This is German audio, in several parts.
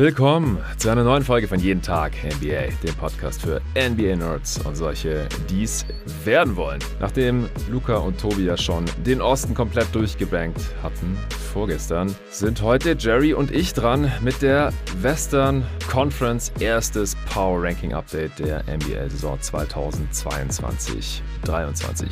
Willkommen zu einer neuen Folge von Jeden Tag NBA, dem Podcast für NBA-Nerds und solche, die es werden wollen. Nachdem Luca und Tobi ja schon den Osten komplett durchgebankt hatten vorgestern, sind heute Jerry und ich dran mit der Western Conference erstes Power Ranking Update der NBA-Saison 2022-23.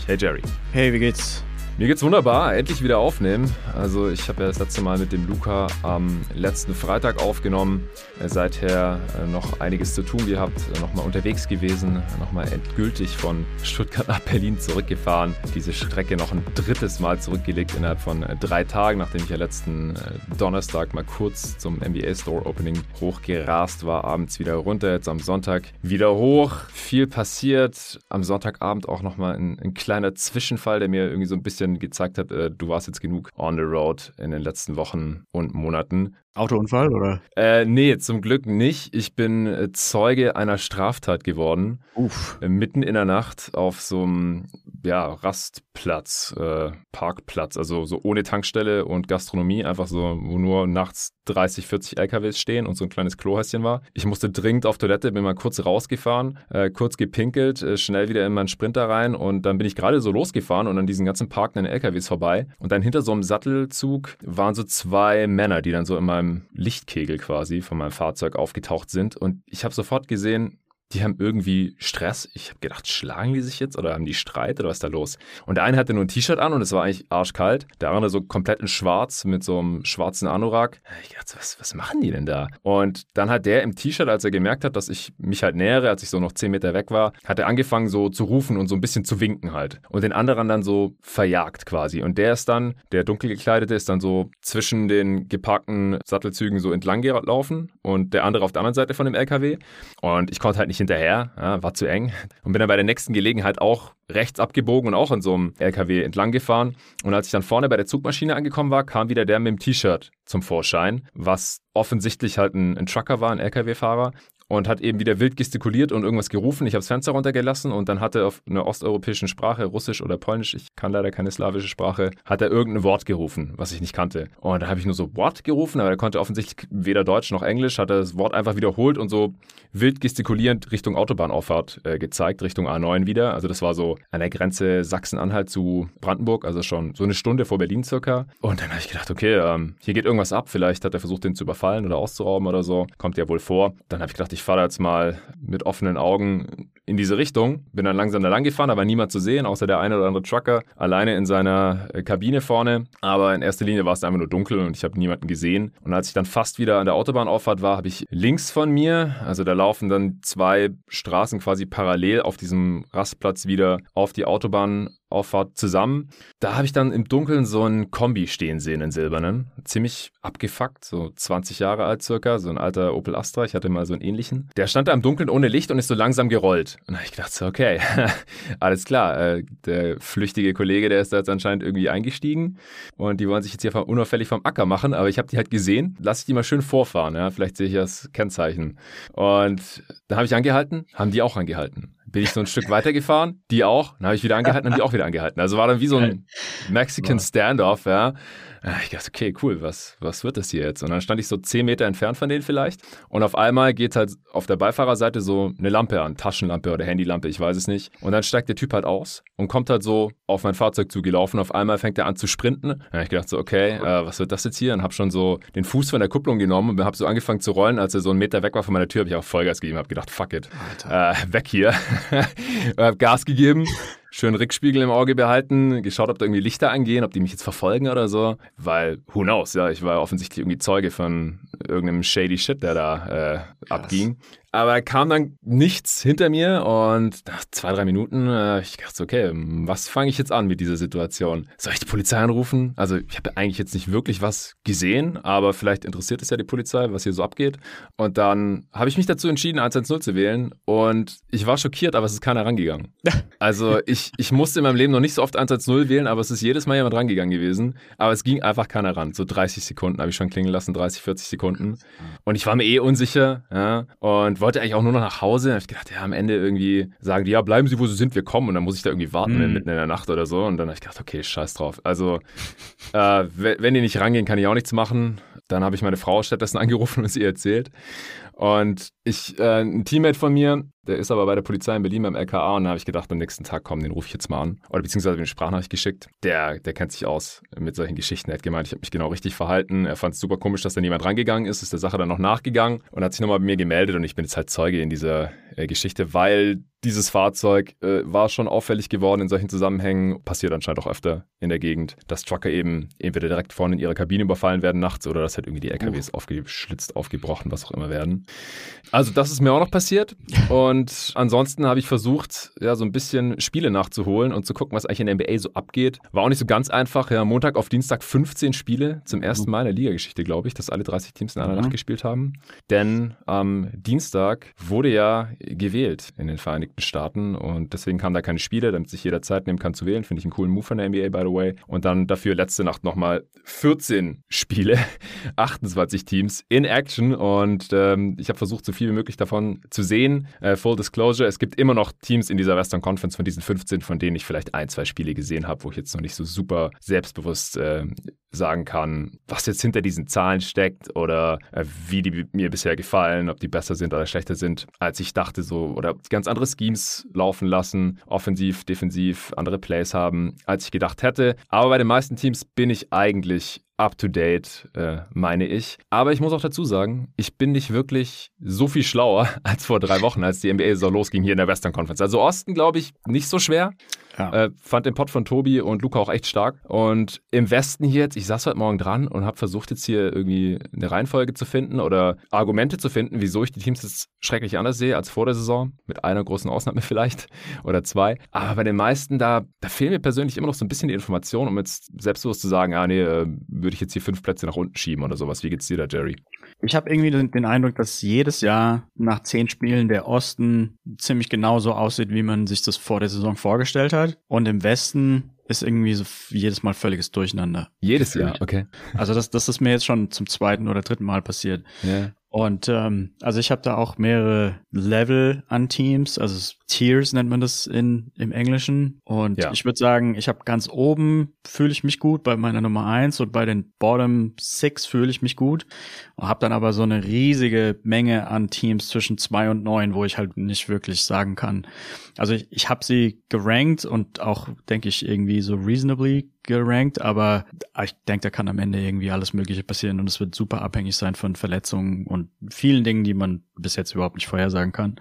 Hey Jerry. Hey, wie geht's? Mir geht's wunderbar, endlich wieder aufnehmen. Also ich habe ja das letzte Mal mit dem Luca am letzten Freitag aufgenommen. Seither äh, noch einiges zu tun gehabt, nochmal unterwegs gewesen, nochmal endgültig von Stuttgart nach Berlin zurückgefahren. Diese Strecke noch ein drittes Mal zurückgelegt innerhalb von äh, drei Tagen, nachdem ich ja letzten äh, Donnerstag mal kurz zum NBA Store Opening hochgerast war, abends wieder runter, jetzt am Sonntag wieder hoch. Viel passiert. Am Sonntagabend auch nochmal ein, ein kleiner Zwischenfall, der mir irgendwie so ein bisschen bisschen gezeigt hat, äh, du warst jetzt genug on the road in den letzten Wochen und Monaten. Autounfall oder? Äh, nee, zum Glück nicht. Ich bin äh, Zeuge einer Straftat geworden. Uff. Äh, mitten in der Nacht auf so einem ja, Rastplatz, äh, Parkplatz, also so ohne Tankstelle und Gastronomie, einfach so, wo nur nachts 30, 40 LKWs stehen und so ein kleines Klohäuschen war. Ich musste dringend auf Toilette, bin mal kurz rausgefahren, äh, kurz gepinkelt, äh, schnell wieder in meinen Sprinter rein und dann bin ich gerade so losgefahren und an diesen ganzen parkenden LKWs vorbei. Und dann hinter so einem Sattelzug waren so zwei Männer, die dann so in meinem meinem Lichtkegel quasi von meinem Fahrzeug aufgetaucht sind. Und ich habe sofort gesehen, die haben irgendwie Stress. Ich habe gedacht, schlagen die sich jetzt oder haben die Streit oder was ist da los? Und der eine hatte nur ein T-Shirt an und es war eigentlich arschkalt. Der andere so komplett in schwarz mit so einem schwarzen Anorak. Ich dachte, was, was machen die denn da? Und dann hat der im T-Shirt, als er gemerkt hat, dass ich mich halt nähere, als ich so noch zehn Meter weg war, hat er angefangen so zu rufen und so ein bisschen zu winken halt. Und den anderen dann so verjagt quasi. Und der ist dann, der dunkel gekleidete, ist dann so zwischen den geparkten Sattelzügen so entlang gelaufen und der andere auf der anderen Seite von dem LKW. Und ich konnte halt nicht nicht hinterher, ja, war zu eng und bin dann bei der nächsten Gelegenheit auch rechts abgebogen und auch in so einem LKW entlang gefahren. Und als ich dann vorne bei der Zugmaschine angekommen war, kam wieder der mit dem T-Shirt zum Vorschein, was offensichtlich halt ein, ein Trucker war, ein LKW-Fahrer und hat eben wieder wild gestikuliert und irgendwas gerufen. Ich habe das Fenster runtergelassen und dann hat er auf einer osteuropäischen Sprache, Russisch oder Polnisch, ich kann leider keine slawische Sprache, hat er irgendein Wort gerufen, was ich nicht kannte. Und da habe ich nur so Wort gerufen, aber er konnte offensichtlich weder Deutsch noch Englisch, hat er das Wort einfach wiederholt und so wild gestikulierend Richtung Autobahnauffahrt äh, gezeigt, Richtung A9 wieder. Also das war so an der Grenze Sachsen-Anhalt zu Brandenburg, also schon so eine Stunde vor Berlin circa. Und dann habe ich gedacht, okay, ähm, hier geht irgendwas ab, vielleicht hat er versucht, den zu überfallen oder auszurauben oder so. Kommt ja wohl vor. Dann habe ich gedacht, ich fahre jetzt mal mit offenen Augen in diese Richtung. Bin dann langsam da lang gefahren, aber niemand zu sehen, außer der eine oder andere Trucker, alleine in seiner äh, Kabine vorne. Aber in erster Linie war es einfach nur dunkel und ich habe niemanden gesehen. Und als ich dann fast wieder an der Autobahnauffahrt war, habe ich links von mir, also da laufen dann zwei Straßen quasi parallel auf diesem Rastplatz wieder auf die Autobahn Auffahrt zusammen. Da habe ich dann im Dunkeln so ein Kombi stehen sehen, in silbernen. Ziemlich abgefuckt, so 20 Jahre alt circa, so ein alter Opel Astra. Ich hatte mal so einen ähnlichen. Der stand da im Dunkeln ohne Licht und ist so langsam gerollt. Und da habe ich gedacht, so, okay, alles klar. Äh, der flüchtige Kollege, der ist da jetzt anscheinend irgendwie eingestiegen und die wollen sich jetzt hier unauffällig vom Acker machen, aber ich habe die halt gesehen. Lass ich die mal schön vorfahren, ja. Vielleicht sehe ich das Kennzeichen. Und da habe ich angehalten, haben die auch angehalten bin ich so ein Stück weitergefahren, die auch, dann habe ich wieder angehalten und die auch wieder angehalten. Also war dann wie so ein Mexican Standoff, ja. Ich dachte, okay, cool, was, was wird das hier jetzt? Und dann stand ich so zehn Meter entfernt von denen vielleicht. Und auf einmal geht halt auf der Beifahrerseite so eine Lampe an, Taschenlampe oder Handylampe, ich weiß es nicht. Und dann steigt der Typ halt aus und kommt halt so auf mein Fahrzeug zugelaufen. Auf einmal fängt er an zu sprinten. Dann habe ich gedacht so, okay, äh, was wird das jetzt hier? Und habe schon so den Fuß von der Kupplung genommen und habe so angefangen zu rollen. Als er so einen Meter weg war von meiner Tür, habe ich auch Vollgas gegeben, habe gedacht, fuck it, äh, weg hier. habe Gas gegeben schön Rückspiegel im Auge behalten, geschaut, ob da irgendwie Lichter angehen, ob die mich jetzt verfolgen oder so. Weil, who knows, ja, ich war offensichtlich irgendwie Zeuge von irgendeinem shady Shit, der da äh, abging. Aber kam dann nichts hinter mir und nach zwei, drei Minuten, äh, ich dachte, okay, was fange ich jetzt an mit dieser Situation? Soll ich die Polizei anrufen? Also ich habe eigentlich jetzt nicht wirklich was gesehen, aber vielleicht interessiert es ja die Polizei, was hier so abgeht. Und dann habe ich mich dazu entschieden, 110 zu wählen und ich war schockiert, aber es ist keiner rangegangen. Also ich, ich musste in meinem Leben noch nicht so oft 110 wählen, aber es ist jedes Mal jemand rangegangen gewesen. Aber es ging einfach keiner ran. So 30 Sekunden habe ich schon klingen lassen, 30, 40 Sekunden. Und ich war mir eh unsicher ja, und wollte eigentlich auch nur noch nach Hause. Da habe ich gedacht, ja, am Ende irgendwie sagen die, ja, bleiben Sie, wo Sie sind, wir kommen. Und dann muss ich da irgendwie warten mhm. mitten in der Nacht oder so. Und dann habe ich gedacht, okay, scheiß drauf. Also, äh, wenn die nicht rangehen, kann ich auch nichts machen. Dann habe ich meine Frau stattdessen angerufen und sie erzählt. Und ich, äh, ein Teammate von mir, der ist aber bei der Polizei in Berlin beim LKA und da habe ich gedacht, am nächsten Tag, komm, den rufe ich jetzt mal an. Oder beziehungsweise eine Sprachnachricht geschickt. Der, der kennt sich aus mit solchen Geschichten. Er hat gemeint, ich habe mich genau richtig verhalten. Er fand es super komisch, dass da niemand rangegangen ist, ist der Sache dann noch nachgegangen und hat sich nochmal bei mir gemeldet und ich bin jetzt halt Zeuge in dieser äh, Geschichte, weil dieses Fahrzeug äh, war schon auffällig geworden in solchen Zusammenhängen. Passiert anscheinend auch öfter in der Gegend, dass Trucker eben entweder direkt vorne in ihrer Kabine überfallen werden nachts oder dass halt irgendwie die LKWs uh. aufgeschlitzt, aufgebrochen, was auch immer werden. Also das ist mir auch noch passiert. Und ansonsten habe ich versucht, ja, so ein bisschen Spiele nachzuholen und zu gucken, was eigentlich in der NBA so abgeht. War auch nicht so ganz einfach. Ja, Montag auf Dienstag 15 Spiele zum ersten Mal in der Ligageschichte, glaube ich, dass alle 30 Teams in einer mhm. Nacht gespielt haben. Denn am Dienstag wurde ja gewählt in den Vereinigten Vereinigten Staaten und deswegen kamen da keine Spiele, damit sich jeder Zeit nehmen kann zu wählen. Finde ich einen coolen Move von der NBA, by the way. Und dann dafür letzte Nacht nochmal 14 Spiele, 28 Teams in Action und ähm, ich habe versucht, so viel wie möglich davon zu sehen. Äh, Full Disclosure, es gibt immer noch Teams in dieser Western Conference von diesen 15, von denen ich vielleicht ein, zwei Spiele gesehen habe, wo ich jetzt noch nicht so super selbstbewusst äh, sagen kann, was jetzt hinter diesen Zahlen steckt oder äh, wie die mir bisher gefallen, ob die besser sind oder schlechter sind, als ich dachte so oder ganz andere Schemes laufen lassen, offensiv, defensiv, andere Plays haben, als ich gedacht hätte. Aber bei den meisten Teams bin ich eigentlich up to date, äh, meine ich. Aber ich muss auch dazu sagen, ich bin nicht wirklich so viel schlauer als vor drei Wochen, als die NBA so losging hier in der Western Conference. Also Osten, glaube ich, nicht so schwer. Ja. Äh, fand den Pod von Tobi und Luca auch echt stark. Und im Westen hier jetzt, ich saß heute Morgen dran und habe versucht jetzt hier irgendwie eine Reihenfolge zu finden oder Argumente zu finden, wieso ich die Teams jetzt schrecklich anders sehe als vor der Saison. Mit einer großen Ausnahme vielleicht oder zwei. Aber bei den meisten, da, da fehlen mir persönlich immer noch so ein bisschen die Informationen, um jetzt selbstbewusst zu sagen, ah nee, äh, würde ich jetzt hier fünf Plätze nach unten schieben oder sowas. Wie geht's dir da, Jerry? Ich habe irgendwie den, den, Eindruck, dass jedes Jahr nach zehn Spielen der Osten ziemlich genauso aussieht, wie man sich das vor der Saison vorgestellt hat. Und im Westen ist irgendwie so jedes Mal völliges Durcheinander. Jedes Jahr, okay. Also das, das ist mir jetzt schon zum zweiten oder dritten Mal passiert. Ja. Und ähm, also ich habe da auch mehrere Level an Teams, also Tiers nennt man das in im Englischen. Und ja. ich würde sagen, ich habe ganz oben fühle ich mich gut bei meiner Nummer eins und bei den Bottom Six fühle ich mich gut. Und habe dann aber so eine riesige Menge an Teams zwischen zwei und neun, wo ich halt nicht wirklich sagen kann. Also ich, ich habe sie gerankt und auch, denke ich, irgendwie so reasonably gerankt, aber ich denke, da kann am Ende irgendwie alles Mögliche passieren und es wird super abhängig sein von Verletzungen und vielen Dingen, die man bis jetzt überhaupt nicht vorhersagen kann.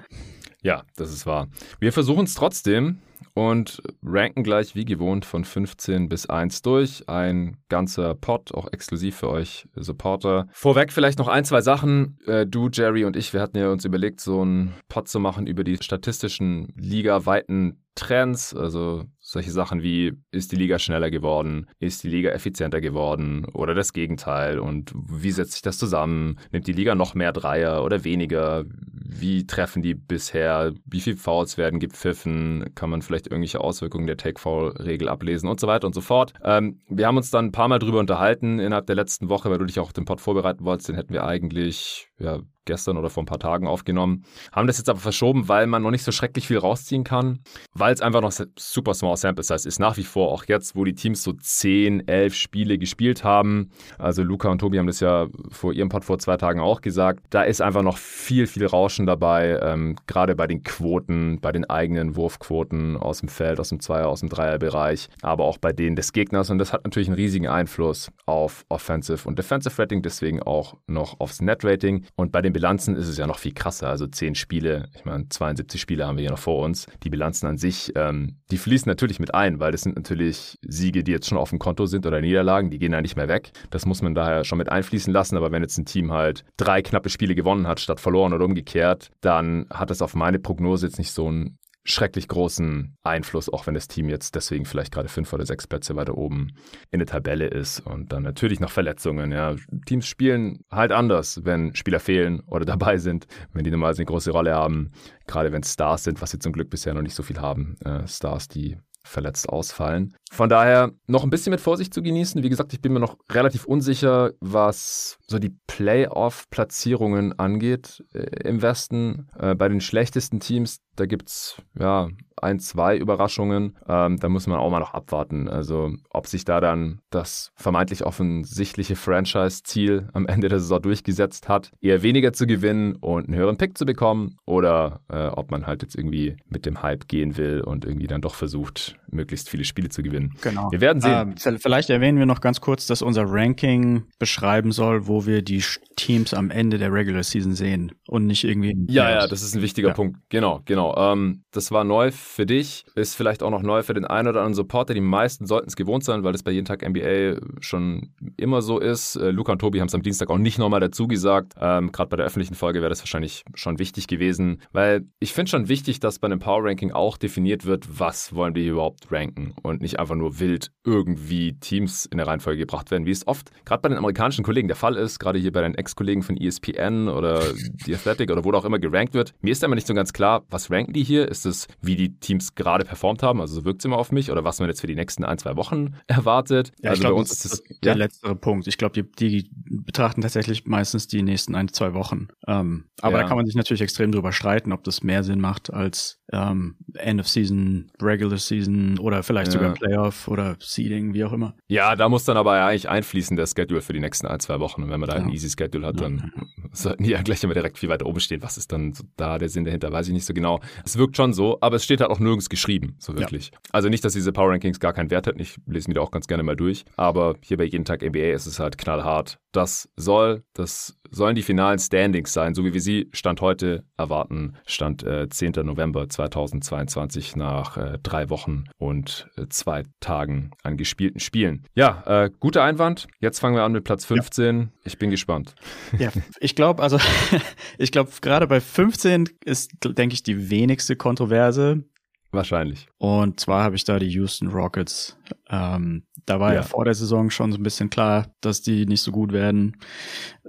Ja, das ist wahr. Wir versuchen es trotzdem und ranken gleich wie gewohnt von 15 bis 1 durch. Ein ganzer Pod, auch exklusiv für euch Supporter. Vorweg vielleicht noch ein, zwei Sachen. Äh, du, Jerry und ich, wir hatten ja uns überlegt, so einen Pod zu machen über die statistischen ligaweiten Trends, also solche Sachen wie, ist die Liga schneller geworden, ist die Liga effizienter geworden oder das Gegenteil und wie setzt sich das zusammen? Nimmt die Liga noch mehr Dreier oder weniger? Wie treffen die bisher? Wie viele Fouls werden gepfiffen? Kann man vielleicht irgendwelche Auswirkungen der Take-Foul-Regel ablesen und so weiter und so fort? Ähm, wir haben uns dann ein paar Mal drüber unterhalten innerhalb der letzten Woche, weil du dich auch auf den Pod vorbereiten wolltest. Den hätten wir eigentlich ja, gestern oder vor ein paar Tagen aufgenommen. Haben das jetzt aber verschoben, weil man noch nicht so schrecklich viel rausziehen kann, weil es einfach noch super small sample size ist. Nach wie vor auch jetzt, wo die Teams so 10, 11 Spiele gespielt haben. Also Luca und Tobi haben das ja vor ihrem Pod vor zwei Tagen auch gesagt. Da ist einfach noch viel, viel Rauschen dabei, ähm, gerade bei den Quoten, bei den eigenen Wurfquoten aus dem Feld, aus dem Zweier, aus dem Dreierbereich, aber auch bei denen des Gegners. Und das hat natürlich einen riesigen Einfluss auf Offensive und Defensive Rating, deswegen auch noch aufs Net Rating. Und bei den Bilanzen ist es ja noch viel krasser. Also zehn Spiele, ich meine, 72 Spiele haben wir hier noch vor uns. Die Bilanzen an sich, ähm, die fließen natürlich mit ein, weil das sind natürlich Siege, die jetzt schon auf dem Konto sind oder Niederlagen, die gehen ja nicht mehr weg. Das muss man daher schon mit einfließen lassen. Aber wenn jetzt ein Team halt drei knappe Spiele gewonnen hat, statt verloren oder umgekehrt, dann hat das auf meine Prognose jetzt nicht so einen schrecklich großen Einfluss, auch wenn das Team jetzt deswegen vielleicht gerade fünf oder sechs Plätze weiter oben in der Tabelle ist. Und dann natürlich noch Verletzungen. Ja. Teams spielen halt anders, wenn Spieler fehlen oder dabei sind, wenn die normalerweise eine große Rolle haben. Gerade wenn es Stars sind, was sie zum Glück bisher noch nicht so viel haben. Äh, Stars, die verletzt ausfallen. Von daher noch ein bisschen mit Vorsicht zu genießen. Wie gesagt, ich bin mir noch relativ unsicher, was so die Playoff-Platzierungen angeht äh, im Westen. Äh, bei den schlechtesten Teams, da gibt es ja ein, zwei Überraschungen. Ähm, da muss man auch mal noch abwarten. Also ob sich da dann das vermeintlich offensichtliche Franchise-Ziel am Ende der Saison durchgesetzt hat, eher weniger zu gewinnen und einen höheren Pick zu bekommen oder äh, ob man halt jetzt irgendwie mit dem Hype gehen will und irgendwie dann doch versucht, möglichst viele Spiele zu gewinnen. Genau. Wir werden sehen. Ähm, vielleicht erwähnen wir noch ganz kurz, dass unser Ranking beschreiben soll, wo wir die Teams am Ende der Regular Season sehen und nicht irgendwie. Ja, ja, das ist ein wichtiger ja. Punkt. Genau, genau. Ähm, das war neu für dich, ist vielleicht auch noch neu für den einen oder anderen Supporter. Die meisten sollten es gewohnt sein, weil das bei jeden Tag NBA schon immer so ist. Äh, Luca und Tobi haben es am Dienstag auch nicht nochmal dazu gesagt. Ähm, Gerade bei der öffentlichen Folge wäre das wahrscheinlich schon wichtig gewesen, weil ich finde schon wichtig, dass bei einem Power Ranking auch definiert wird, was wollen wir hier überhaupt ranken und nicht einfach nur wild irgendwie Teams in der Reihenfolge gebracht werden, wie es oft gerade bei den amerikanischen Kollegen der Fall ist, gerade hier bei den Ex-Kollegen von ESPN oder The Athletic oder wo auch immer gerankt wird. Mir ist immer nicht so ganz klar, was ranken die hier? Ist es, wie die Teams gerade performt haben, also so wirkt es immer auf mich, oder was man jetzt für die nächsten ein, zwei Wochen erwartet? Ja, also glaub, bei uns ist das der ja? letztere Punkt. Ich glaube, die, die, betrachten tatsächlich meistens die nächsten ein, zwei Wochen. Ähm, aber ja. da kann man sich natürlich extrem drüber streiten, ob das mehr Sinn macht als ähm, End of Season, Regular Season oder vielleicht ja. sogar Playoff oder Seeding, wie auch immer. Ja, da muss dann aber ja eigentlich einfließen der Schedule für die nächsten ein, zwei Wochen. Und wenn man da ja. ein easy Schedule hat, dann ja. sollten die ja gleich immer direkt viel weiter oben stehen. Was ist dann so da der Sinn dahinter? Weiß ich nicht so genau. Es wirkt schon so, aber es steht halt auch nirgends geschrieben, so wirklich. Also nicht, dass diese Power Rankings gar keinen Wert hätten. Ich lese mir da auch ganz gerne mal durch. Aber hier bei jeden Tag NBA ist es halt knallhart. Das soll, das sollen die finalen Standings sein, so wie wir sie Stand heute erwarten. Stand äh, 10. November 2022 nach äh, drei Wochen und äh, zwei Tagen an gespielten Spielen. Ja, äh, guter Einwand. Jetzt fangen wir an mit Platz 15. Ja. Ich bin gespannt. Ja, ich glaube, also ich glaube, gerade bei 15 ist, denke ich, die wenigste Kontroverse. Wahrscheinlich. Und zwar habe ich da die Houston Rockets. Ähm, da war ja. ja. vor der Saison schon so ein bisschen klar, dass die nicht so gut werden.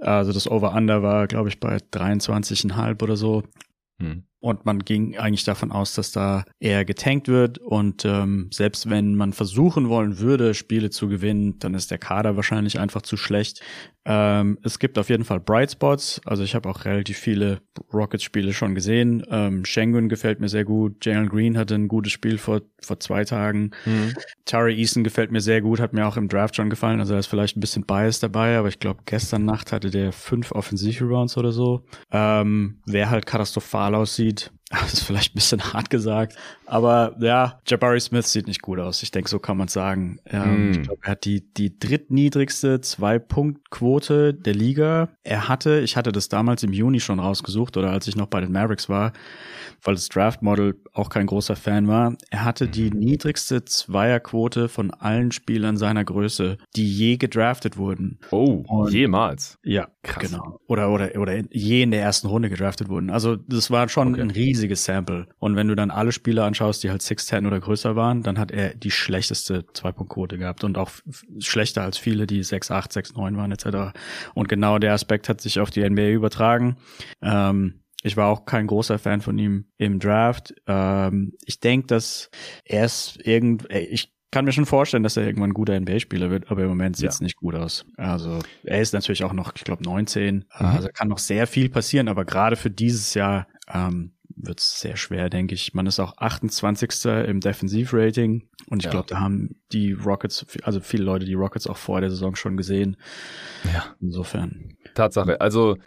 Also das Over-Under war, glaube ich, bei 23,5 oder so. Hm. Und man ging eigentlich davon aus, dass da eher getankt wird. Und ähm, selbst wenn man versuchen wollen würde, Spiele zu gewinnen, dann ist der Kader wahrscheinlich einfach zu schlecht. Ähm, es gibt auf jeden Fall Bright Spots. Also ich habe auch relativ viele Rockets-Spiele schon gesehen. Ähm, Shengun gefällt mir sehr gut. Jalen Green hatte ein gutes Spiel vor, vor zwei Tagen. Mhm. Tari Eason gefällt mir sehr gut, hat mir auch im Draft schon gefallen. Also er ist vielleicht ein bisschen Bias dabei, aber ich glaube, gestern Nacht hatte der fünf Offensiv-Rebounds oder so. Ähm, wer halt katastrophal aussieht, aussieht. Das ist vielleicht ein bisschen hart gesagt, aber ja, Jabari Smith sieht nicht gut aus. Ich denke, so kann man sagen. Ähm, mm. Ich glaube, er hat die, die drittniedrigste Zwei-Punkt-Quote der Liga. Er hatte, ich hatte das damals im Juni schon rausgesucht oder als ich noch bei den Mavericks war, weil das Draft-Model auch kein großer Fan war. Er hatte die mhm. niedrigste Zweierquote von allen Spielern seiner Größe, die je gedraftet wurden. Oh, Und, jemals? Ja, Krass. genau. Oder, oder, oder je in der ersten Runde gedraftet wurden. Also das war schon okay. ein riesiges Sample. Und wenn du dann alle Spieler anschaust, die halt 6'10 oder größer waren, dann hat er die schlechteste Zwei-Punkt-Quote gehabt und auch schlechter als viele, die 6'8, 6'9 waren etc. Und genau der Aspekt hat sich auf die NBA übertragen. Ähm, ich war auch kein großer Fan von ihm im Draft. Ähm, ich denke, dass er ist irgend, ich kann mir schon vorstellen, dass er irgendwann ein guter NBA-Spieler wird, aber im Moment sieht es ja. nicht gut aus. Also er ist natürlich auch noch, ich glaube, 19. Mhm. Also kann noch sehr viel passieren, aber gerade für dieses Jahr ähm, wird es sehr schwer, denke ich. Man ist auch 28. im Defensivrating und ich ja. glaube, da haben die Rockets, also viele Leute die Rockets auch vor der Saison schon gesehen. Ja. Insofern. Tatsache. Also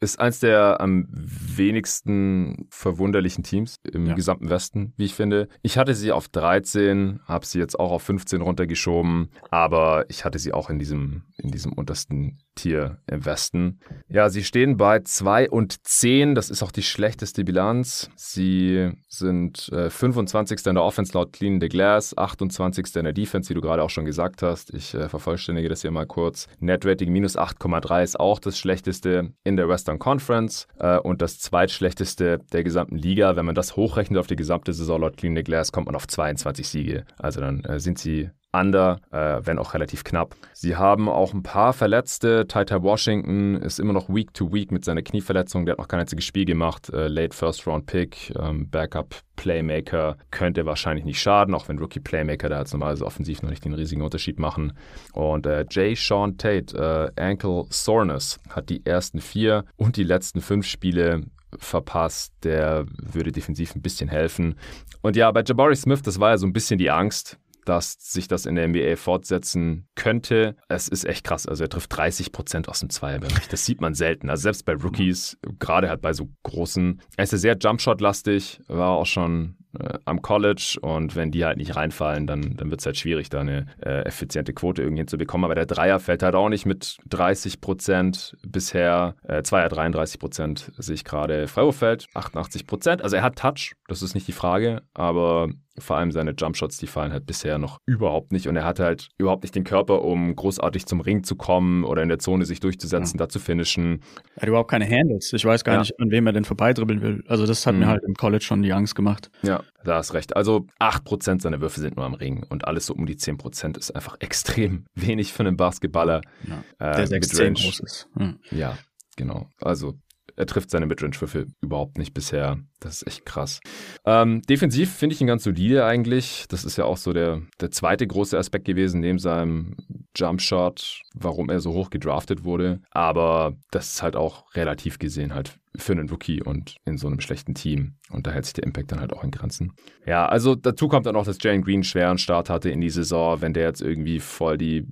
ist eins der am wenigsten verwunderlichen Teams im ja. gesamten Westen, wie ich finde. Ich hatte sie auf 13, habe sie jetzt auch auf 15 runtergeschoben, aber ich hatte sie auch in diesem, in diesem untersten Tier im Westen. Ja, sie stehen bei 2 und 10. Das ist auch die schlechteste Bilanz. Sie sind äh, 25. in der Offense laut Clean the Glass, 28. in der Defense, wie du gerade auch schon gesagt hast. Ich äh, vervollständige das hier mal kurz. Net Rating minus 8,3 ist auch das schlechteste in der Western Conference äh, und das zweitschlechteste der gesamten Liga. Wenn man das hochrechnet auf die gesamte Saison laut Clean the Glass, kommt man auf 22 Siege. Also dann äh, sind sie under, äh, wenn auch relativ knapp. Sie haben auch ein paar Verletzte. Tita Washington ist immer noch Week to Week mit seiner Knieverletzung. Der hat noch kein einziges Spiel gemacht. Äh, late First Round Pick, ähm, Backup Playmaker könnte wahrscheinlich nicht schaden, auch wenn Rookie Playmaker da jetzt normalerweise offensiv noch nicht den riesigen Unterschied machen. Und äh, Jay Sean Tate, äh, Ankle Soreness, hat die ersten vier und die letzten fünf Spiele verpasst. Der würde defensiv ein bisschen helfen. Und ja, bei Jabari Smith, das war ja so ein bisschen die Angst, dass sich das in der NBA fortsetzen könnte. Es ist echt krass. Also er trifft 30 Prozent aus dem Zweierbereich. Das sieht man selten. Also selbst bei Rookies, gerade halt bei so großen. Er ist ja sehr Jumpshot-lastig, war auch schon äh, am College und wenn die halt nicht reinfallen, dann, dann wird es halt schwierig, da eine äh, effiziente Quote irgendwie hinzubekommen. Aber der Dreier fällt halt auch nicht mit 30 Prozent bisher. Äh, Zweier 33 Prozent sehe ich gerade. Freiwurf 88 Prozent. Also er hat Touch, das ist nicht die Frage, aber vor allem seine Jumpshots, die fallen halt bisher noch überhaupt nicht. Und er hat halt überhaupt nicht den Körper, um großartig zum Ring zu kommen oder in der Zone sich durchzusetzen, ja. da zu finishen. Er hat überhaupt keine Handles. Ich weiß gar ja. nicht, an wem er denn vorbeidribbeln will. Also das hat mhm. mir halt im College schon die Angst gemacht. Ja, da hast recht. Also 8% seiner Würfe sind nur am Ring und alles so um die 10% ist einfach extrem wenig für einen Basketballer. Ja. Der äh, 6'10 groß ist. Mhm. Ja, genau. Also er trifft seine Midrange-Würfel überhaupt nicht bisher. Das ist echt krass. Ähm, defensiv finde ich ihn ganz solide eigentlich. Das ist ja auch so der, der zweite große Aspekt gewesen, neben seinem Jumpshot, warum er so hoch gedraftet wurde. Aber das ist halt auch relativ gesehen halt für einen Rookie und in so einem schlechten Team. Und da hält sich der Impact dann halt auch in Grenzen. Ja, also dazu kommt dann auch, dass Jalen Green schweren Start hatte in die Saison. Wenn der jetzt irgendwie voll die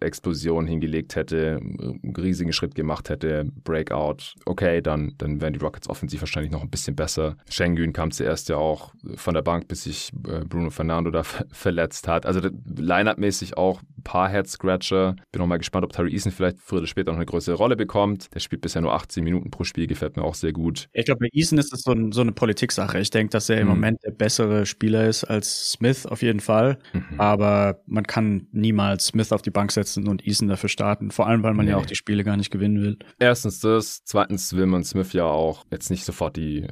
Explosion hingelegt hätte, einen riesigen Schritt gemacht hätte, Breakout, okay, dann, dann wären die Rockets offensiv wahrscheinlich noch ein bisschen besser. Schengen kam zuerst ja auch von der Bank, bis sich äh, Bruno Fernando da verletzt hat. Also Line-Up-mäßig auch paar Head-Scratcher. Bin auch mal gespannt, ob Tari Eason vielleicht früher oder später noch eine größere Rolle bekommt. Der spielt bisher nur 18 Minuten pro Spiel, gefällt mir auch sehr gut. Ich glaube, bei Eason ist es so, ein, so eine Politik-Sache. Ich denke, dass er im mhm. Moment der bessere Spieler ist als Smith auf jeden Fall. Mhm. Aber man kann niemals Smith auf die Bank setzen und Eason dafür starten. Vor allem, weil man nee. ja auch die Spiele gar nicht gewinnen will. Erstens das. Zweitens will man Smith ja auch jetzt nicht sofort die,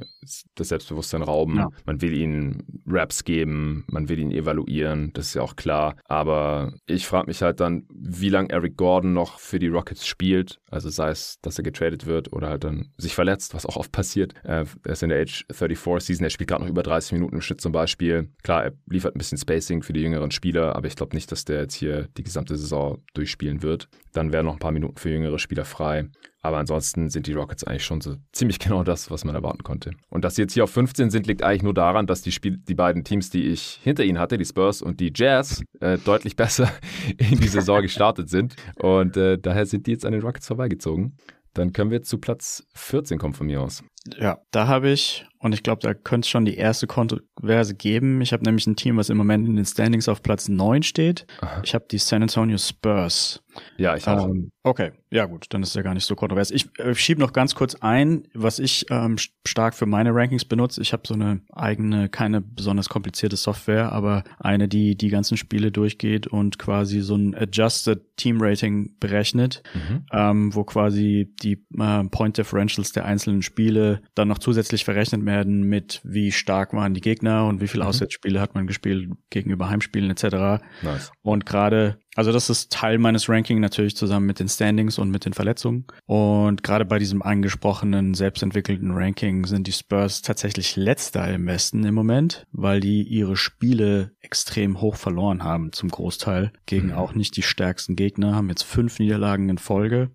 das Selbstbewusstsein rauben. Ja. Man will ihnen Raps geben, man will ihn evaluieren. Das ist ja auch klar. Aber ich frage mich halt dann, wie lange Eric Gordon noch für die Rockets spielt. Also sei es, dass er getradet wird oder halt dann sich verletzt, was auch oft passiert. Äh, er ist in der Age 34 Season, er spielt gerade noch über 30 Minuten im Schnitt zum Beispiel. Klar, er liefert ein bisschen Spacing für die jüngeren Spieler, aber ich glaube nicht, dass der jetzt hier die gesamte Saison durchspielen wird. Dann wären noch ein paar Minuten für jüngere Spieler frei. Aber ansonsten sind die Rockets eigentlich schon so ziemlich genau das, was man erwarten konnte. Und dass sie jetzt hier auf 15 sind, liegt eigentlich nur daran, dass die, Spiel die beiden Teams, die ich hinter ihnen hatte, die Spurs und die Jazz, äh, deutlich besser in die Saison gestartet sind. Und äh, daher sind die jetzt an den Rockets vorbeigezogen. Dann können wir zu Platz 14 kommen von mir aus. Ja, da habe ich, und ich glaube, da könnte es schon die erste Kontroverse geben. Ich habe nämlich ein Team, was im Moment in den Standings auf Platz 9 steht. Aha. Ich habe die San Antonio Spurs. Ja, ich auch. Ähm, okay, ja gut, dann ist es ja gar nicht so kontrovers. Ich äh, schiebe noch ganz kurz ein, was ich ähm, stark für meine Rankings benutze. Ich habe so eine eigene, keine besonders komplizierte Software, aber eine, die die ganzen Spiele durchgeht und quasi so ein Adjusted Team Rating berechnet, mhm. ähm, wo quasi die äh, Point Differentials der einzelnen Spiele dann noch zusätzlich verrechnet werden mit, wie stark waren die Gegner und wie viele mhm. Auswärtsspiele hat man gespielt gegenüber Heimspielen etc. Nice. Und gerade also das ist Teil meines Rankings natürlich zusammen mit den Standings und mit den Verletzungen. Und gerade bei diesem angesprochenen, selbstentwickelten Ranking sind die Spurs tatsächlich letzter im Westen im Moment, weil die ihre Spiele extrem hoch verloren haben zum Großteil gegen mhm. auch nicht die stärksten Gegner, haben jetzt fünf Niederlagen in Folge.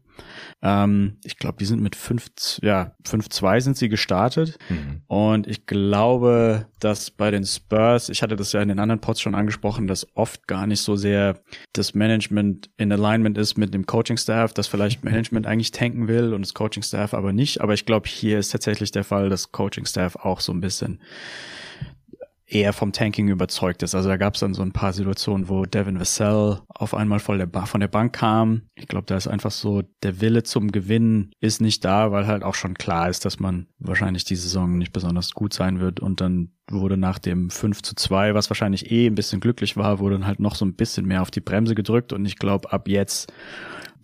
Ähm, ich glaube, die sind mit 5, ja, 5-2 sind sie gestartet. Mhm. Und ich glaube, dass bei den Spurs, ich hatte das ja in den anderen Pods schon angesprochen, dass oft gar nicht so sehr das Management in Alignment ist mit dem Coaching-Staff, dass vielleicht Management eigentlich tanken will und das Coaching-Staff aber nicht. Aber ich glaube, hier ist tatsächlich der Fall, dass Coaching-Staff auch so ein bisschen eher vom Tanking überzeugt ist. Also da gab es dann so ein paar Situationen, wo Devin Vassell auf einmal von der, von der Bank kam. Ich glaube, da ist einfach so, der Wille zum Gewinnen ist nicht da, weil halt auch schon klar ist, dass man wahrscheinlich die Saison nicht besonders gut sein wird. Und dann wurde nach dem 5 zu 2, was wahrscheinlich eh ein bisschen glücklich war, wurde dann halt noch so ein bisschen mehr auf die Bremse gedrückt. Und ich glaube, ab jetzt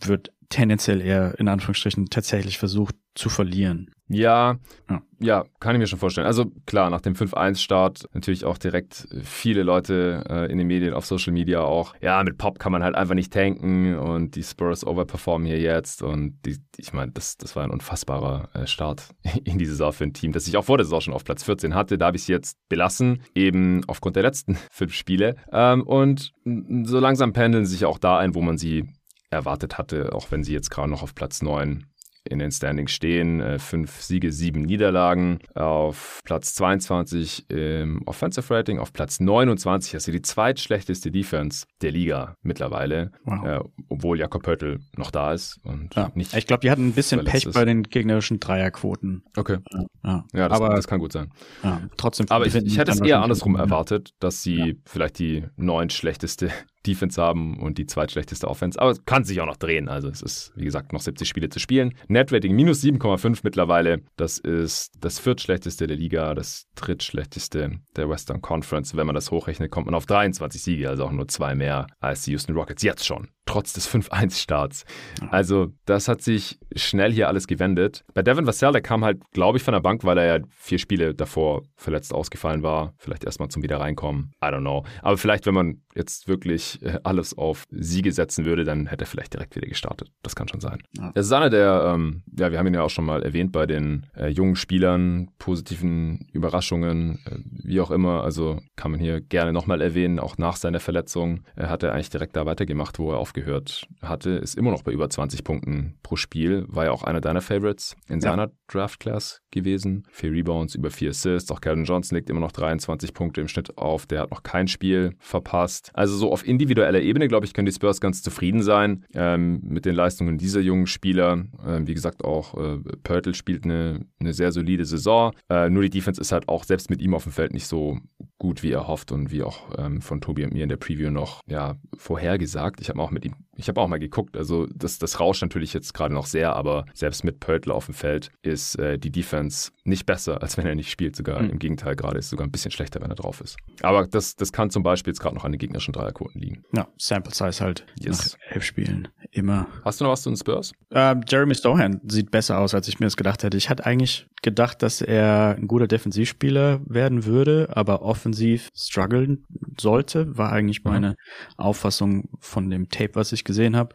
wird tendenziell eher in Anführungsstrichen tatsächlich versucht zu verlieren. Ja, ja, ja, kann ich mir schon vorstellen. Also klar, nach dem 5-1-Start natürlich auch direkt viele Leute äh, in den Medien, auf Social Media auch. Ja, mit Pop kann man halt einfach nicht tanken und die Spurs overperformen hier jetzt. Und die, ich meine, das, das war ein unfassbarer äh, Start in die Saison für ein Team, das ich auch vor der Saison schon auf Platz 14 hatte. Da habe ich es jetzt belassen, eben aufgrund der letzten fünf Spiele. Ähm, und so langsam pendeln sie sich auch da ein, wo man sie erwartet hatte, auch wenn sie jetzt gerade noch auf Platz 9 in den Standings stehen. Äh, fünf Siege, sieben Niederlagen. Auf Platz 22 im Offensive Rating, auf Platz 29, also die zweitschlechteste Defense der Liga mittlerweile. Wow. Äh, obwohl Jakob Pöttl noch da ist. Und ja. nicht ich glaube, die hatten ein bisschen Pech ist. bei den gegnerischen Dreierquoten. Okay. Ja, ja das, aber, das kann gut sein. Ja, trotzdem. Aber ich, ich hätte es eher andersrum erwartet, dass sie vielleicht die neun schlechteste Defense haben und die zweitschlechteste Offense. Aber es kann sich auch noch drehen. Also es ist, wie gesagt, noch 70 Spiele zu spielen. Netrating minus 7,5 mittlerweile. Das ist das viertschlechteste der Liga, das drittschlechteste der Western Conference. Wenn man das hochrechnet, kommt man auf 23 Siege, also auch nur zwei mehr als die Houston Rockets jetzt schon trotz des 5-1-Starts. Also das hat sich schnell hier alles gewendet. Bei Devin Vassell, der kam halt, glaube ich, von der Bank, weil er ja vier Spiele davor verletzt ausgefallen war. Vielleicht erstmal zum Wiederreinkommen. I don't know. Aber vielleicht, wenn man jetzt wirklich äh, alles auf Siege setzen würde, dann hätte er vielleicht direkt wieder gestartet. Das kann schon sein. Ja. Es ist einer der, ähm, ja, wir haben ihn ja auch schon mal erwähnt bei den äh, jungen Spielern, positiven Überraschungen, äh, wie auch immer. Also kann man hier gerne nochmal erwähnen, auch nach seiner Verletzung äh, hat er eigentlich direkt da weitergemacht, wo er auf aufgehört hatte, ist immer noch bei über 20 Punkten pro Spiel. War ja auch einer deiner Favorites in seiner ja. Draft Class gewesen. Vier Rebounds, über vier Assists. Auch Calvin Johnson legt immer noch 23 Punkte im Schnitt auf. Der hat noch kein Spiel verpasst. Also so auf individueller Ebene, glaube ich, können die Spurs ganz zufrieden sein ähm, mit den Leistungen dieser jungen Spieler. Ähm, wie gesagt, auch äh, Pörtl spielt eine, eine sehr solide Saison. Äh, nur die Defense ist halt auch selbst mit ihm auf dem Feld nicht so gut, wie er hofft und wie auch ähm, von Tobi und mir in der Preview noch ja, vorhergesagt. Ich habe auch mit ihm, ich habe auch mal geguckt, also das, das rauscht natürlich jetzt gerade noch sehr, aber selbst mit Pörtl auf dem Feld ist äh, die Defense nicht besser, als wenn er nicht spielt. Sogar mhm. im Gegenteil, gerade ist sogar ein bisschen schlechter, wenn er drauf ist. Aber das, das kann zum Beispiel jetzt gerade noch an den gegnerischen Dreierquoten liegen. Ja, Sample Size halt yes. nach elf Spielen. Immer. Hast du noch was zu den Spurs? Uh, Jeremy Stohan sieht besser aus, als ich mir das gedacht hätte. Ich hatte eigentlich gedacht, dass er ein guter Defensivspieler werden würde, aber offensiv strugglen sollte, war eigentlich meine mhm. Auffassung von dem Tape, was ich gesehen habe.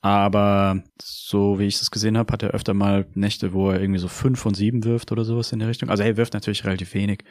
Aber so wie ich es gesehen habe, hat er öfter mal Nächte, wo er irgendwie so fünf von sieben wirft oder sowas in der Richtung. Also er wirft natürlich relativ wenig.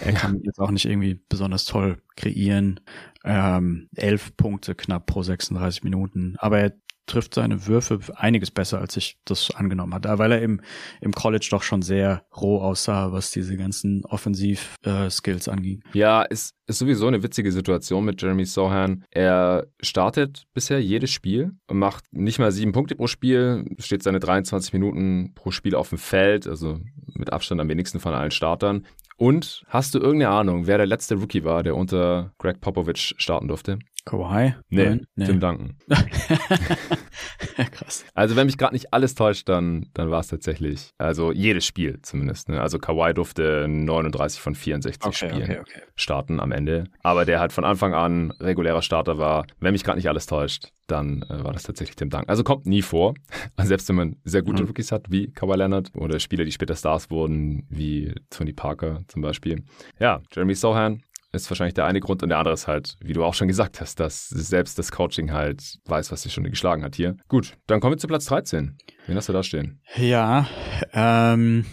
Er kann jetzt auch nicht irgendwie besonders toll kreieren. Ähm, elf Punkte knapp pro 36 Minuten. Aber er trifft seine Würfe einiges besser, als ich das angenommen hatte, weil er im, im College doch schon sehr roh aussah, was diese ganzen Offensiv-Skills äh, anging. Ja, ist, ist sowieso eine witzige Situation mit Jeremy Sohan. Er startet bisher jedes Spiel macht nicht mal sieben Punkte pro Spiel, steht seine 23 Minuten pro Spiel auf dem Feld, also mit Abstand am wenigsten von allen Startern. Und hast du irgendeine Ahnung, wer der letzte Rookie war, der unter Greg Popovich starten durfte? Kawhi? Nee, Nein? nee. Tim Duncan. Krass. Also wenn mich gerade nicht alles täuscht, dann, dann war es tatsächlich, also jedes Spiel zumindest. Ne? Also Kawhi durfte 39 von 64 okay, Spielen okay, okay. starten am Ende. Aber der halt von Anfang an regulärer Starter war. Wenn mich gerade nicht alles täuscht, dann äh, war das tatsächlich Tim Duncan. Also kommt nie vor. Also selbst wenn man sehr gute mhm. Rookies hat, wie Kawhi Leonard oder Spieler, die später Stars wurden, wie Tony Parker zum Beispiel. Ja, Jeremy Sohan ist wahrscheinlich der eine Grund und der andere ist halt, wie du auch schon gesagt hast, dass selbst das Coaching halt weiß, was die Stunde geschlagen hat hier. Gut, dann kommen wir zu Platz 13. Wen hast du da stehen? Ja, ähm,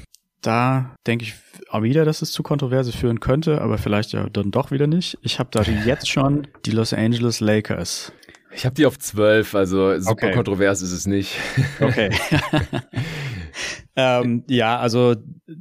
da denke ich auch wieder, dass es zu Kontroverse führen könnte, aber vielleicht ja dann doch wieder nicht. Ich habe da jetzt schon die Los Angeles Lakers. Ich habe die auf 12, also super okay. kontrovers ist es nicht. Okay. ähm, ja, also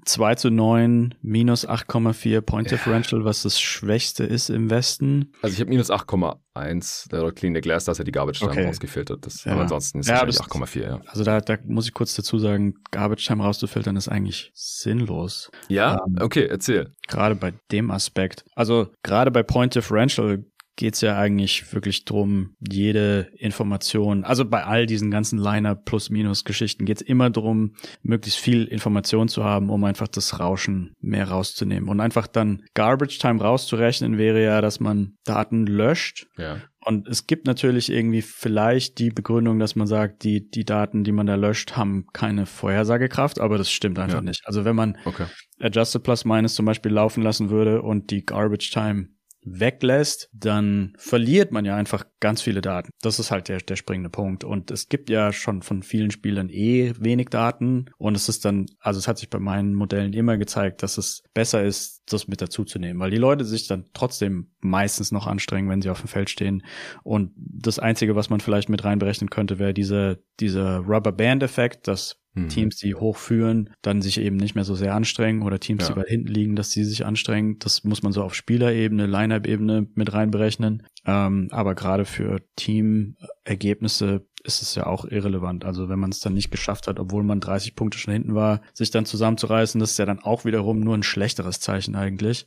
2 zu 9, minus 8,4 Point Differential, was das Schwächste ist im Westen. Also ich habe minus 8,1, der Clean the Glass, dass er die Garbage Time okay. rausgefiltert ist. Ja. Aber ansonsten ist es ja, 8,4, ja. Also da, da muss ich kurz dazu sagen, Garbage Time rauszufiltern ist eigentlich sinnlos. Ja, ähm, okay, erzähl. Gerade bei dem Aspekt. Also gerade bei Point Differential geht es ja eigentlich wirklich drum, jede Information, also bei all diesen ganzen Liner Plus-Minus-Geschichten geht es immer drum, möglichst viel Information zu haben, um einfach das Rauschen mehr rauszunehmen. Und einfach dann Garbage Time rauszurechnen wäre ja, dass man Daten löscht. Ja. Und es gibt natürlich irgendwie vielleicht die Begründung, dass man sagt, die, die Daten, die man da löscht, haben keine Vorhersagekraft, aber das stimmt einfach ja. nicht. Also wenn man okay. Adjusted Plus Minus zum Beispiel laufen lassen würde und die Garbage Time weglässt, dann verliert man ja einfach ganz viele Daten. Das ist halt der, der springende Punkt. Und es gibt ja schon von vielen Spielern eh wenig Daten. Und es ist dann, also es hat sich bei meinen Modellen immer gezeigt, dass es besser ist, das mit dazu zu nehmen, weil die Leute sich dann trotzdem meistens noch anstrengen, wenn sie auf dem Feld stehen. Und das Einzige, was man vielleicht mit reinberechnen könnte, wäre dieser, dieser Rubber Band Effekt, dass mhm. Teams, die hochführen, dann sich eben nicht mehr so sehr anstrengen oder Teams, ja. die weit hinten liegen, dass sie sich anstrengen. Das muss man so auf Spielerebene, Line-Up-Ebene mit reinberechnen. Ähm, aber gerade für Teamergebnisse ist es ja auch irrelevant. Also wenn man es dann nicht geschafft hat, obwohl man 30 Punkte schon hinten war, sich dann zusammenzureißen, das ist ja dann auch wiederum nur ein schlechteres Zeichen eigentlich.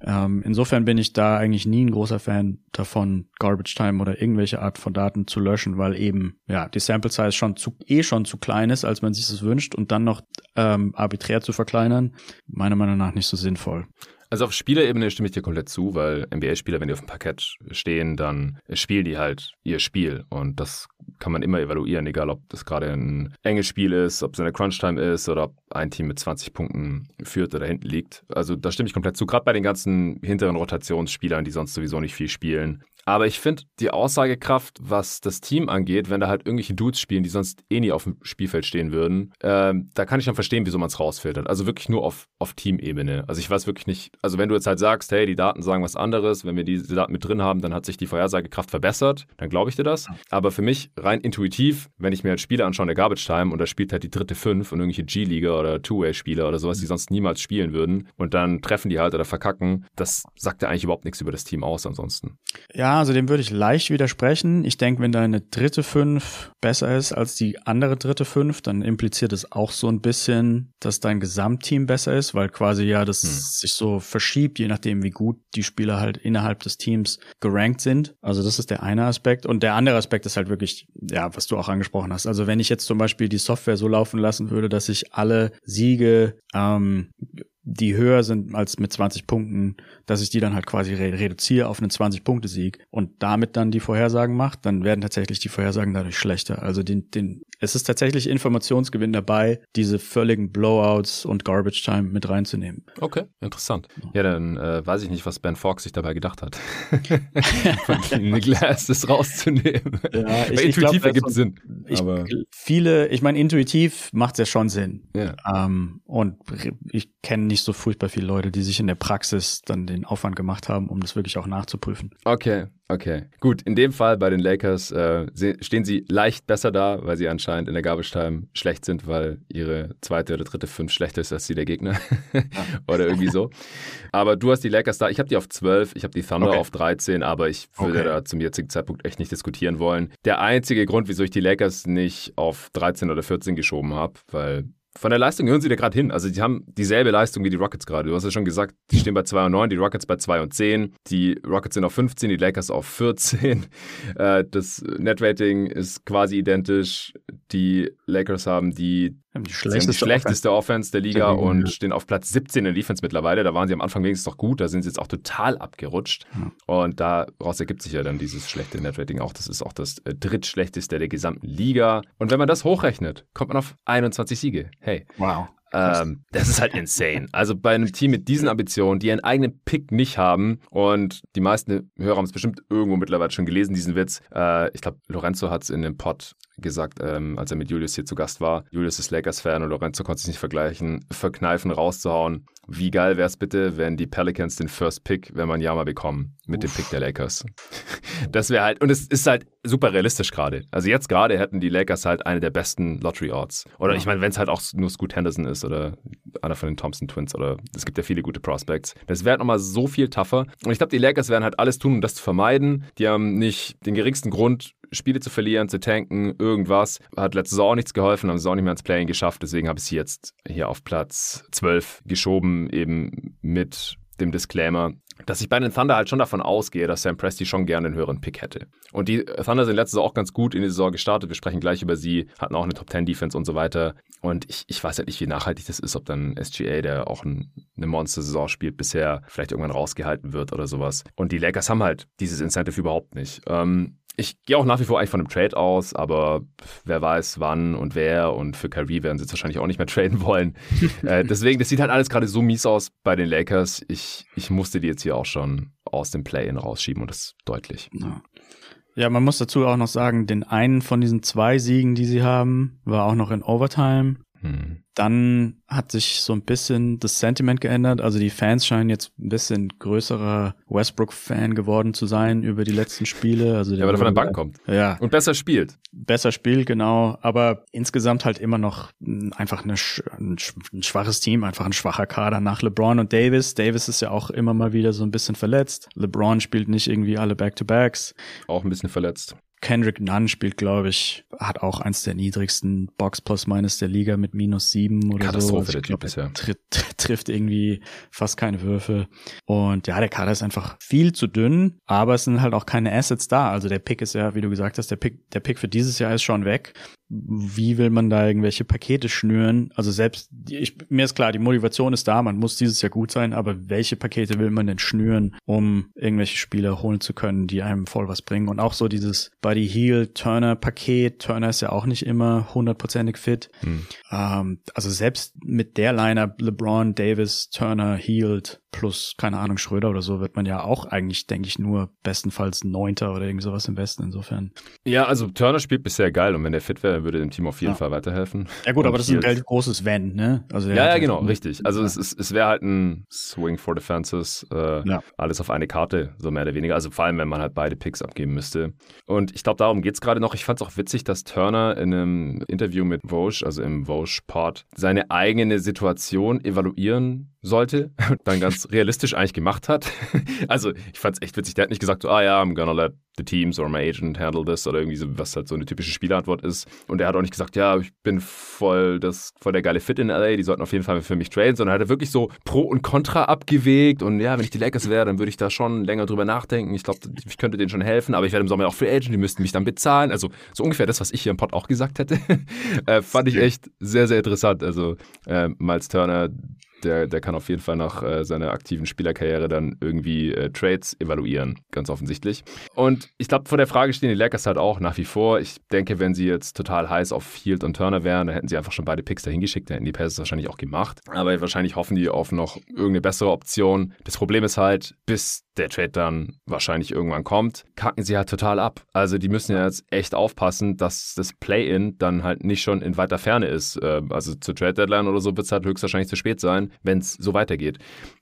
Ähm, insofern bin ich da eigentlich nie ein großer Fan davon, Garbage Time oder irgendwelche Art von Daten zu löschen, weil eben ja die Sample Size schon zu, eh schon zu klein ist, als man sich das wünscht und dann noch ähm, arbiträr zu verkleinern, meiner Meinung nach nicht so sinnvoll. Also auf Spielerebene stimme ich dir komplett zu, weil NBA-Spieler, wenn die auf dem Parkett stehen, dann spielen die halt ihr Spiel. Und das kann man immer evaluieren, egal ob das gerade ein enges Spiel ist, ob es eine Crunch-Time ist oder ob ein Team mit 20 Punkten führt oder hinten liegt. Also da stimme ich komplett zu. Gerade bei den ganzen hinteren Rotationsspielern, die sonst sowieso nicht viel spielen, aber ich finde die Aussagekraft, was das Team angeht, wenn da halt irgendwelche Dudes spielen, die sonst eh nie auf dem Spielfeld stehen würden, äh, da kann ich dann verstehen, wieso man es rausfiltert. Also wirklich nur auf, auf Teamebene. Also ich weiß wirklich nicht, also wenn du jetzt halt sagst, hey, die Daten sagen was anderes, wenn wir diese Daten mit drin haben, dann hat sich die Vorhersagekraft verbessert, dann glaube ich dir das. Aber für mich rein intuitiv, wenn ich mir halt Spiele anschaue in der Garbage Time und da spielt halt die dritte Fünf und irgendwelche G-Liga oder Two-Way-Spieler oder sowas, die sonst niemals spielen würden und dann treffen die halt oder verkacken, das sagt ja eigentlich überhaupt nichts über das Team aus ansonsten. Ja, also dem würde ich leicht widersprechen. Ich denke, wenn deine dritte Fünf besser ist als die andere dritte Fünf, dann impliziert es auch so ein bisschen, dass dein Gesamtteam besser ist, weil quasi ja das hm. sich so verschiebt, je nachdem, wie gut die Spieler halt innerhalb des Teams gerankt sind. Also das ist der eine Aspekt. Und der andere Aspekt ist halt wirklich, ja, was du auch angesprochen hast. Also wenn ich jetzt zum Beispiel die Software so laufen lassen würde, dass ich alle Siege ähm, die höher sind als mit 20 Punkten, dass ich die dann halt quasi re reduziere auf einen 20-Punkte-Sieg und damit dann die Vorhersagen macht, dann werden tatsächlich die Vorhersagen dadurch schlechter. Also den, den, es ist tatsächlich Informationsgewinn dabei, diese völligen Blowouts und Garbage Time mit reinzunehmen. Okay, interessant. Ja, dann äh, weiß ich nicht, was Ben Fox sich dabei gedacht hat. Von Glass das rauszunehmen. Ja, ich, intuitiv ergibt Sinn. Ich, viele, ich meine, intuitiv macht es ja schon Sinn. Ja. Ähm, und ich kenne nicht so furchtbar viele Leute, die sich in der Praxis dann den Aufwand gemacht haben, um das wirklich auch nachzuprüfen. Okay, okay. Gut, in dem Fall bei den Lakers äh, stehen sie leicht besser da, weil sie anscheinend in der Garbage Time schlecht sind, weil ihre zweite oder dritte fünf schlechter ist als die der Gegner. oder irgendwie so. Aber du hast die Lakers da. Ich habe die auf 12, ich habe die Thunder okay. auf 13, aber ich würde okay. da zum jetzigen Zeitpunkt echt nicht diskutieren wollen. Der einzige Grund, wieso ich die Lakers nicht auf 13 oder 14 geschoben habe, weil von der Leistung hören sie da gerade hin. Also die haben dieselbe Leistung wie die Rockets gerade. Du hast ja schon gesagt, die stehen bei 2 und 9, die Rockets bei 2 und 10. Die Rockets sind auf 15, die Lakers auf 14. Äh, das Net-Rating ist quasi identisch. Die Lakers haben die die schlechteste, die schlechteste Offense. der Liga und stehen auf Platz 17 in der Defense mittlerweile. Da waren sie am Anfang wenigstens doch gut, da sind sie jetzt auch total abgerutscht. Ja. Und daraus ergibt sich ja dann dieses schlechte Netrating auch. Das ist auch das äh, drittschlechteste der gesamten Liga. Und wenn man das hochrechnet, kommt man auf 21 Siege. Hey. Wow. Ähm, das ist halt insane. Also bei einem Team mit diesen Ambitionen, die einen eigenen Pick nicht haben und die meisten Hörer haben es bestimmt irgendwo mittlerweile schon gelesen, diesen Witz. Äh, ich glaube, Lorenzo hat es in dem Pod gesagt, ähm, als er mit Julius hier zu Gast war. Julius ist Lakers-Fan und Lorenzo konnte sich nicht vergleichen, verkneifen, rauszuhauen. Wie geil wäre es bitte, wenn die Pelicans den First Pick, wenn man ja mal bekommen, mit Uff. dem Pick der Lakers. Das wäre halt, und es ist halt super realistisch gerade. Also jetzt gerade hätten die Lakers halt eine der besten Lottery-Odds. Oder ja. ich meine, wenn es halt auch nur Scoot Henderson ist oder einer von den Thompson Twins oder es gibt ja viele gute Prospects. Das wäre nochmal so viel tougher. Und ich glaube, die Lakers werden halt alles tun, um das zu vermeiden. Die haben nicht den geringsten Grund, Spiele zu verlieren, zu tanken, irgendwas. Hat letzte Saison auch nichts geholfen, haben es auch nicht mehr ins Playing geschafft. Deswegen habe ich sie jetzt hier auf Platz 12 geschoben, eben mit dem Disclaimer, dass ich bei den Thunder halt schon davon ausgehe, dass Sam Presti schon gerne einen höheren Pick hätte. Und die Thunder sind letztes Jahr auch ganz gut in die Saison gestartet. Wir sprechen gleich über sie, hatten auch eine Top 10 Defense und so weiter. Und ich, ich weiß halt nicht, wie nachhaltig das ist, ob dann SGA, der auch ein, eine Monster-Saison spielt, bisher vielleicht irgendwann rausgehalten wird oder sowas. Und die Lakers haben halt dieses Incentive überhaupt nicht. Ähm, ich gehe auch nach wie vor eigentlich von einem Trade aus, aber wer weiß wann und wer und für Kyrie werden sie jetzt wahrscheinlich auch nicht mehr traden wollen. äh, deswegen, das sieht halt alles gerade so mies aus bei den Lakers. Ich, ich musste die jetzt hier auch schon aus dem Play-In rausschieben und das deutlich. Ja. ja, man muss dazu auch noch sagen, den einen von diesen zwei Siegen, die sie haben, war auch noch in Overtime. Hm. Dann hat sich so ein bisschen das Sentiment geändert. Also die Fans scheinen jetzt ein bisschen größerer Westbrook-Fan geworden zu sein über die letzten Spiele. Also ja, weil er von der Bank kommt. Ja. Und besser spielt. Besser spielt, genau. Aber insgesamt halt immer noch einfach eine, ein, ein schwaches Team, einfach ein schwacher Kader nach LeBron und Davis. Davis ist ja auch immer mal wieder so ein bisschen verletzt. LeBron spielt nicht irgendwie alle Back-to-Backs. Auch ein bisschen verletzt. Kendrick Nunn spielt, glaube ich, hat auch eins der niedrigsten Box plus minus der Liga mit minus sieben oder Katastrophe so. Also der Typ bisher. Tritt, trifft irgendwie fast keine Würfe. Und ja, der Kader ist einfach viel zu dünn, aber es sind halt auch keine Assets da. Also der Pick ist ja, wie du gesagt hast, der Pick, der Pick für dieses Jahr ist schon weg wie will man da irgendwelche Pakete schnüren? Also selbst, ich, mir ist klar, die Motivation ist da, man muss dieses Jahr gut sein, aber welche Pakete will man denn schnüren, um irgendwelche Spieler holen zu können, die einem voll was bringen? Und auch so dieses Buddy Heel Turner Paket. Turner ist ja auch nicht immer hundertprozentig fit. Hm. Ähm, also selbst mit der Lineup LeBron, Davis, Turner, Healed plus, keine Ahnung, Schröder oder so, wird man ja auch eigentlich, denke ich, nur bestenfalls Neunter oder irgend sowas im Westen insofern. Ja, also Turner spielt bisher geil und wenn der fit wäre, würde dem Team auf jeden ja. Fall weiterhelfen. Ja gut, und aber das ist ein relativ großes Wenn, ne? Also ja, ja, halt genau, richtig. Also ja. es, ist, es wäre halt ein Swing for the Fences, äh, ja. alles auf eine Karte, so mehr oder weniger. Also vor allem, wenn man halt beide Picks abgeben müsste. Und ich glaube, darum geht es gerade noch. Ich fand es auch witzig, dass Turner in einem Interview mit Vosch, also im Vosch-Pod, seine eigene Situation evaluieren sollte dann ganz realistisch eigentlich gemacht hat. also ich fand es echt witzig. Der hat nicht gesagt, so, ah ja, I'm gonna let the teams or my agent handle this oder irgendwie so, was halt so eine typische Spielerantwort ist. Und er hat auch nicht gesagt, ja, ich bin voll das, voll der geile Fit in LA, die sollten auf jeden Fall für mich traden, sondern hat er wirklich so Pro und Contra abgewegt und ja, wenn ich die Lakers wäre, dann würde ich da schon länger drüber nachdenken. Ich glaube, ich könnte denen schon helfen, aber ich werde im Sommer auch Free Agent, die müssten mich dann bezahlen. Also so ungefähr das, was ich hier im Pod auch gesagt hätte. äh, fand ich echt sehr, sehr interessant. Also äh, Miles Turner der, der kann auf jeden Fall nach äh, seiner aktiven Spielerkarriere dann irgendwie äh, Trades evaluieren, ganz offensichtlich. Und ich glaube, vor der Frage stehen die Lakers halt auch nach wie vor. Ich denke, wenn sie jetzt total heiß auf Field und Turner wären, dann hätten sie einfach schon beide Picks dahin geschickt, dann hätten die Pacers wahrscheinlich auch gemacht. Aber wahrscheinlich hoffen die auf noch irgendeine bessere Option. Das Problem ist halt, bis der Trade dann wahrscheinlich irgendwann kommt, kacken sie halt total ab. Also die müssen ja jetzt echt aufpassen, dass das Play-In dann halt nicht schon in weiter Ferne ist. Äh, also zur Trade-Deadline oder so wird es halt höchstwahrscheinlich zu spät sein, wenn es so weitergeht.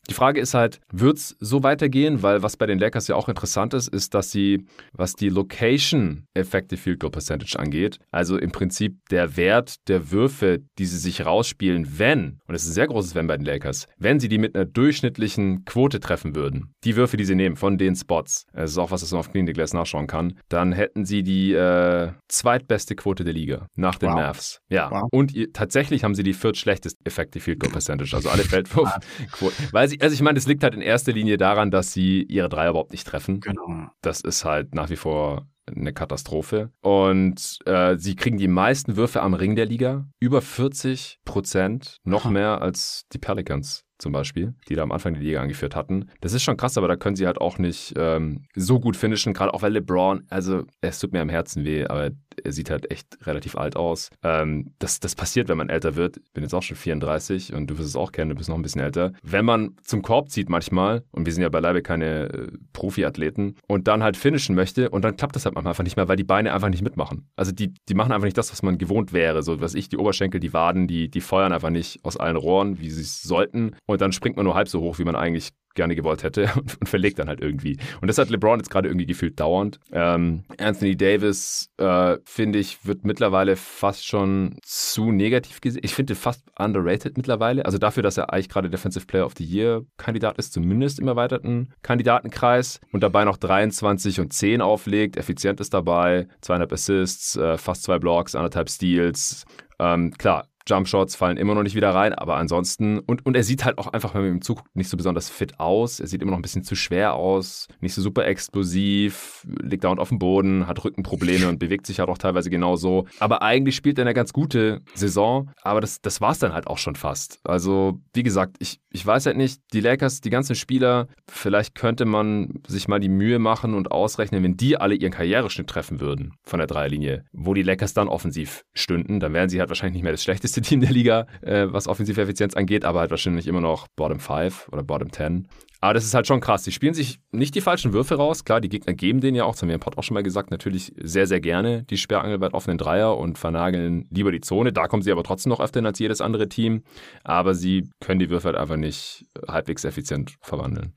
Die Frage ist halt, wird es so weitergehen? Weil was bei den Lakers ja auch interessant ist, ist, dass sie, was die Location Effective Field Goal Percentage angeht, also im Prinzip der Wert der Würfe, die sie sich rausspielen, wenn, und es ist ein sehr großes Wenn bei den Lakers, wenn sie die mit einer durchschnittlichen Quote treffen würden, die Würfe, die sie nehmen von den Spots, das ist auch was, was man auf Clean the Glass nachschauen kann, dann hätten sie die äh, zweitbeste Quote der Liga nach den wow. Mavs. Ja. Wow. Und ihr, tatsächlich haben sie die viertschlechteste Effective Field Goal Percentage, also alle Feldwurfquoten. Weil sie, also ich meine, das liegt halt in erster Linie daran, dass sie ihre Dreier überhaupt nicht treffen. Genau. Das ist halt nach wie vor eine Katastrophe. Und äh, sie kriegen die meisten Würfe am Ring der Liga. Über 40 Prozent, noch mehr als die Pelicans zum Beispiel, die da am Anfang die Liga angeführt hatten. Das ist schon krass, aber da können sie halt auch nicht ähm, so gut finishen, gerade auch weil LeBron, also es tut mir am Herzen weh, aber er sieht halt echt relativ alt aus. Ähm, das, das passiert, wenn man älter wird. Ich bin jetzt auch schon 34 und du wirst es auch kennen, du bist noch ein bisschen älter. Wenn man zum Korb zieht manchmal, und wir sind ja beileibe keine äh, Profiathleten, und dann halt finishen möchte, und dann klappt das halt manchmal einfach nicht mehr, weil die Beine einfach nicht mitmachen. Also die, die machen einfach nicht das, was man gewohnt wäre. So was ich, die Oberschenkel, die Waden, die, die feuern einfach nicht aus allen Rohren, wie sie es sollten. Und dann springt man nur halb so hoch, wie man eigentlich gerne gewollt hätte und, verlegt dann halt irgendwie. Und das hat LeBron jetzt gerade irgendwie gefühlt dauernd. Ähm, Anthony Davis, äh, finde ich, wird mittlerweile fast schon zu negativ gesehen. Ich finde fast underrated mittlerweile. Also dafür, dass er eigentlich gerade Defensive Player of the Year Kandidat ist, zumindest im erweiterten Kandidatenkreis und dabei noch 23 und 10 auflegt. Effizient ist dabei, zweieinhalb Assists, äh, fast zwei Blocks, anderthalb Steals. Ähm, klar, Jumpshots fallen immer noch nicht wieder rein, aber ansonsten, und, und er sieht halt auch einfach, wenn man ihm zuguckt, nicht so besonders fit aus. Er sieht immer noch ein bisschen zu schwer aus, nicht so super explosiv, liegt dauernd auf dem Boden, hat Rückenprobleme und bewegt sich halt auch teilweise genauso. Aber eigentlich spielt er eine ganz gute Saison, aber das, das war es dann halt auch schon fast. Also, wie gesagt, ich, ich weiß halt nicht, die Lakers, die ganzen Spieler, vielleicht könnte man sich mal die Mühe machen und ausrechnen, wenn die alle ihren Karriereschnitt treffen würden von der Dreierlinie, wo die Lakers dann offensiv stünden, dann wären sie halt wahrscheinlich nicht mehr das schlechteste beste Team der Liga, äh, was offensive Effizienz angeht, aber halt wahrscheinlich immer noch Bottom 5 oder Bottom 10. Aber das ist halt schon krass. Die spielen sich nicht die falschen Würfe raus. Klar, die Gegner geben denen ja auch, das haben wir im Pod auch schon mal gesagt, natürlich sehr, sehr gerne die sperrangelweit offenen Dreier und vernageln lieber die Zone. Da kommen sie aber trotzdem noch öfter hin als jedes andere Team. Aber sie können die Würfe halt einfach nicht halbwegs effizient verwandeln.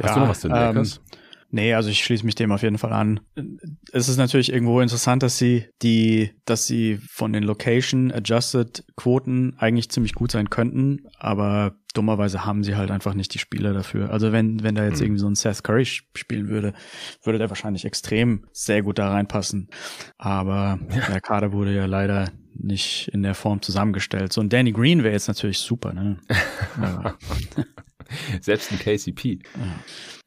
Hast ja, du noch was zu den Lakers? Nee, also ich schließe mich dem auf jeden Fall an. Es ist natürlich irgendwo interessant, dass sie die, dass sie von den Location Adjusted Quoten eigentlich ziemlich gut sein könnten, aber dummerweise haben sie halt einfach nicht die Spieler dafür. Also wenn, wenn da jetzt mhm. irgendwie so ein Seth Curry spielen würde, würde der wahrscheinlich extrem sehr gut da reinpassen. Aber ja. der Kader wurde ja leider nicht in der Form zusammengestellt. So ein Danny Green wäre jetzt natürlich super, ne? Selbst ein KCP.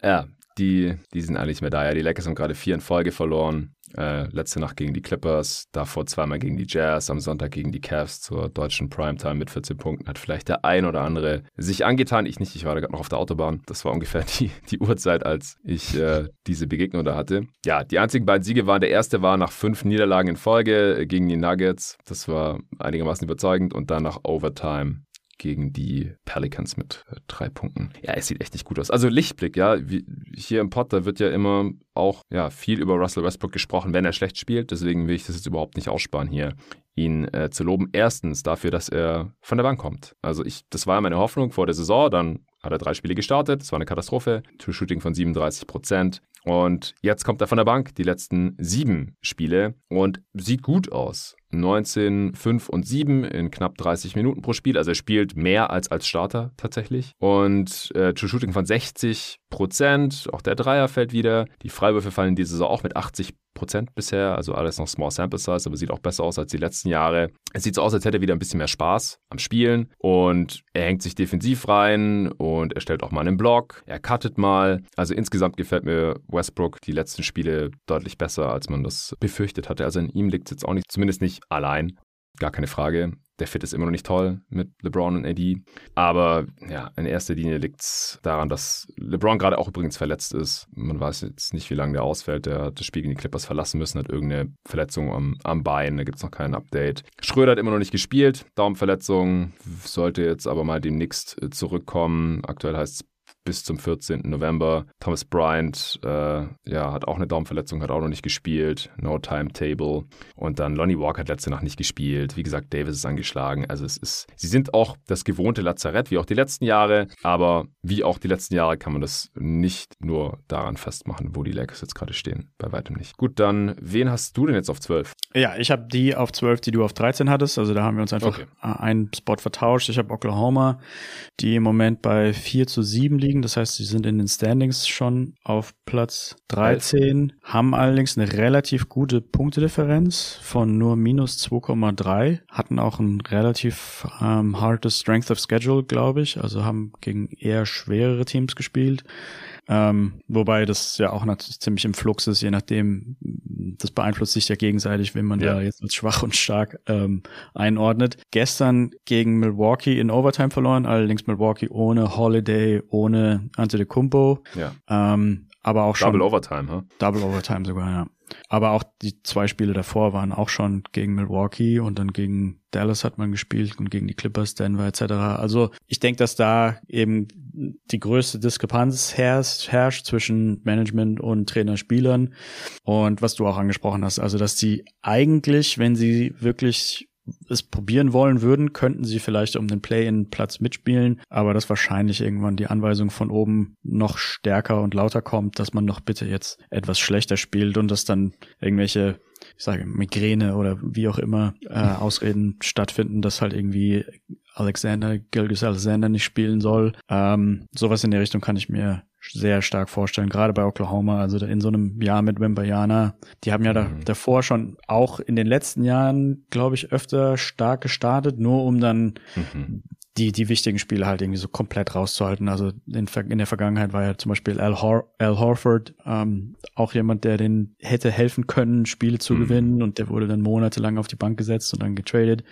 Ja. ja, die, die sind eigentlich mehr da. Ja, die Lakers haben gerade vier in Folge verloren. Äh, letzte Nacht gegen die Clippers, davor zweimal gegen die Jazz, am Sonntag gegen die Cavs zur deutschen Primetime mit 14 Punkten. Hat vielleicht der ein oder andere sich angetan. Ich nicht, ich war da gerade noch auf der Autobahn. Das war ungefähr die, die Uhrzeit, als ich äh, diese Begegnung da hatte. Ja, die einzigen beiden Siege waren, der erste war nach fünf Niederlagen in Folge gegen die Nuggets. Das war einigermaßen überzeugend und dann nach Overtime gegen die Pelicans mit äh, drei Punkten. Ja, es sieht echt nicht gut aus. Also Lichtblick, ja. Wie, hier im Pod, da wird ja immer auch ja, viel über Russell Westbrook gesprochen, wenn er schlecht spielt. Deswegen will ich das jetzt überhaupt nicht aussparen hier, ihn äh, zu loben. Erstens dafür, dass er von der Bank kommt. Also ich, das war meine Hoffnung vor der Saison. Dann hat er drei Spiele gestartet. Das war eine Katastrophe. True Shooting von 37 Prozent. Und jetzt kommt er von der Bank, die letzten sieben Spiele und sieht gut aus. 19, 5 und 7 in knapp 30 Minuten pro Spiel. Also er spielt mehr als als Starter tatsächlich. Und äh, True Shooting von 60 Prozent. Auch der Dreier fällt wieder. Die Freiwürfe fallen diese Saison auch mit 80 Prozent bisher, also alles noch Small Sample Size, aber sieht auch besser aus als die letzten Jahre. Es sieht so aus, als hätte er wieder ein bisschen mehr Spaß am Spielen und er hängt sich defensiv rein und er stellt auch mal einen Block, er cuttet mal. Also insgesamt gefällt mir Westbrook die letzten Spiele deutlich besser, als man das befürchtet hatte. Also in ihm liegt es jetzt auch nicht, zumindest nicht allein. Gar keine Frage. Der Fit ist immer noch nicht toll mit LeBron und AD. Aber ja, in erster Linie liegt es daran, dass LeBron gerade auch übrigens verletzt ist. Man weiß jetzt nicht, wie lange der ausfällt. Der hat das Spiel gegen die Clippers verlassen müssen, hat irgendeine Verletzung am, am Bein. Da gibt es noch kein Update. Schröder hat immer noch nicht gespielt. Daumenverletzung. Sollte jetzt aber mal demnächst äh, zurückkommen. Aktuell heißt es bis zum 14. November. Thomas Bryant äh, ja, hat auch eine Daumenverletzung, hat auch noch nicht gespielt. No Timetable. Und dann Lonnie Walker hat letzte Nacht nicht gespielt. Wie gesagt, Davis ist angeschlagen. Also es ist, sie sind auch das gewohnte Lazarett, wie auch die letzten Jahre. Aber wie auch die letzten Jahre kann man das nicht nur daran festmachen, wo die Lakers jetzt gerade stehen. Bei weitem nicht. Gut, dann wen hast du denn jetzt auf 12? Ja, ich habe die auf 12, die du auf 13 hattest. Also da haben wir uns einfach okay. einen Spot vertauscht. Ich habe Oklahoma, die im Moment bei 4 zu 7 liegen liegen. Das heißt, sie sind in den Standings schon auf Platz 13, haben allerdings eine relativ gute Punktedifferenz von nur minus 2,3, hatten auch ein relativ ähm, hartes Strength of Schedule, glaube ich, also haben gegen eher schwerere Teams gespielt. Ähm, wobei das ja auch natürlich ziemlich im Flux ist, je nachdem, das beeinflusst sich ja gegenseitig, wenn man ja. da jetzt als schwach und stark ähm, einordnet. Gestern gegen Milwaukee in Overtime verloren, allerdings Milwaukee ohne Holiday, ohne Antetokounmpo. Ja. Ähm, aber auch schon. Double Overtime, huh? Double Overtime sogar, ja. Aber auch die zwei Spiele davor waren auch schon gegen Milwaukee und dann gegen Dallas hat man gespielt und gegen die Clippers, Denver etc. Also ich denke, dass da eben die größte Diskrepanz herrscht, herrscht zwischen Management und Trainer-Spielern und was du auch angesprochen hast, also dass sie eigentlich, wenn sie wirklich es probieren wollen würden, könnten sie vielleicht um den Play-in-Platz mitspielen, aber dass wahrscheinlich irgendwann die Anweisung von oben noch stärker und lauter kommt, dass man doch bitte jetzt etwas schlechter spielt und dass dann irgendwelche ich sage Migräne oder wie auch immer äh, Ausreden stattfinden, dass halt irgendwie Alexander, Gilgis Alexander nicht spielen soll. Ähm, sowas in der Richtung kann ich mir sehr stark vorstellen, gerade bei Oklahoma, also in so einem Jahr mit Wembayana. Die haben ja da, mhm. davor schon auch in den letzten Jahren, glaube ich, öfter stark gestartet, nur um dann mhm die, die wichtigen Spiele halt irgendwie so komplett rauszuhalten. Also in, in der Vergangenheit war ja zum Beispiel Al, Hor Al Horford ähm, auch jemand, der den hätte helfen können, Spiele zu mhm. gewinnen und der wurde dann monatelang auf die Bank gesetzt und dann getradet.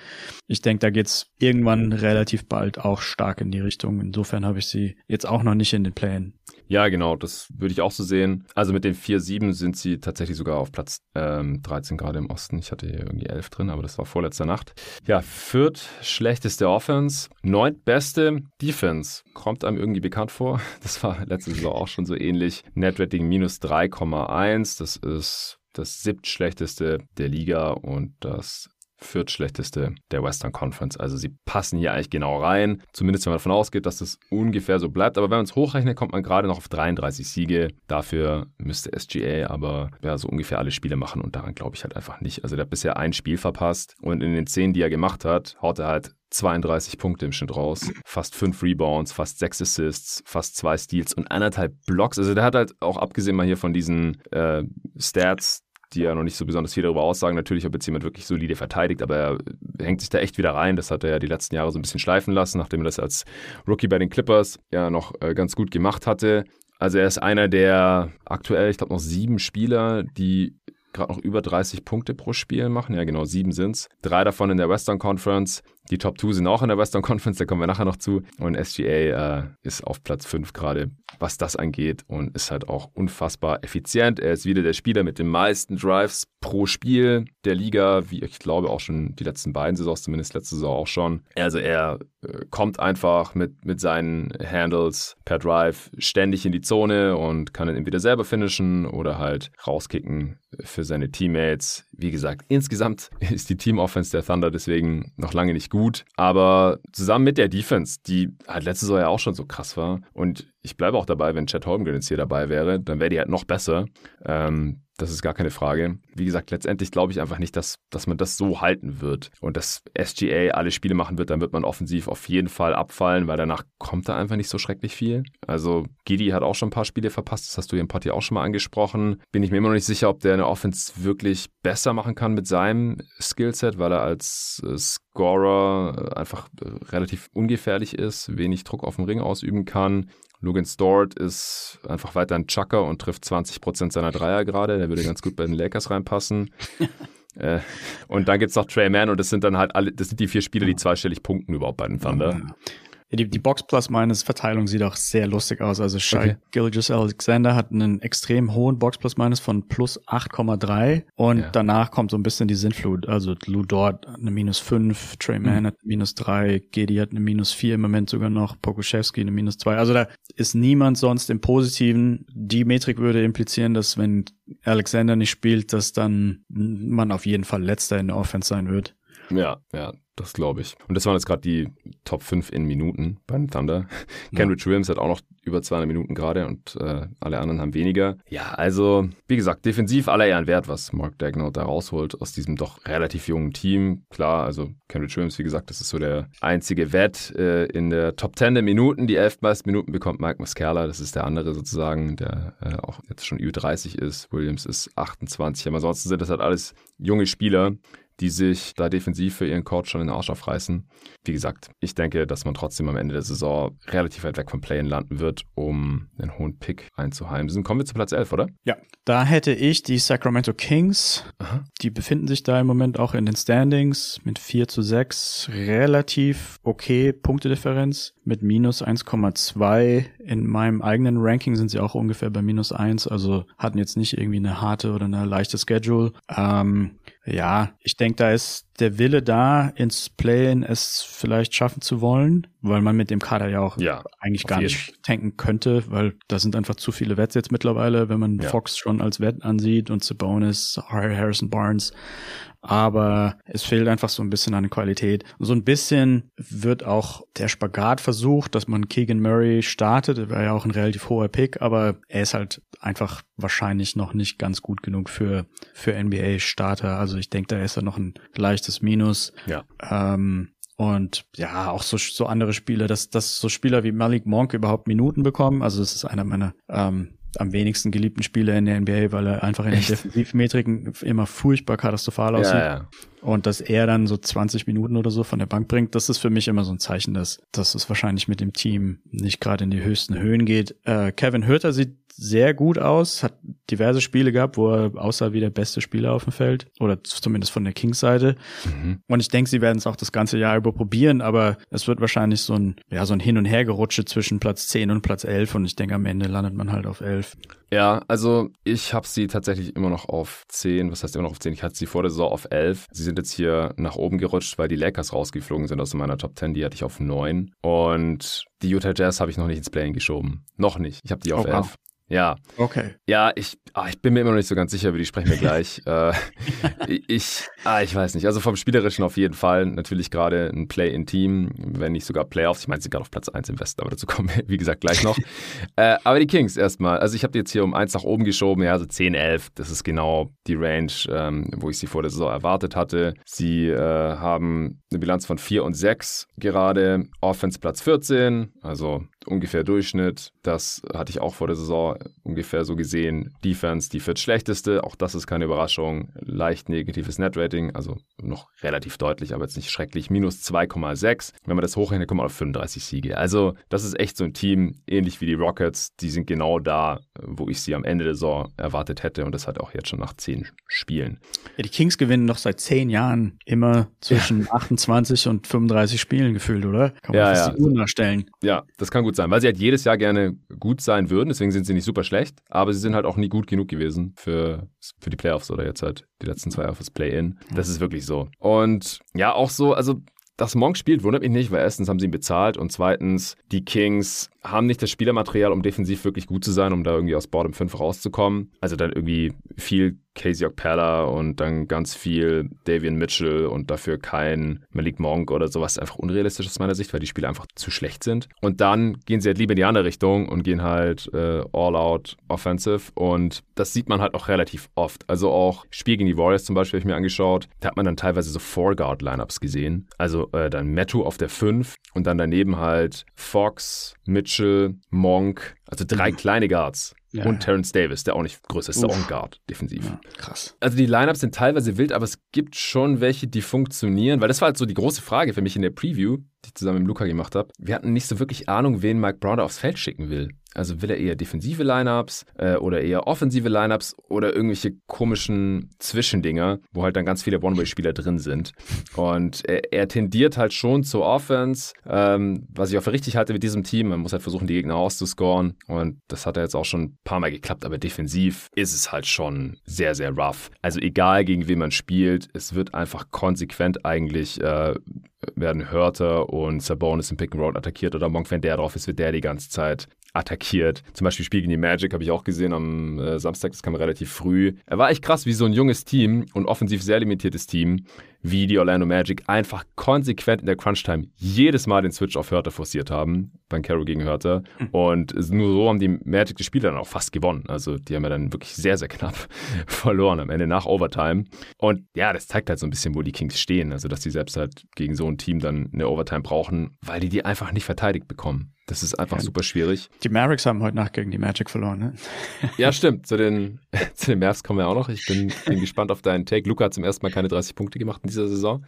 Ich denke, da geht's irgendwann relativ bald auch stark in die Richtung. Insofern habe ich sie jetzt auch noch nicht in den Plänen. Ja, genau, das würde ich auch so sehen. Also mit den 4-7 sind sie tatsächlich sogar auf Platz ähm, 13 gerade im Osten. Ich hatte hier irgendwie 11 drin, aber das war vorletzte Nacht. Ja, viert schlechteste Offense, neunt beste Defense. Kommt einem irgendwie bekannt vor. Das war letzte Saison auch schon so ähnlich. Net Rating minus 3,1. Das ist das siebtschlechteste der Liga und das viertschlechteste der Western Conference. Also sie passen hier eigentlich genau rein. Zumindest wenn man davon ausgeht, dass das ungefähr so bleibt. Aber wenn man es hochrechnet, kommt man gerade noch auf 33 Siege. Dafür müsste SGA aber ja, so ungefähr alle Spiele machen und daran glaube ich halt einfach nicht. Also der hat bisher ein Spiel verpasst und in den zehn, die er gemacht hat, haut er halt 32 Punkte im Schnitt raus, fast fünf Rebounds, fast sechs Assists, fast zwei Steals und anderthalb Blocks. Also der hat halt auch abgesehen mal hier von diesen äh, Stats, die ja noch nicht so besonders viel darüber aussagen, natürlich, ob jetzt jemand wirklich solide verteidigt, aber er hängt sich da echt wieder rein. Das hat er ja die letzten Jahre so ein bisschen schleifen lassen, nachdem er das als Rookie bei den Clippers ja noch äh, ganz gut gemacht hatte. Also er ist einer der aktuell, ich glaube, noch sieben Spieler, die gerade noch über 30 Punkte pro Spiel machen. Ja, genau, sieben sind es. Drei davon in der Western Conference. Die Top 2 sind auch in der Western Conference, da kommen wir nachher noch zu. Und SGA äh, ist auf Platz 5 gerade, was das angeht und ist halt auch unfassbar effizient. Er ist wieder der Spieler mit den meisten Drives pro Spiel der Liga, wie ich glaube auch schon die letzten beiden Saisons, zumindest letzte Saison auch schon. Also er äh, kommt einfach mit, mit seinen Handles per Drive ständig in die Zone und kann dann entweder selber finishen oder halt rauskicken für seine Teammates. Wie gesagt, insgesamt ist die Team-Offense der Thunder deswegen noch lange nicht gut, aber zusammen mit der Defense, die halt letzte Saison ja auch schon so krass war und ich bleibe auch dabei, wenn Chad Holmgren jetzt hier dabei wäre, dann wäre die halt noch besser. Ähm, das ist gar keine Frage. Wie gesagt, letztendlich glaube ich einfach nicht, dass, dass man das so halten wird und dass SGA alle Spiele machen wird. Dann wird man offensiv auf jeden Fall abfallen, weil danach kommt da einfach nicht so schrecklich viel. Also Gidi hat auch schon ein paar Spiele verpasst. Das hast du hier im Party auch schon mal angesprochen. Bin ich mir immer noch nicht sicher, ob der eine Offense wirklich besser machen kann mit seinem Skillset, weil er als äh, Scorer einfach äh, relativ ungefährlich ist, wenig Druck auf dem Ring ausüben kann. Logan Stort ist einfach weiter ein Chucker und trifft 20% seiner Dreier gerade. Der würde ganz gut bei den Lakers reinpassen. äh, und dann gibt es noch Trey Mann und das sind dann halt alle, das sind die vier Spieler, die zweistellig punkten überhaupt bei den Thunder. Ja, die, die Box Plus Minus Verteilung sieht auch sehr lustig aus. Also Shai okay. Gilgis Alexander hat einen extrem hohen Box Plus Minus von plus 8,3 und ja. danach kommt so ein bisschen die Sinnflut. Also Lou Dort eine minus 5, Trey Mann mhm. hat eine minus 3, Gedi hat eine minus 4 im Moment sogar noch, Pokuschewski eine minus 2. Also da ist niemand sonst im Positiven. Die Metrik würde implizieren, dass wenn Alexander nicht spielt, dass dann man auf jeden Fall letzter in der Offense sein wird. Ja, ja, das glaube ich. Und das waren jetzt gerade die Top 5 in Minuten bei den Thunder. Ja. Kenrich Williams hat auch noch über 200 Minuten gerade und äh, alle anderen haben weniger. Ja, also, wie gesagt, defensiv aller Ehren wert, was Mark Dagnall da rausholt aus diesem doch relativ jungen Team. Klar, also Kenrich Williams, wie gesagt, das ist so der einzige Wett äh, in der Top 10 der Minuten. Die elf meisten Minuten bekommt Mike Muscala, das ist der andere sozusagen, der äh, auch jetzt schon über 30 ist. Williams ist 28, aber ansonsten sind das halt alles junge Spieler, die sich da defensiv für ihren Coach schon den Arsch aufreißen. Wie gesagt, ich denke, dass man trotzdem am Ende der Saison relativ weit weg vom Playen landen wird, um einen hohen Pick einzuheimsen. Kommen wir zu Platz 11, oder? Ja, da hätte ich die Sacramento Kings. Aha. Die befinden sich da im Moment auch in den Standings mit 4 zu 6. Relativ okay Punktedifferenz mit minus 1,2. In meinem eigenen Ranking sind sie auch ungefähr bei minus 1, also hatten jetzt nicht irgendwie eine harte oder eine leichte Schedule. Ähm, ja, ich denke, da ist der Wille da, ins Play-In es vielleicht schaffen zu wollen, weil man mit dem Kader ja auch ja, eigentlich gar nicht tanken könnte, weil da sind einfach zu viele Wets jetzt mittlerweile, wenn man ja. Fox schon als Wett ansieht und Sabonis, Harrison Barnes aber es fehlt einfach so ein bisschen an Qualität. So ein bisschen wird auch der Spagat versucht, dass man Keegan Murray startet. Er war ja auch ein relativ hoher Pick, aber er ist halt einfach wahrscheinlich noch nicht ganz gut genug für, für NBA-Starter. Also ich denke, da ist er noch ein leichtes Minus. Ja. Ähm, und ja, auch so, so andere Spieler, dass, dass so Spieler wie Malik Monk überhaupt Minuten bekommen. Also das ist einer meiner ähm, am wenigsten geliebten Spieler in der NBA, weil er einfach in den Defensivmetriken immer furchtbar katastrophal aussieht. Ja, ja. Und dass er dann so 20 Minuten oder so von der Bank bringt, das ist für mich immer so ein Zeichen, dass, dass es wahrscheinlich mit dem Team nicht gerade in die höchsten Höhen geht. Äh, Kevin Hürter sieht sehr gut aus, hat diverse Spiele gehabt, wo er aussah wie der beste Spieler auf dem Feld oder zumindest von der Kings-Seite. Mhm. Und ich denke, sie werden es auch das ganze Jahr über probieren, aber es wird wahrscheinlich so ein, ja, so ein Hin- und Hergerutsche zwischen Platz 10 und Platz 11 und ich denke, am Ende landet man halt auf 11. Ja, also ich habe sie tatsächlich immer noch auf 10. Was heißt immer noch auf 10? Ich hatte sie vor der Saison auf 11. Sie sind jetzt hier nach oben gerutscht, weil die Lakers rausgeflogen sind aus meiner Top 10. Die hatte ich auf 9. Und die Utah Jazz habe ich noch nicht ins Play geschoben. Noch nicht. Ich habe die auf oh, 11. Wow. Ja. Okay. Ja, ich, ah, ich bin mir immer noch nicht so ganz sicher, über die sprechen wir gleich. äh, ich, ah, ich weiß nicht. Also vom Spielerischen auf jeden Fall. Natürlich gerade ein Play-in-Team, wenn nicht sogar Playoffs. Ich meine, sie sind gerade auf Platz 1 im Westen, aber dazu kommen wir, wie gesagt, gleich noch. äh, aber die Kings erstmal. Also ich habe die jetzt hier um 1 nach oben geschoben. Ja, also 10, 11. Das ist genau die Range, ähm, wo ich sie vor der Saison erwartet hatte. Sie äh, haben eine Bilanz von 4 und 6 gerade. Offense Platz 14, also ungefähr Durchschnitt. Das hatte ich auch vor der Saison ungefähr so gesehen. Defense, die viertschlechteste, auch das ist keine Überraschung. Leicht negatives Netrating, also noch relativ deutlich, aber jetzt nicht schrecklich. Minus 2,6. Wenn man das hochrechnet, kommt man auf 35 Siege. Also das ist echt so ein Team, ähnlich wie die Rockets. Die sind genau da, wo ich sie am Ende der Saison erwartet hätte und das hat auch jetzt schon nach 10 Spielen. Ja, die Kings gewinnen noch seit 10 Jahren immer zwischen ja. 28 und 35 Spielen gefühlt, oder? Kann man ja, ja. die Uhr nachstellen. Ja, das kann gut sein, weil sie halt jedes Jahr gerne gut sein würden, deswegen sind sie nicht super schlecht, aber sie sind halt auch nie gut genug gewesen für, für die Playoffs oder jetzt halt die letzten zwei Jahre fürs Play-In. Das ist wirklich so. Und ja, auch so, also dass Monk spielt, wundert mich nicht, weil erstens haben sie ihn bezahlt und zweitens, die Kings haben nicht das Spielermaterial, um defensiv wirklich gut zu sein, um da irgendwie aus Bottom 5 rauszukommen. Also dann irgendwie viel Casey Okpella und dann ganz viel Davian Mitchell und dafür kein Malik Monk oder sowas. Einfach unrealistisch aus meiner Sicht, weil die Spiele einfach zu schlecht sind. Und dann gehen sie halt lieber in die andere Richtung und gehen halt äh, all-out offensive und das sieht man halt auch relativ oft. Also auch Spiel gegen die Warriors zum Beispiel habe ich mir angeschaut, da hat man dann teilweise so Four-Guard-Lineups gesehen. Also äh, dann Metu auf der 5 und dann daneben halt Fox, Mitchell, Monk, also drei mhm. kleine Guards. Ja, und Terence Davis, der auch nicht größer ist, der auch Guard defensiv. Ja, krass. Also die Lineups sind teilweise wild, aber es gibt schon welche, die funktionieren, weil das war halt so die große Frage für mich in der Preview, die ich zusammen mit Luca gemacht habe. Wir hatten nicht so wirklich Ahnung, wen Mike Brown aufs Feld schicken will. Also will er eher defensive Lineups äh, oder eher offensive Lineups oder irgendwelche komischen Zwischendinger, wo halt dann ganz viele One-Way-Spieler drin sind. Und er, er, tendiert halt schon zur Offense, ähm, was ich auch für richtig halte mit diesem Team. Man muss halt versuchen, die Gegner auszuscoren. Und das hat er jetzt auch schon ein paar Mal geklappt, aber defensiv ist es halt schon sehr, sehr rough. Also egal gegen wen man spielt, es wird einfach konsequent eigentlich äh, werden Hörter und Sabonis im Pick and Roll attackiert oder Monk, wenn der drauf ist, wird der die ganze Zeit attackiert. Zum Beispiel Spiel gegen die Magic habe ich auch gesehen am äh, Samstag, das kam relativ früh. Er war echt krass, wie so ein junges Team und offensiv sehr limitiertes Team, wie die Orlando Magic einfach konsequent in der Crunch-Time jedes Mal den Switch auf Hörter forciert haben, beim Carroll gegen Hörter. Mhm. Und nur so haben die Magic die Spiele dann auch fast gewonnen. Also die haben ja dann wirklich sehr, sehr knapp verloren am Ende nach Overtime. Und ja, das zeigt halt so ein bisschen, wo die Kings stehen. Also dass die selbst halt gegen so ein Team dann eine Overtime brauchen, weil die die einfach nicht verteidigt bekommen. Das ist einfach ja, super schwierig. Die Mavericks haben heute Nacht gegen die Magic verloren, ne? Ja, stimmt. Zu den, zu den Mavs kommen wir auch noch. Ich bin, bin gespannt auf deinen Take. Luca hat zum ersten Mal keine 30 Punkte gemacht in dieser Saison.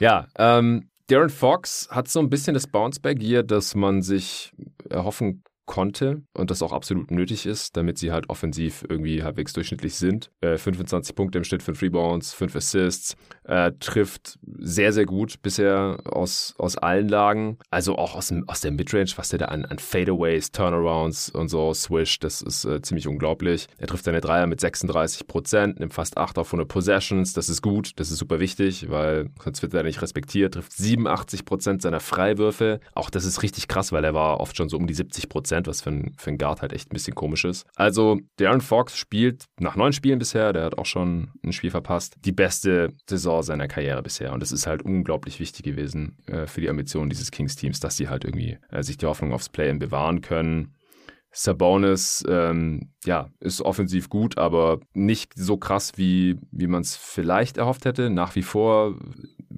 Ja, ähm, Darren Fox hat so ein bisschen das Bounceback hier, dass man sich erhoffen konnte und das auch absolut nötig ist, damit sie halt offensiv irgendwie halbwegs durchschnittlich sind. Äh, 25 Punkte im Schnitt, 5 Rebounds, 5 Assists, äh, trifft sehr, sehr gut bisher aus, aus allen Lagen. Also auch aus, dem, aus der Midrange, was der da an, an Fadeaways, Turnarounds und so Swish, das ist äh, ziemlich unglaublich. Er trifft seine Dreier mit 36 Prozent, nimmt fast 8 auf 100 Possessions, das ist gut, das ist super wichtig, weil sonst wird er nicht respektiert, trifft 87 Prozent seiner Freiwürfe. Auch das ist richtig krass, weil er war oft schon so um die 70 Prozent Prozent, was für ein, für ein Guard halt echt ein bisschen komisch ist. Also Darren Fox spielt nach neun Spielen bisher, der hat auch schon ein Spiel verpasst, die beste Saison seiner Karriere bisher. Und das ist halt unglaublich wichtig gewesen äh, für die Ambitionen dieses Kings-Teams, dass sie halt irgendwie äh, sich die Hoffnung aufs Play-In bewahren können. Sabonis, ähm, ja, ist offensiv gut, aber nicht so krass, wie, wie man es vielleicht erhofft hätte. Nach wie vor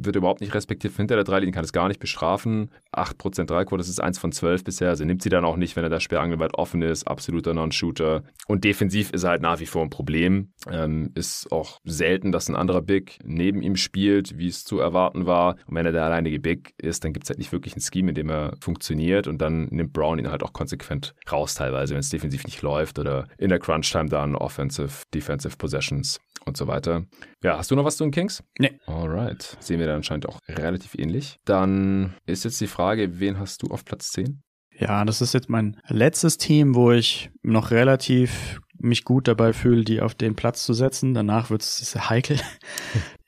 wird überhaupt nicht respektiert hinter der Dreilinie, kann es gar nicht bestrafen. 8% Dreiquote, das ist eins von 12 bisher. Also nimmt sie dann auch nicht, wenn er da sperrangelweit offen ist. Absoluter Non-Shooter. Und defensiv ist er halt nach wie vor ein Problem. Ähm, ist auch selten, dass ein anderer Big neben ihm spielt, wie es zu erwarten war. Und wenn er der alleinige Big ist, dann gibt es halt nicht wirklich ein Scheme, in dem er funktioniert. Und dann nimmt Brown ihn halt auch konsequent raus teilweise, wenn es defensiv nicht läuft oder in der Crunch-Time dann Offensive, Defensive Possessions und so weiter. Ja, hast du noch was zu den Kings? Nee. Alright. Sehen wir dann anscheinend auch relativ ähnlich. Dann ist jetzt die Frage, wen hast du auf Platz 10? Ja, das ist jetzt mein letztes Team, wo ich noch relativ mich gut dabei fühle, die auf den Platz zu setzen. Danach wird es heikel.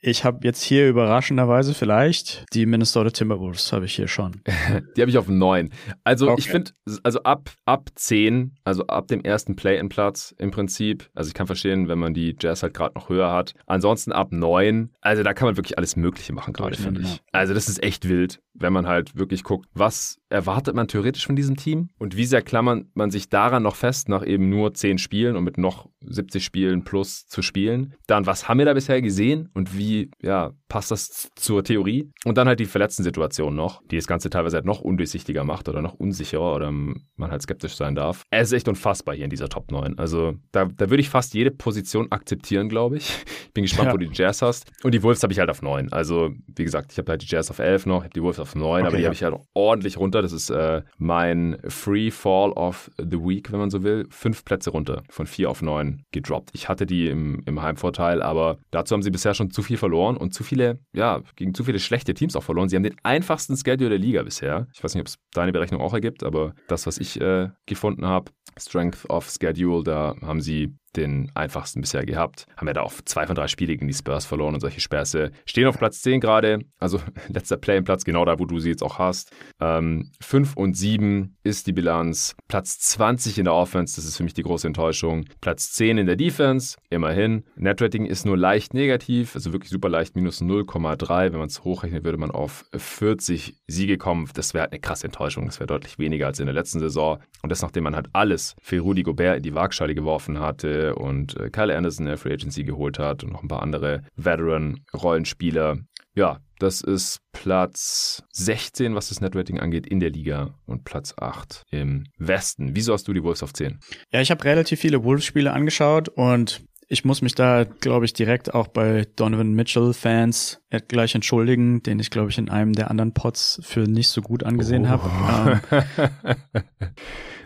Ich habe jetzt hier überraschenderweise vielleicht die Minnesota Timberwolves habe ich hier schon. die habe ich auf neun. Also okay. ich finde, also ab, ab zehn, also ab dem ersten Play-in-Platz im Prinzip, also ich kann verstehen, wenn man die Jazz halt gerade noch höher hat. Ansonsten ab neun, also da kann man wirklich alles Mögliche machen gerade, finde ich. Also das ist echt wild, wenn man halt wirklich guckt, was erwartet man theoretisch von diesem Team und wie sehr klammert man sich daran noch fest, nach eben nur zehn Spielen und mit noch 70 Spielen plus zu spielen. Dann, was haben wir da bisher gesehen und wie ja, passt das zur Theorie? Und dann halt die verletzten Situationen noch, die das Ganze teilweise halt noch undurchsichtiger macht oder noch unsicherer oder man halt skeptisch sein darf. Es ist echt unfassbar hier in dieser Top 9. Also da, da würde ich fast jede Position akzeptieren, glaube ich. Ich bin gespannt, ja. wo du die Jazz hast. Und die Wolves habe ich halt auf 9. Also wie gesagt, ich habe halt die Jazz auf 11 noch, ich habe die Wolves auf 9, okay, aber die ja. habe ich halt ordentlich runter. Das ist äh, mein Free Fall of the Week, wenn man so will. Fünf Plätze runter, von 4 auf 9 gedroppt. Ich hatte die im, im Heimvorteil, aber dazu haben sie bisher schon zu viel verloren und zu viele, ja, gegen zu viele schlechte Teams auch verloren. Sie haben den einfachsten Schedule der Liga bisher. Ich weiß nicht, ob es deine Berechnung auch ergibt, aber das, was ich äh, gefunden habe, Strength of Schedule, da haben sie den einfachsten bisher gehabt. Haben ja da auch zwei von drei Spiele gegen die Spurs verloren und solche Späße. Stehen auf Platz 10 gerade, also letzter Play-in-Platz, genau da, wo du sie jetzt auch hast. Ähm, 5 und 7 ist die Bilanz. Platz 20 in der Offense, das ist für mich die große Enttäuschung. Platz 10 in der Defense, immerhin. Netrating ist nur leicht negativ, also wirklich super leicht, minus 0,3. Wenn man es hochrechnet, würde man auf 40 Siege kommen. Das wäre halt eine krasse Enttäuschung. Das wäre deutlich weniger als in der letzten Saison. Und das, nachdem man halt alles für Rudy Gobert in die Waagschale geworfen hatte und äh, Kyle Anderson in der Free Agency geholt hat und noch ein paar andere Veteran-Rollenspieler. Ja, das ist Platz 16, was das Netrating angeht, in der Liga und Platz 8 im Westen. Wieso hast du die Wolves auf 10? Ja, ich habe relativ viele Wolves-Spiele angeschaut und ich muss mich da, glaube ich, direkt auch bei Donovan Mitchell-Fans gleich entschuldigen, den ich, glaube ich, in einem der anderen Pots für nicht so gut angesehen oh. habe. Ähm,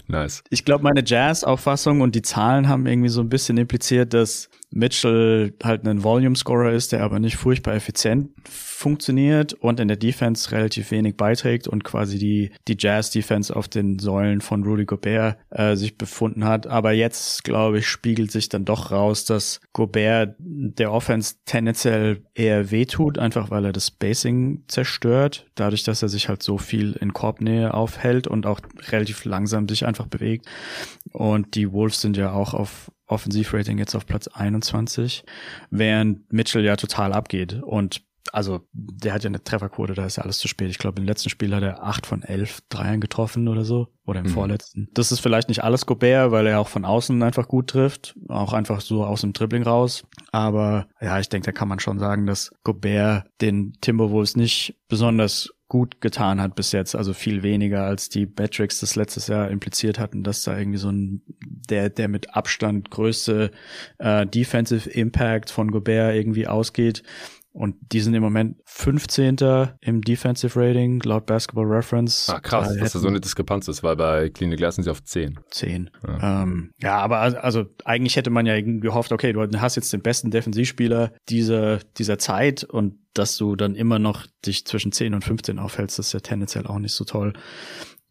Nice. Ich glaube, meine Jazz-Auffassung und die Zahlen haben irgendwie so ein bisschen impliziert, dass Mitchell halt ein Volume-Scorer ist, der aber nicht furchtbar effizient funktioniert und in der Defense relativ wenig beiträgt und quasi die, die Jazz-Defense auf den Säulen von Rudy Gobert äh, sich befunden hat. Aber jetzt, glaube ich, spiegelt sich dann doch raus, dass Gobert der Offense tendenziell eher wehtut, einfach weil er das Spacing zerstört, dadurch, dass er sich halt so viel in Korbnähe aufhält und auch relativ langsam sich einfach bewegt. Und die Wolves sind ja auch auf Offensivrating jetzt auf Platz 21, während Mitchell ja total abgeht. Und also der hat ja eine Trefferquote, da ist ja alles zu spät. Ich glaube, im letzten Spiel hat er acht von elf Dreiern getroffen oder so. Oder im mhm. vorletzten. Das ist vielleicht nicht alles Gobert, weil er auch von außen einfach gut trifft. Auch einfach so aus dem Dribbling raus. Aber ja, ich denke, da kann man schon sagen, dass Gobert den Timberwolves nicht besonders gut getan hat bis jetzt, also viel weniger als die Metrics das letztes Jahr impliziert hatten, dass da irgendwie so ein der der mit Abstand größte äh, Defensive Impact von Gobert irgendwie ausgeht. Und die sind im Moment 15. im Defensive Rating laut Basketball Reference. Ah, krass, dass da so eine Diskrepanz ist, weil bei Clean Glass sind sie auf 10. 10. Ja, ähm, ja aber also, also eigentlich hätte man ja gehofft, okay, du hast jetzt den besten Defensivspieler dieser, dieser Zeit und dass du dann immer noch dich zwischen 10 und 15 aufhältst, das ist ja tendenziell auch nicht so toll.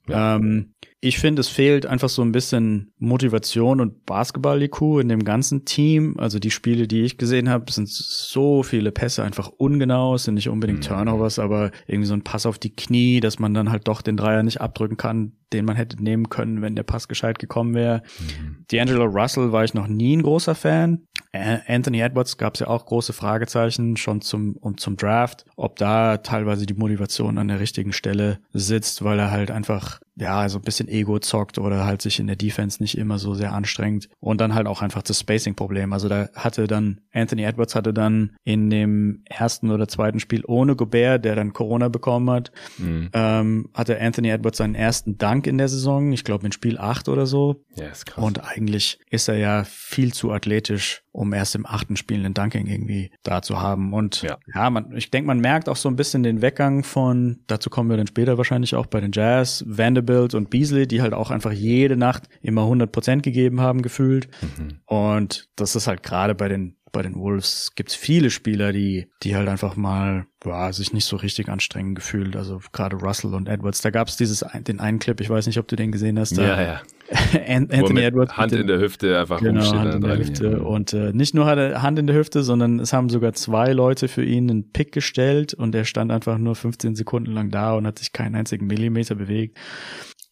Ja. Ähm, ich finde, es fehlt einfach so ein bisschen Motivation und Basketball-IQ in dem ganzen Team. Also die Spiele, die ich gesehen habe, sind so viele Pässe einfach ungenau, es sind nicht unbedingt mhm. Turnovers, aber irgendwie so ein Pass auf die Knie, dass man dann halt doch den Dreier nicht abdrücken kann, den man hätte nehmen können, wenn der Pass gescheit gekommen wäre. Mhm. D'Angelo Russell war ich noch nie ein großer Fan. Anthony Edwards gab es ja auch große Fragezeichen schon zum, um, zum Draft, ob da teilweise die Motivation an der richtigen Stelle sitzt, weil er halt einfach ja, so ein bisschen Ego zockt oder halt sich in der Defense nicht immer so sehr anstrengt. Und dann halt auch einfach das Spacing-Problem. Also da hatte dann, Anthony Edwards hatte dann in dem ersten oder zweiten Spiel ohne Gobert, der dann Corona bekommen hat, mhm. ähm, hatte Anthony Edwards seinen ersten Dank in der Saison. Ich glaube in Spiel 8 oder so. Ja, ist krass. Und eigentlich ist er ja viel zu athletisch, um erst im achten Spiel einen Dunking irgendwie da zu haben. Und ja, ja man, ich denke, man merkt auch so ein bisschen den Weggang von, dazu kommen wir dann später wahrscheinlich auch bei den Jazz, Vanderbilt und Beasley, die halt auch einfach jede Nacht immer 100 Prozent gegeben haben, gefühlt. Mhm. Und das ist halt gerade bei den bei den Wolves gibt's viele Spieler, die, die halt einfach mal, ja, sich nicht so richtig anstrengend gefühlt. Also gerade Russell und Edwards. Da gab's dieses, den einen Clip, ich weiß nicht, ob du den gesehen hast. ja, ja. Anthony Edwards. Hand in der Hüfte einfach genau, Hand in der Hüfte. Und äh, nicht nur hat er Hand in der Hüfte, sondern es haben sogar zwei Leute für ihn einen Pick gestellt und er stand einfach nur 15 Sekunden lang da und hat sich keinen einzigen Millimeter bewegt.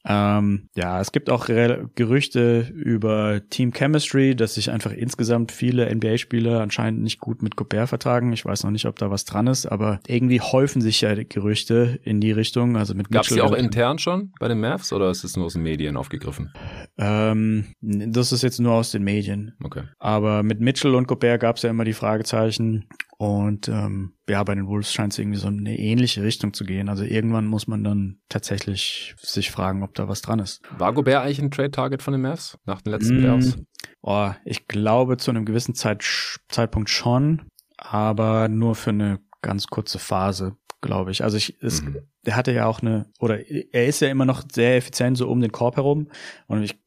Ähm, ja, es gibt auch Gerüchte über Team Chemistry, dass sich einfach insgesamt viele NBA-Spieler anscheinend nicht gut mit Gobert vertragen. Ich weiß noch nicht, ob da was dran ist, aber irgendwie häufen sich ja Gerüchte in die Richtung. Also mit Gab es die auch intern schon bei den Mavs oder ist es nur aus den Medien aufgegriffen? Ähm, das ist jetzt nur aus den Medien. Okay. Aber mit Mitchell und Gobert gab es ja immer die Fragezeichen. Und ähm, ja, bei den Wolves scheint es irgendwie so eine ähnliche Richtung zu gehen. Also irgendwann muss man dann tatsächlich sich fragen, ob da was dran ist. War Gobert eigentlich ein Trade-Target von den Mavs nach den letzten mm, Playoffs? Oh, ich glaube zu einem gewissen Zeit, Zeitpunkt schon, aber nur für eine ganz kurze Phase glaube ich. Also ich, es, mhm. der hatte ja auch eine, oder er ist ja immer noch sehr effizient so um den Korb herum. Und ich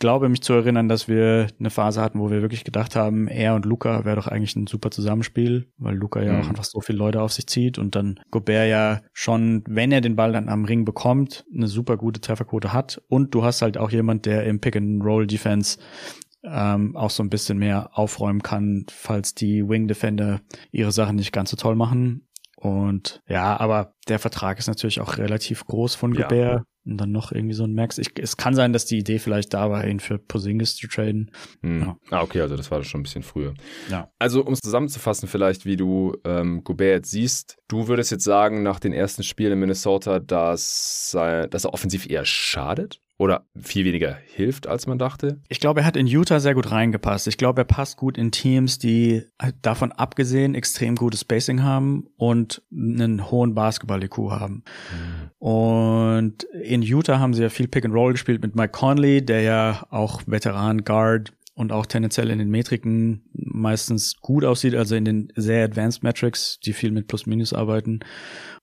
glaube mich zu erinnern, dass wir eine Phase hatten, wo wir wirklich gedacht haben, er und Luca wäre doch eigentlich ein super Zusammenspiel, weil Luca ja mhm. auch einfach so viele Leute auf sich zieht und dann Gobert ja schon, wenn er den Ball dann am Ring bekommt, eine super gute Trefferquote hat. Und du hast halt auch jemand, der im Pick-and-Roll-Defense ähm, auch so ein bisschen mehr aufräumen kann, falls die Wing Defender ihre Sachen nicht ganz so toll machen. Und ja, aber der Vertrag ist natürlich auch relativ groß von Gobert. Ja. Und dann noch irgendwie so ein Max. Ich, es kann sein, dass die Idee vielleicht da war, ihn für Posingis zu traden. Hm. Ja. Ah, okay, also das war schon ein bisschen früher. Ja. Also, um es zusammenzufassen, vielleicht, wie du ähm, Gobert jetzt siehst, du würdest jetzt sagen, nach den ersten Spielen in Minnesota, dass, äh, dass er offensiv eher schadet? Oder viel weniger hilft, als man dachte? Ich glaube, er hat in Utah sehr gut reingepasst. Ich glaube, er passt gut in Teams, die davon abgesehen extrem gutes Spacing haben und einen hohen Basketball-IQ haben. Mhm. Und in Utah haben sie ja viel Pick and Roll gespielt mit Mike Conley, der ja auch Veteran Guard und auch tendenziell in den Metriken meistens gut aussieht, also in den sehr Advanced Metrics, die viel mit Plus-Minus arbeiten.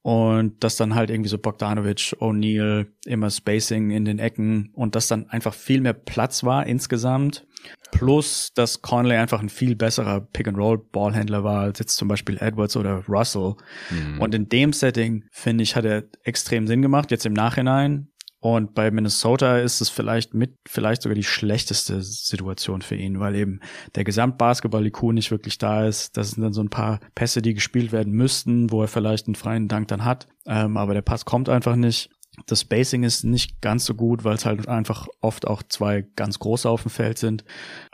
Und das dann halt irgendwie so Bogdanovic, O'Neal, immer Spacing in den Ecken und das dann einfach viel mehr Platz war insgesamt. Plus, dass Conley einfach ein viel besserer Pick-and-Roll-Ballhändler war als jetzt zum Beispiel Edwards oder Russell. Mhm. Und in dem Setting, finde ich, hat er extrem Sinn gemacht. Jetzt im Nachhinein, und bei Minnesota ist es vielleicht mit, vielleicht sogar die schlechteste Situation für ihn, weil eben der Gesamtbasketball-IQ nicht wirklich da ist. Das sind dann so ein paar Pässe, die gespielt werden müssten, wo er vielleicht einen freien Dank dann hat. Ähm, aber der Pass kommt einfach nicht. Das Spacing ist nicht ganz so gut, weil es halt einfach oft auch zwei ganz große auf dem Feld sind.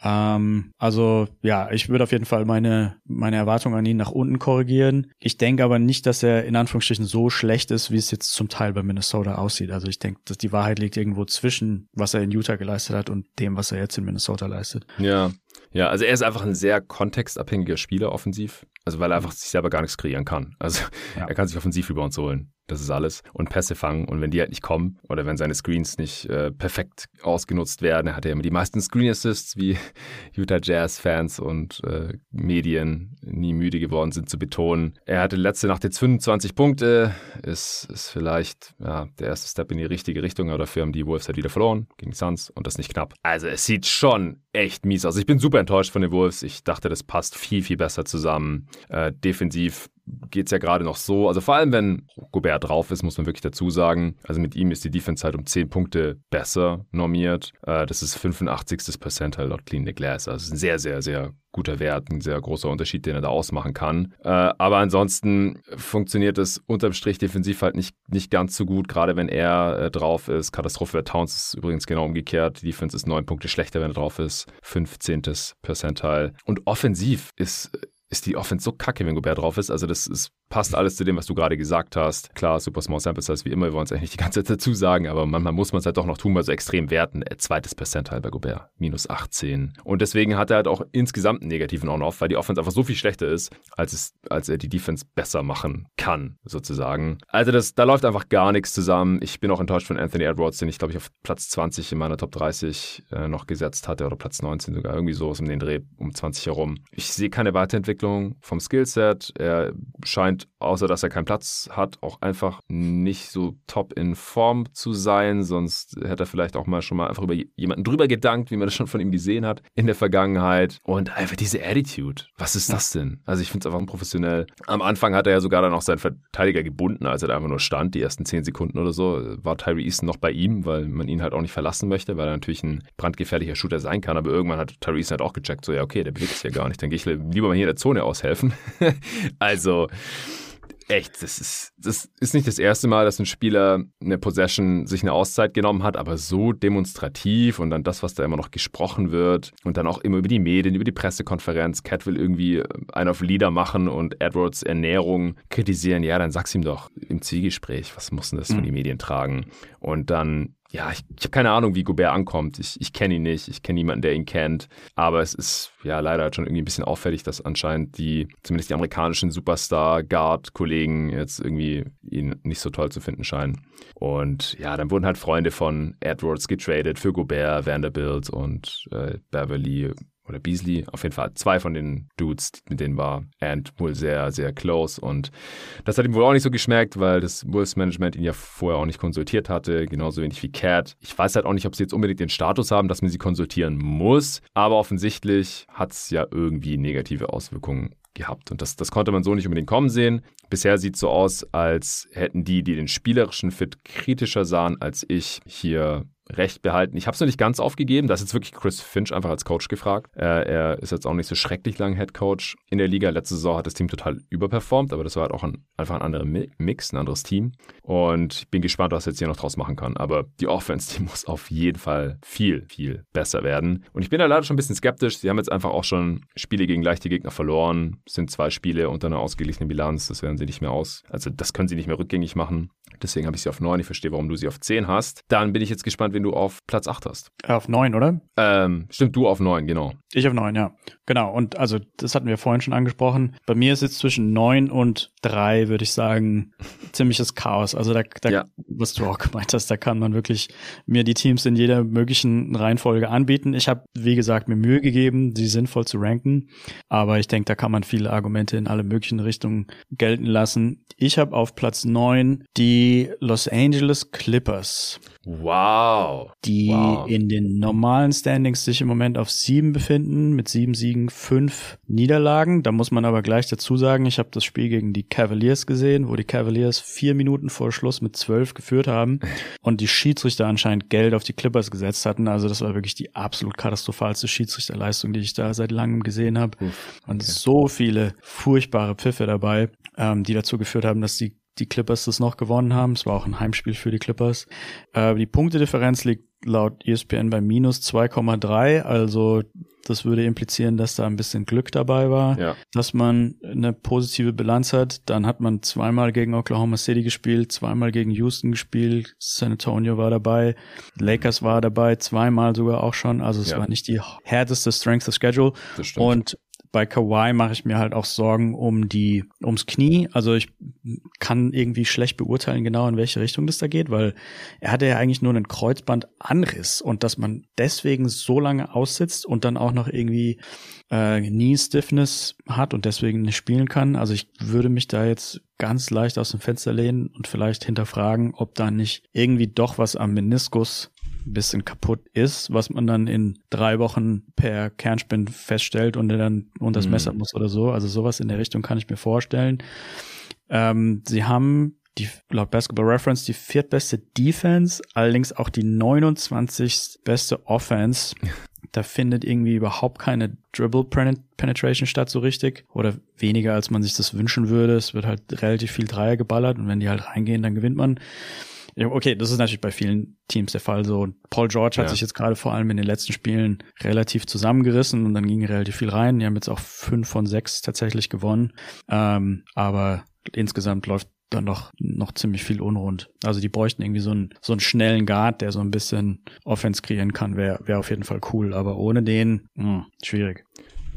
Ähm, also ja, ich würde auf jeden Fall meine, meine Erwartungen an ihn nach unten korrigieren. Ich denke aber nicht, dass er in Anführungsstrichen so schlecht ist, wie es jetzt zum Teil bei Minnesota aussieht. Also ich denke, dass die Wahrheit liegt irgendwo zwischen, was er in Utah geleistet hat und dem, was er jetzt in Minnesota leistet. Ja, ja, also er ist einfach ein sehr kontextabhängiger Spieler offensiv. Also weil er einfach sich selber gar nichts kreieren kann. Also ja. er kann sich offensiv über uns holen. Das ist alles. Und Pässe fangen. Und wenn die halt nicht kommen oder wenn seine Screens nicht äh, perfekt ausgenutzt werden, er hat ja immer die meisten Screen Assists, wie Utah Jazz-Fans und äh, Medien nie müde geworden sind zu betonen. Er hatte letzte Nacht jetzt 25 Punkte. Ist, ist vielleicht ja, der erste Step in die richtige Richtung, aber dafür haben die Wolves halt wieder verloren gegen die Suns und das nicht knapp. Also es sieht schon echt mies aus. Ich bin super enttäuscht von den Wolves. Ich dachte, das passt viel, viel besser zusammen. Äh, defensiv geht es ja gerade noch so. Also vor allem, wenn Gobert drauf ist, muss man wirklich dazu sagen. Also mit ihm ist die Defense halt um 10 Punkte besser normiert. Äh, das ist 85. Percentile laut Clean the Glass. Also ein sehr, sehr, sehr guter Wert, ein sehr großer Unterschied, den er da ausmachen kann. Äh, aber ansonsten funktioniert es unterm Strich defensiv halt nicht, nicht ganz so gut, gerade wenn er äh, drauf ist. Katastrophe bei Towns ist übrigens genau umgekehrt. Die Defense ist neun Punkte schlechter, wenn er drauf ist. 15. Percentile. Und offensiv ist ist die Offense so kacke, wenn Gobert drauf ist. Also das ist, passt alles zu dem, was du gerade gesagt hast. Klar, super small sample size wie immer, wir wollen es eigentlich die ganze Zeit dazu sagen, aber manchmal muss man es halt doch noch tun, weil so extrem werten. Äh, zweites Percentile bei Gobert, minus 18. Und deswegen hat er halt auch insgesamt einen negativen On-Off, weil die Offense einfach so viel schlechter ist, als, es, als er die Defense besser machen kann, sozusagen. Also das, da läuft einfach gar nichts zusammen. Ich bin auch enttäuscht von Anthony Edwards, den ich glaube ich auf Platz 20 in meiner Top 30 äh, noch gesetzt hatte oder Platz 19 sogar, irgendwie so um den Dreh um 20 herum. Ich sehe keine Weiterentwicklung vom Skillset. Er scheint, außer dass er keinen Platz hat, auch einfach nicht so top in Form zu sein. Sonst hätte er vielleicht auch mal schon mal einfach über jemanden drüber gedankt, wie man das schon von ihm gesehen hat in der Vergangenheit. Und einfach diese Attitude. Was ist das denn? Also ich finde es einfach unprofessionell. Am Anfang hat er ja sogar dann auch seinen Verteidiger gebunden, als er da einfach nur stand, die ersten 10 Sekunden oder so, war Tyree Easton noch bei ihm, weil man ihn halt auch nicht verlassen möchte, weil er natürlich ein brandgefährlicher Shooter sein kann. Aber irgendwann hat Tyree Easton halt auch gecheckt, so ja, okay, der bewegt sich ja gar nicht. Dann gehe ich lieber mal hier in der Zone aushelfen. also echt, das ist, das ist nicht das erste Mal, dass ein Spieler eine Possession sich eine Auszeit genommen hat, aber so demonstrativ und dann das, was da immer noch gesprochen wird und dann auch immer über die Medien, über die Pressekonferenz. Cat will irgendwie einen auf Leader machen und Edwards Ernährung kritisieren. Ja, dann sag's ihm doch im Zielgespräch, was muss denn das mhm. von die Medien tragen? Und dann ja, ich, ich habe keine Ahnung, wie Gobert ankommt. Ich, ich kenne ihn nicht, ich kenne niemanden, der ihn kennt. Aber es ist ja leider schon irgendwie ein bisschen auffällig, dass anscheinend die, zumindest die amerikanischen Superstar-Guard-Kollegen jetzt irgendwie ihn nicht so toll zu finden scheinen. Und ja, dann wurden halt Freunde von Edwards getradet für Gobert, Vanderbilt und äh, Beverly oder Beasley, auf jeden Fall zwei von den Dudes, mit denen war Ant wohl sehr, sehr close. Und das hat ihm wohl auch nicht so geschmeckt, weil das Wolves-Management ihn ja vorher auch nicht konsultiert hatte, genauso wenig wie Cat. Ich weiß halt auch nicht, ob sie jetzt unbedingt den Status haben, dass man sie konsultieren muss, aber offensichtlich hat es ja irgendwie negative Auswirkungen gehabt. Und das, das konnte man so nicht unbedingt kommen sehen. Bisher sieht es so aus, als hätten die, die den spielerischen Fit kritischer sahen als ich, hier recht behalten. Ich habe es noch nicht ganz aufgegeben. Da ist jetzt wirklich Chris Finch einfach als Coach gefragt. Er, er ist jetzt auch nicht so schrecklich lang Head Coach in der Liga. Letzte Saison hat das Team total überperformt, aber das war halt auch ein, einfach ein anderer Mix, ein anderes Team. Und ich bin gespannt, was er jetzt hier noch draus machen kann. Aber die Offense, die muss auf jeden Fall viel, viel besser werden. Und ich bin da leider schon ein bisschen skeptisch. Sie haben jetzt einfach auch schon Spiele gegen leichte Gegner verloren. Es sind zwei Spiele unter einer ausgeglichenen Bilanz. Das werden sie nicht mehr aus. Also das können sie nicht mehr rückgängig machen. Deswegen habe ich sie auf 9. Ich verstehe, warum du sie auf 10 hast. Dann bin ich jetzt gespannt, wen du auf Platz 8 hast. Auf 9, oder? Ähm, stimmt, du auf 9, genau. Ich auf 9, ja. Genau. Und also, das hatten wir vorhin schon angesprochen. Bei mir ist jetzt zwischen 9 und 3, würde ich sagen, ziemliches Chaos. Also, da, da ja. was du auch gemeint hast, da kann man wirklich mir die Teams in jeder möglichen Reihenfolge anbieten. Ich habe, wie gesagt, mir Mühe gegeben, sie sinnvoll zu ranken. Aber ich denke, da kann man viele Argumente in alle möglichen Richtungen gelten lassen. Ich habe auf Platz 9 die Los Angeles Clippers. Wow. Die wow. in den normalen Standings sich im Moment auf sieben befinden, mit sieben Siegen, fünf Niederlagen. Da muss man aber gleich dazu sagen, ich habe das Spiel gegen die Cavaliers gesehen, wo die Cavaliers vier Minuten vor Schluss mit zwölf geführt haben und die Schiedsrichter anscheinend Geld auf die Clippers gesetzt hatten. Also das war wirklich die absolut katastrophalste Schiedsrichterleistung, die ich da seit langem gesehen habe. Okay. Und so viele furchtbare Pfiffe dabei, ähm, die dazu geführt haben, dass die die Clippers das noch gewonnen haben. Es war auch ein Heimspiel für die Clippers. Äh, die Punktedifferenz liegt laut ESPN bei minus 2,3. Also das würde implizieren, dass da ein bisschen Glück dabei war, ja. dass man eine positive Bilanz hat. Dann hat man zweimal gegen Oklahoma City gespielt, zweimal gegen Houston gespielt, San Antonio war dabei, Lakers war dabei, zweimal sogar auch schon. Also es ja. war nicht die härteste Strength of Schedule. Und bei Kawhi mache ich mir halt auch Sorgen um die, ums Knie. Also ich kann irgendwie schlecht beurteilen, genau in welche Richtung das da geht, weil er hatte ja eigentlich nur einen Kreuzbandanriss und dass man deswegen so lange aussitzt und dann auch noch irgendwie äh, Knee Stiffness hat und deswegen nicht spielen kann. Also ich würde mich da jetzt ganz leicht aus dem Fenster lehnen und vielleicht hinterfragen, ob da nicht irgendwie doch was am Meniskus bisschen kaputt ist, was man dann in drei Wochen per Kernspin feststellt und dann unter das mhm. Messer muss oder so. Also sowas in der Richtung kann ich mir vorstellen. Ähm, sie haben die laut Basketball Reference die viertbeste Defense, allerdings auch die 29. beste Offense. Da findet irgendwie überhaupt keine Dribble Penetration statt so richtig oder weniger als man sich das wünschen würde. Es wird halt relativ viel Dreier geballert und wenn die halt reingehen, dann gewinnt man. Okay, das ist natürlich bei vielen Teams der Fall so. Paul George hat ja. sich jetzt gerade vor allem in den letzten Spielen relativ zusammengerissen und dann ging relativ viel rein. Die haben jetzt auch fünf von sechs tatsächlich gewonnen. Ähm, aber insgesamt läuft dann noch, noch ziemlich viel unrund. Also die bräuchten irgendwie so einen, so einen schnellen Guard, der so ein bisschen Offense kreieren kann, wäre wär auf jeden Fall cool. Aber ohne den, mh, hm, schwierig.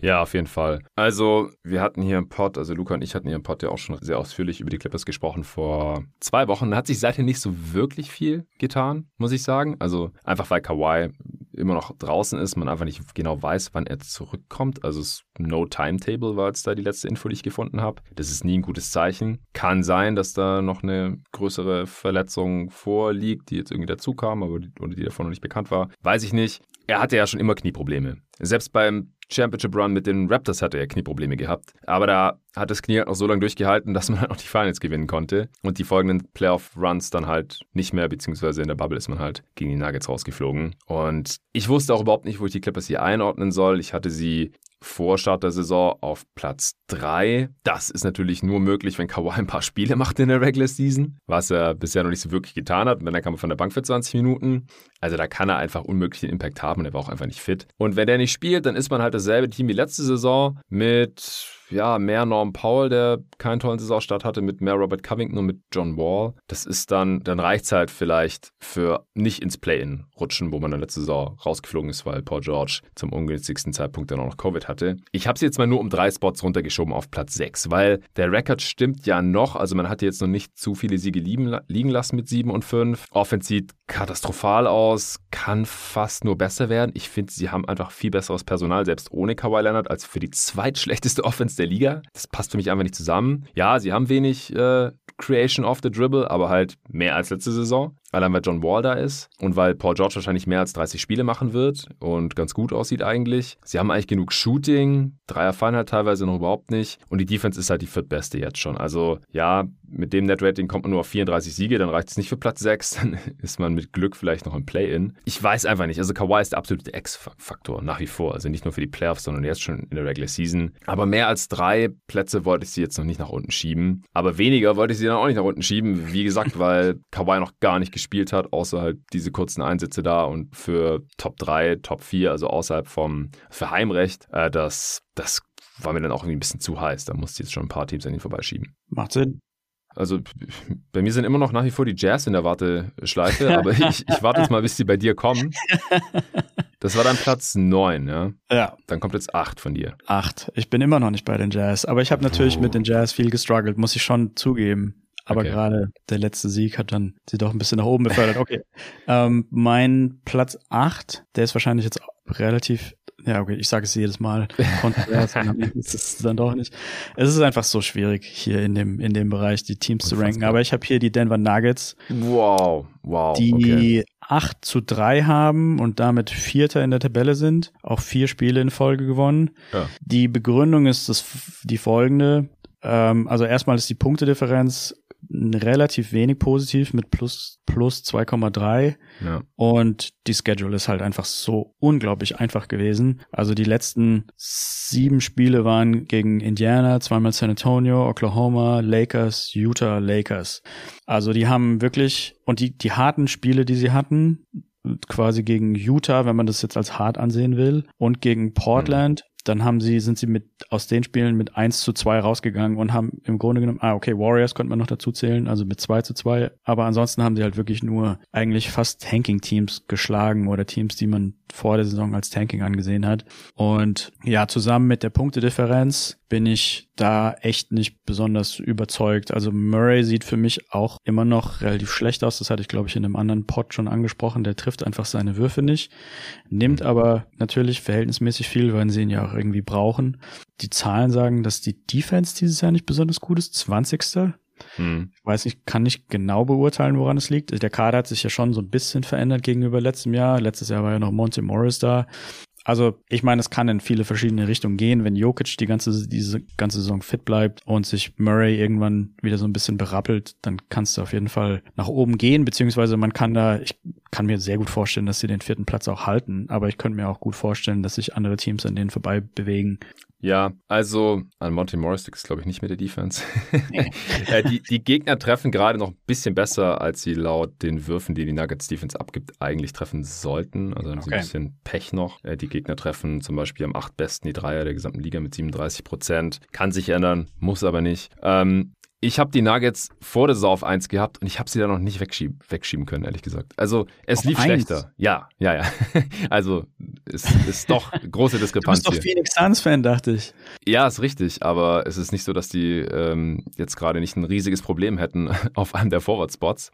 Ja, auf jeden Fall. Also, wir hatten hier im Pod, also Luca und ich hatten hier im Pod ja auch schon sehr ausführlich über die Clippers gesprochen vor zwei Wochen. Da hat sich seither nicht so wirklich viel getan, muss ich sagen. Also, einfach weil Kawhi immer noch draußen ist, man einfach nicht genau weiß, wann er zurückkommt. Also, es No Timetable war jetzt da die letzte Info, die ich gefunden habe. Das ist nie ein gutes Zeichen. Kann sein, dass da noch eine größere Verletzung vorliegt, die jetzt irgendwie dazu kam, aber die, oder die davon noch nicht bekannt war. Weiß ich nicht. Er hatte ja schon immer Knieprobleme. Selbst beim Championship Run mit den Raptors hatte er Knieprobleme gehabt. Aber da hat das Knie halt noch so lange durchgehalten, dass man halt noch die Finals gewinnen konnte. Und die folgenden Playoff-Runs dann halt nicht mehr, beziehungsweise in der Bubble ist man halt gegen die Nuggets rausgeflogen. Und ich wusste auch überhaupt nicht, wo ich die Clippers hier einordnen soll. Ich hatte sie vor Start der Saison auf Platz 3. Das ist natürlich nur möglich, wenn Kawhi ein paar Spiele macht in der Regular Season, was er bisher noch nicht so wirklich getan hat. Und dann kam er von der Bank für 20 Minuten. Also da kann er einfach unmöglich den Impact haben und er war auch einfach nicht fit. Und wenn der nicht spielt, dann ist man halt dasselbe Team wie letzte Saison mit ja, mehr Norm Powell, der keinen tollen Saisonstart hatte, mit mehr Robert Covington und mit John Wall. Das ist dann, dann reicht es halt vielleicht für nicht ins Play-In rutschen, wo man dann letzte Saison rausgeflogen ist, weil Paul George zum ungünstigsten Zeitpunkt dann auch noch Covid hatte. Ich habe sie jetzt mal nur um drei Spots runtergeschoben auf Platz 6, weil der Rekord stimmt ja noch. Also man hat jetzt noch nicht zu viele Siege liegen, liegen lassen mit 7 und 5. Offense sieht katastrophal aus, kann fast nur besser werden. Ich finde, sie haben einfach viel besseres Personal, selbst ohne Kawhi Leonard, als für die zweitschlechteste Offense der Liga. Das passt für mich einfach nicht zusammen. Ja, sie haben wenig äh, Creation of the Dribble, aber halt mehr als letzte Saison allein weil John Wall da ist und weil Paul George wahrscheinlich mehr als 30 Spiele machen wird und ganz gut aussieht eigentlich. Sie haben eigentlich genug Shooting, Dreier fallen halt teilweise noch überhaupt nicht und die Defense ist halt die viertbeste jetzt schon. Also ja, mit dem Net-Rating kommt man nur auf 34 Siege, dann reicht es nicht für Platz 6, dann ist man mit Glück vielleicht noch im Play-In. Ich weiß einfach nicht, also Kawhi ist der absolute X-Faktor nach wie vor, also nicht nur für die Playoffs, sondern jetzt schon in der Regular Season. Aber mehr als drei Plätze wollte ich sie jetzt noch nicht nach unten schieben, aber weniger wollte ich sie dann auch nicht nach unten schieben, wie gesagt, weil Kawhi noch gar nicht gespielt hat, außer halt diese kurzen Einsätze da und für Top 3, Top 4, also außerhalb vom für Heimrecht, äh, das, das war mir dann auch irgendwie ein bisschen zu heiß. Da musste ich jetzt schon ein paar Teams an ihn vorbeischieben. Macht Sinn. Also bei mir sind immer noch nach wie vor die Jazz in der Warteschleife, aber ich, ich warte jetzt mal, bis die bei dir kommen. Das war dann Platz 9, ja? Ja. Dann kommt jetzt 8 von dir. 8. Ich bin immer noch nicht bei den Jazz, aber ich habe natürlich oh. mit den Jazz viel gestruggelt, muss ich schon zugeben. Aber okay. gerade der letzte Sieg hat dann sie doch ein bisschen nach oben befördert. Okay. ähm, mein Platz 8, der ist wahrscheinlich jetzt relativ ja, okay, ich sage es jedes Mal, kontrovers, ist es dann doch nicht. Es ist einfach so schwierig, hier in dem, in dem Bereich die Teams zu ranken. Aber ich habe hier die Denver Nuggets. Wow, wow. Die okay. 8 zu 3 haben und damit Vierter in der Tabelle sind. Auch vier Spiele in Folge gewonnen. Ja. Die Begründung ist das, die folgende. Ähm, also erstmal ist die Punktedifferenz relativ wenig positiv mit plus, plus 2,3. Ja. Und die Schedule ist halt einfach so unglaublich einfach gewesen. Also die letzten sieben Spiele waren gegen Indiana, zweimal San Antonio, Oklahoma, Lakers, Utah, Lakers. Also die haben wirklich, und die, die harten Spiele, die sie hatten, quasi gegen Utah, wenn man das jetzt als hart ansehen will, und gegen Portland, mhm dann haben sie, sind sie mit aus den Spielen mit 1 zu 2 rausgegangen und haben im Grunde genommen, ah, okay, Warriors könnte man noch dazu zählen, also mit 2 zu 2, aber ansonsten haben sie halt wirklich nur eigentlich fast Tanking-Teams geschlagen oder Teams, die man vor der Saison als Tanking angesehen hat. Und ja, zusammen mit der Punktedifferenz bin ich da echt nicht besonders überzeugt. Also Murray sieht für mich auch immer noch relativ schlecht aus. Das hatte ich, glaube ich, in einem anderen Pod schon angesprochen. Der trifft einfach seine Würfe nicht, nimmt aber natürlich verhältnismäßig viel, weil sie ihn ja auch irgendwie brauchen. Die Zahlen sagen, dass die Defense dieses Jahr nicht besonders gut ist. 20. Hm. Ich weiß nicht, kann nicht genau beurteilen, woran es liegt. Der Kader hat sich ja schon so ein bisschen verändert gegenüber letztem Jahr. Letztes Jahr war ja noch Monty Morris da. Also ich meine, es kann in viele verschiedene Richtungen gehen, wenn Jokic die ganze diese ganze Saison fit bleibt und sich Murray irgendwann wieder so ein bisschen berappelt, dann kannst du auf jeden Fall nach oben gehen, beziehungsweise man kann da, ich kann mir sehr gut vorstellen, dass sie den vierten Platz auch halten, aber ich könnte mir auch gut vorstellen, dass sich andere Teams an denen vorbei bewegen. Ja, also an Monty Morris liegt es, glaube ich, nicht mit der Defense. Äh, die, die Gegner treffen gerade noch ein bisschen besser, als sie laut den Würfen, die die Nuggets Defense abgibt, eigentlich treffen sollten. Also haben okay. sie ein bisschen Pech noch. Äh, die Gegner treffen zum Beispiel am acht besten die Dreier der gesamten Liga mit 37 Prozent. Kann sich ändern, muss aber nicht. Ähm, ich habe die Nuggets vor der Saison auf 1 gehabt und ich habe sie da noch nicht wegschieben, wegschieben können, ehrlich gesagt. Also es auf lief 1? schlechter. Ja, ja, ja. also es ist doch große Diskrepanz. Du bist doch Phoenix Suns-Fan, dachte ich. Ja, ist richtig, aber es ist nicht so, dass die ähm, jetzt gerade nicht ein riesiges Problem hätten auf einem der Forward-Spots.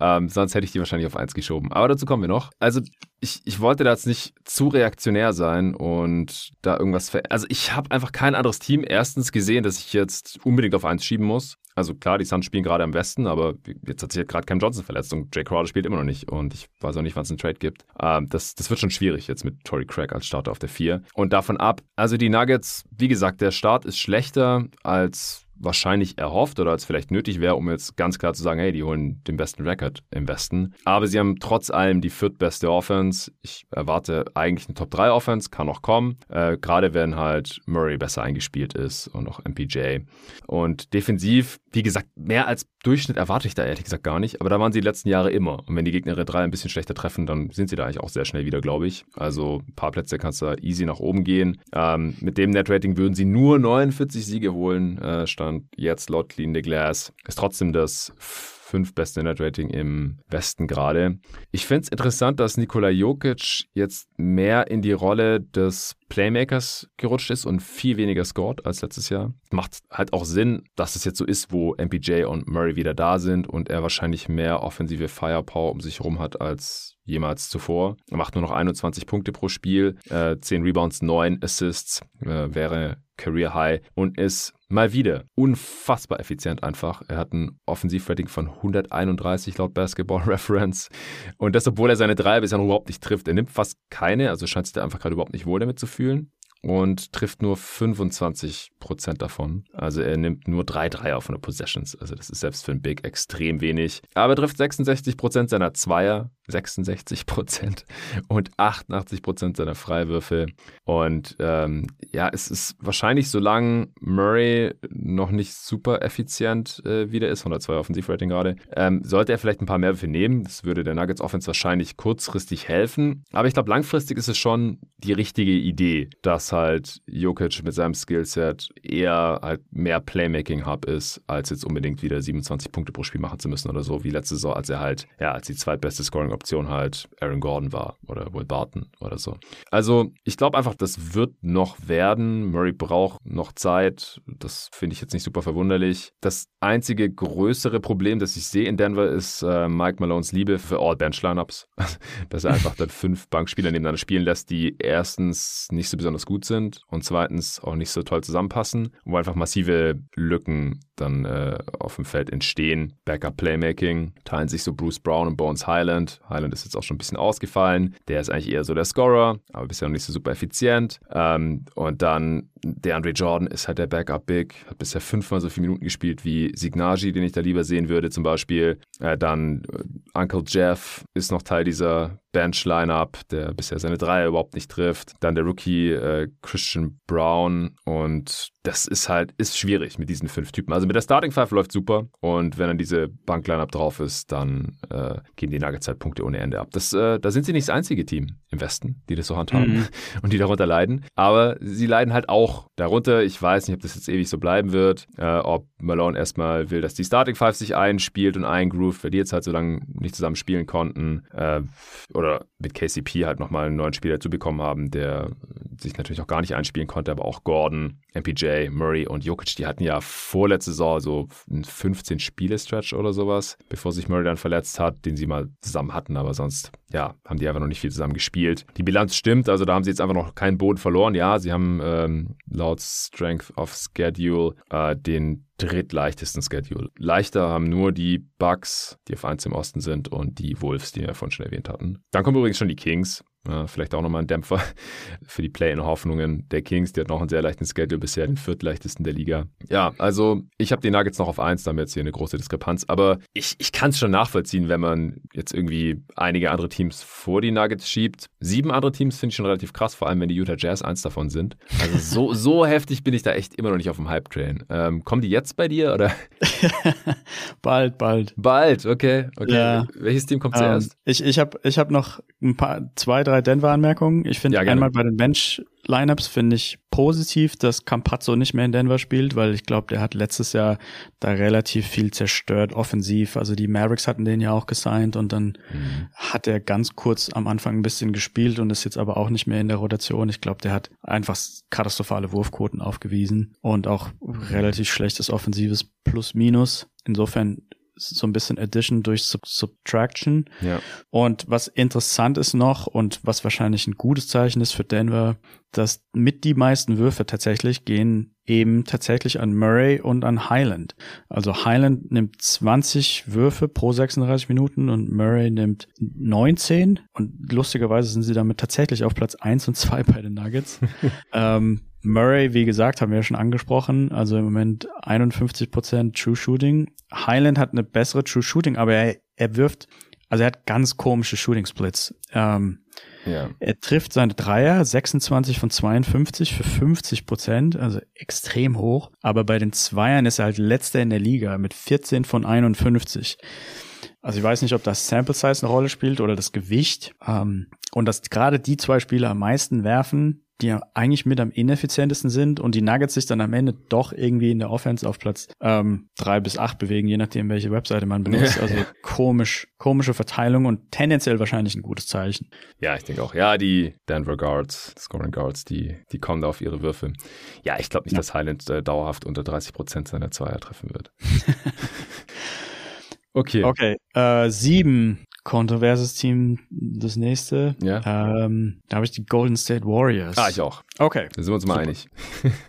Ähm, sonst hätte ich die wahrscheinlich auf 1 geschoben. Aber dazu kommen wir noch. Also ich, ich wollte da jetzt nicht zu reaktionär sein und da irgendwas ver Also ich habe einfach kein anderes Team erstens gesehen, dass ich jetzt unbedingt auf 1 schieben muss. Also klar, die Suns spielen gerade am Westen, aber jetzt hat sich gerade Cam Johnson verletzt und Jay Crowder spielt immer noch nicht. Und ich weiß auch nicht, wann es einen Trade gibt. Ähm, das, das wird schon schwierig jetzt mit Tory Craig als Starter auf der 4. Und davon ab, also die Nuggets, wie gesagt, der Start ist schlechter als wahrscheinlich erhofft oder als vielleicht nötig wäre, um jetzt ganz klar zu sagen, hey, die holen den besten Record im Westen. Aber sie haben trotz allem die viertbeste Offense. Ich erwarte eigentlich eine Top 3 Offense, kann noch kommen. Äh, Gerade wenn halt Murray besser eingespielt ist und auch MPJ. Und defensiv, wie gesagt, mehr als Durchschnitt erwarte ich da ehrlich gesagt gar nicht. Aber da waren sie die letzten Jahre immer. Und wenn die Gegner ihre drei ein bisschen schlechter treffen, dann sind sie da eigentlich auch sehr schnell wieder, glaube ich. Also ein paar Plätze kannst du easy nach oben gehen. Ähm, mit dem Net-Rating würden sie nur 49 Siege holen, äh, stand jetzt laut Clean the Glass. Ist trotzdem das fünf beste Net-Rating im Westen gerade. Ich finde es interessant, dass Nikola Jokic jetzt mehr in die Rolle des Playmakers gerutscht ist und viel weniger scored als letztes Jahr. Macht halt auch Sinn, dass es jetzt so ist, wo MPJ und Murray wieder da sind und er wahrscheinlich mehr offensive Firepower um sich herum hat als jemals zuvor. Er macht nur noch 21 Punkte pro Spiel, äh, 10 Rebounds, 9 Assists, äh, wäre Career High und ist mal wieder unfassbar effizient einfach. Er hat ein Offensivrating von 131 laut Basketball Reference und das, obwohl er seine Dreier bisher noch überhaupt nicht trifft. Er nimmt fast keine, also scheint sich da einfach gerade überhaupt nicht wohl damit zu fühlen und trifft nur 25% davon. Also er nimmt nur drei Dreier von den Possessions. Also das ist selbst für einen Big extrem wenig. Aber er trifft 66% seiner Zweier, 66% und 88% seiner Freiwürfe. Und ähm, ja, es ist wahrscheinlich, solange Murray noch nicht super effizient äh, wieder ist, 102 Offensivrating gerade, ähm, sollte er vielleicht ein paar mehr Würfe nehmen. Das würde der Nuggets Offense wahrscheinlich kurzfristig helfen. Aber ich glaube, langfristig ist es schon die richtige Idee, dass halt Jokic mit seinem Skillset eher halt mehr Playmaking-Hub ist, als jetzt unbedingt wieder 27 Punkte pro Spiel machen zu müssen oder so, wie letzte Saison, als er halt, ja, als die zweitbeste Scoring-Option halt Aaron Gordon war oder Will Barton oder so. Also, ich glaube einfach, das wird noch werden. Murray braucht noch Zeit. Das finde ich jetzt nicht super verwunderlich. Das einzige größere Problem, das ich sehe in Denver, ist äh, Mike Malones Liebe für All-Bench-Lineups. Dass er einfach dann fünf Bankspieler nebeneinander spielen lässt, die erstens nicht so besonders gut sind und zweitens auch nicht so toll zusammenpassen, wo einfach massive Lücken dann äh, auf dem Feld entstehen. Backup Playmaking teilen sich so Bruce Brown und Bones Highland. Highland ist jetzt auch schon ein bisschen ausgefallen. Der ist eigentlich eher so der Scorer, aber bisher noch nicht so super effizient. Ähm, und dann der Andre Jordan ist halt der Backup Big, hat bisher fünfmal so viele Minuten gespielt wie Signagi, den ich da lieber sehen würde zum Beispiel. Äh, dann äh, Uncle Jeff ist noch Teil dieser Bench-Lineup, der bisher seine Dreier überhaupt nicht trifft. Dann der Rookie äh, Christian Brown und das ist halt, ist schwierig mit diesen fünf Typen. Also mit der Starting Five läuft super und wenn dann diese Bank-Lineup drauf ist, dann äh, gehen die Nuggets halt Punkte ohne Ende ab. Das, äh, da sind sie nicht das einzige Team im Westen, die das so handhaben mhm. und die darunter leiden. Aber sie leiden halt auch darunter. Ich weiß nicht, ob das jetzt ewig so bleiben wird, äh, ob Malone erstmal will, dass die Starting Five sich einspielt und eingroovt, weil die jetzt halt so lange nicht zusammen spielen konnten. Oder mit KCP halt nochmal einen neuen Spieler zu bekommen haben, der sich natürlich auch gar nicht einspielen konnte, aber auch Gordon, MPJ, Murray und Jokic, die hatten ja vorletzte Saison so einen 15-Spiele-Stretch oder sowas, bevor sich Murray dann verletzt hat, den sie mal zusammen hatten, aber sonst, ja, haben die einfach noch nicht viel zusammen gespielt. Die Bilanz stimmt, also da haben sie jetzt einfach noch keinen Boden verloren. Ja, sie haben ähm, laut Strength of Schedule äh, den drittleichtesten Schedule. Leichter haben nur die Bucks, die auf 1 im Osten sind, und die Wolves, die wir vorhin schon erwähnt hatten. Dann kommen übrigens schon die Kings Ja, vielleicht auch nochmal ein Dämpfer für die Play-in-Hoffnungen der Kings. Die hatten auch einen sehr leichten Schedule, bisher den viertleichtesten der Liga. Ja, also ich habe die Nuggets noch auf eins, da haben wir jetzt hier eine große Diskrepanz. Aber ich, ich kann es schon nachvollziehen, wenn man jetzt irgendwie einige andere Teams vor die Nuggets schiebt. Sieben andere Teams finde ich schon relativ krass, vor allem wenn die Utah Jazz eins davon sind. Also so, so heftig bin ich da echt immer noch nicht auf dem Hype-Train. Ähm, kommen die jetzt bei dir oder? bald, bald. Bald, okay. okay. Ja. Welches Team kommt zuerst? Um, ähm, ich ich habe ich hab noch ein paar, zwei, drei Denver-Anmerkungen. Ich finde ja, einmal bei den Bench-Lineups finde ich positiv, dass Campazzo nicht mehr in Denver spielt, weil ich glaube, der hat letztes Jahr da relativ viel zerstört offensiv. Also die Mavericks hatten den ja auch gesigned und dann mhm. hat er ganz kurz am Anfang ein bisschen gespielt und ist jetzt aber auch nicht mehr in der Rotation. Ich glaube, der hat einfach katastrophale Wurfquoten aufgewiesen und auch relativ schlechtes offensives Plus-Minus. Insofern so ein bisschen Addition durch Sub Subtraction. Ja. Und was interessant ist noch und was wahrscheinlich ein gutes Zeichen ist für Denver, dass mit die meisten Würfe tatsächlich gehen eben tatsächlich an Murray und an Highland. Also Highland nimmt 20 Würfe pro 36 Minuten und Murray nimmt 19 und lustigerweise sind sie damit tatsächlich auf Platz 1 und 2 bei den Nuggets. ähm, Murray, wie gesagt, haben wir ja schon angesprochen, also im Moment 51% True Shooting. Highland hat eine bessere True Shooting, aber er, er wirft, also er hat ganz komische Shooting Splits. Ähm, ja. Er trifft seine Dreier 26 von 52 für 50 Prozent, also extrem hoch. Aber bei den Zweiern ist er halt letzter in der Liga mit 14 von 51. Also ich weiß nicht, ob das Sample Size eine Rolle spielt oder das Gewicht. Ähm, und dass gerade die zwei Spieler am meisten werfen, die ja eigentlich mit am ineffizientesten sind und die Nuggets sich dann am Ende doch irgendwie in der Offense auf Platz ähm, drei bis acht bewegen, je nachdem, welche Webseite man benutzt. Also komisch, komische Verteilung und tendenziell wahrscheinlich ein gutes Zeichen. Ja, ich denke auch. Ja, die Denver Guards, Scoring Guards, die, die kommen da auf ihre Würfe. Ja, ich glaube nicht, ja. dass Highland äh, dauerhaft unter 30 Prozent seiner Zweier treffen wird. okay. Okay. Äh, sieben kontroverses Team, das nächste. Ja. Ähm, da habe ich die Golden State Warriors. Ah, ich auch. Okay. Da sind wir uns mal einig.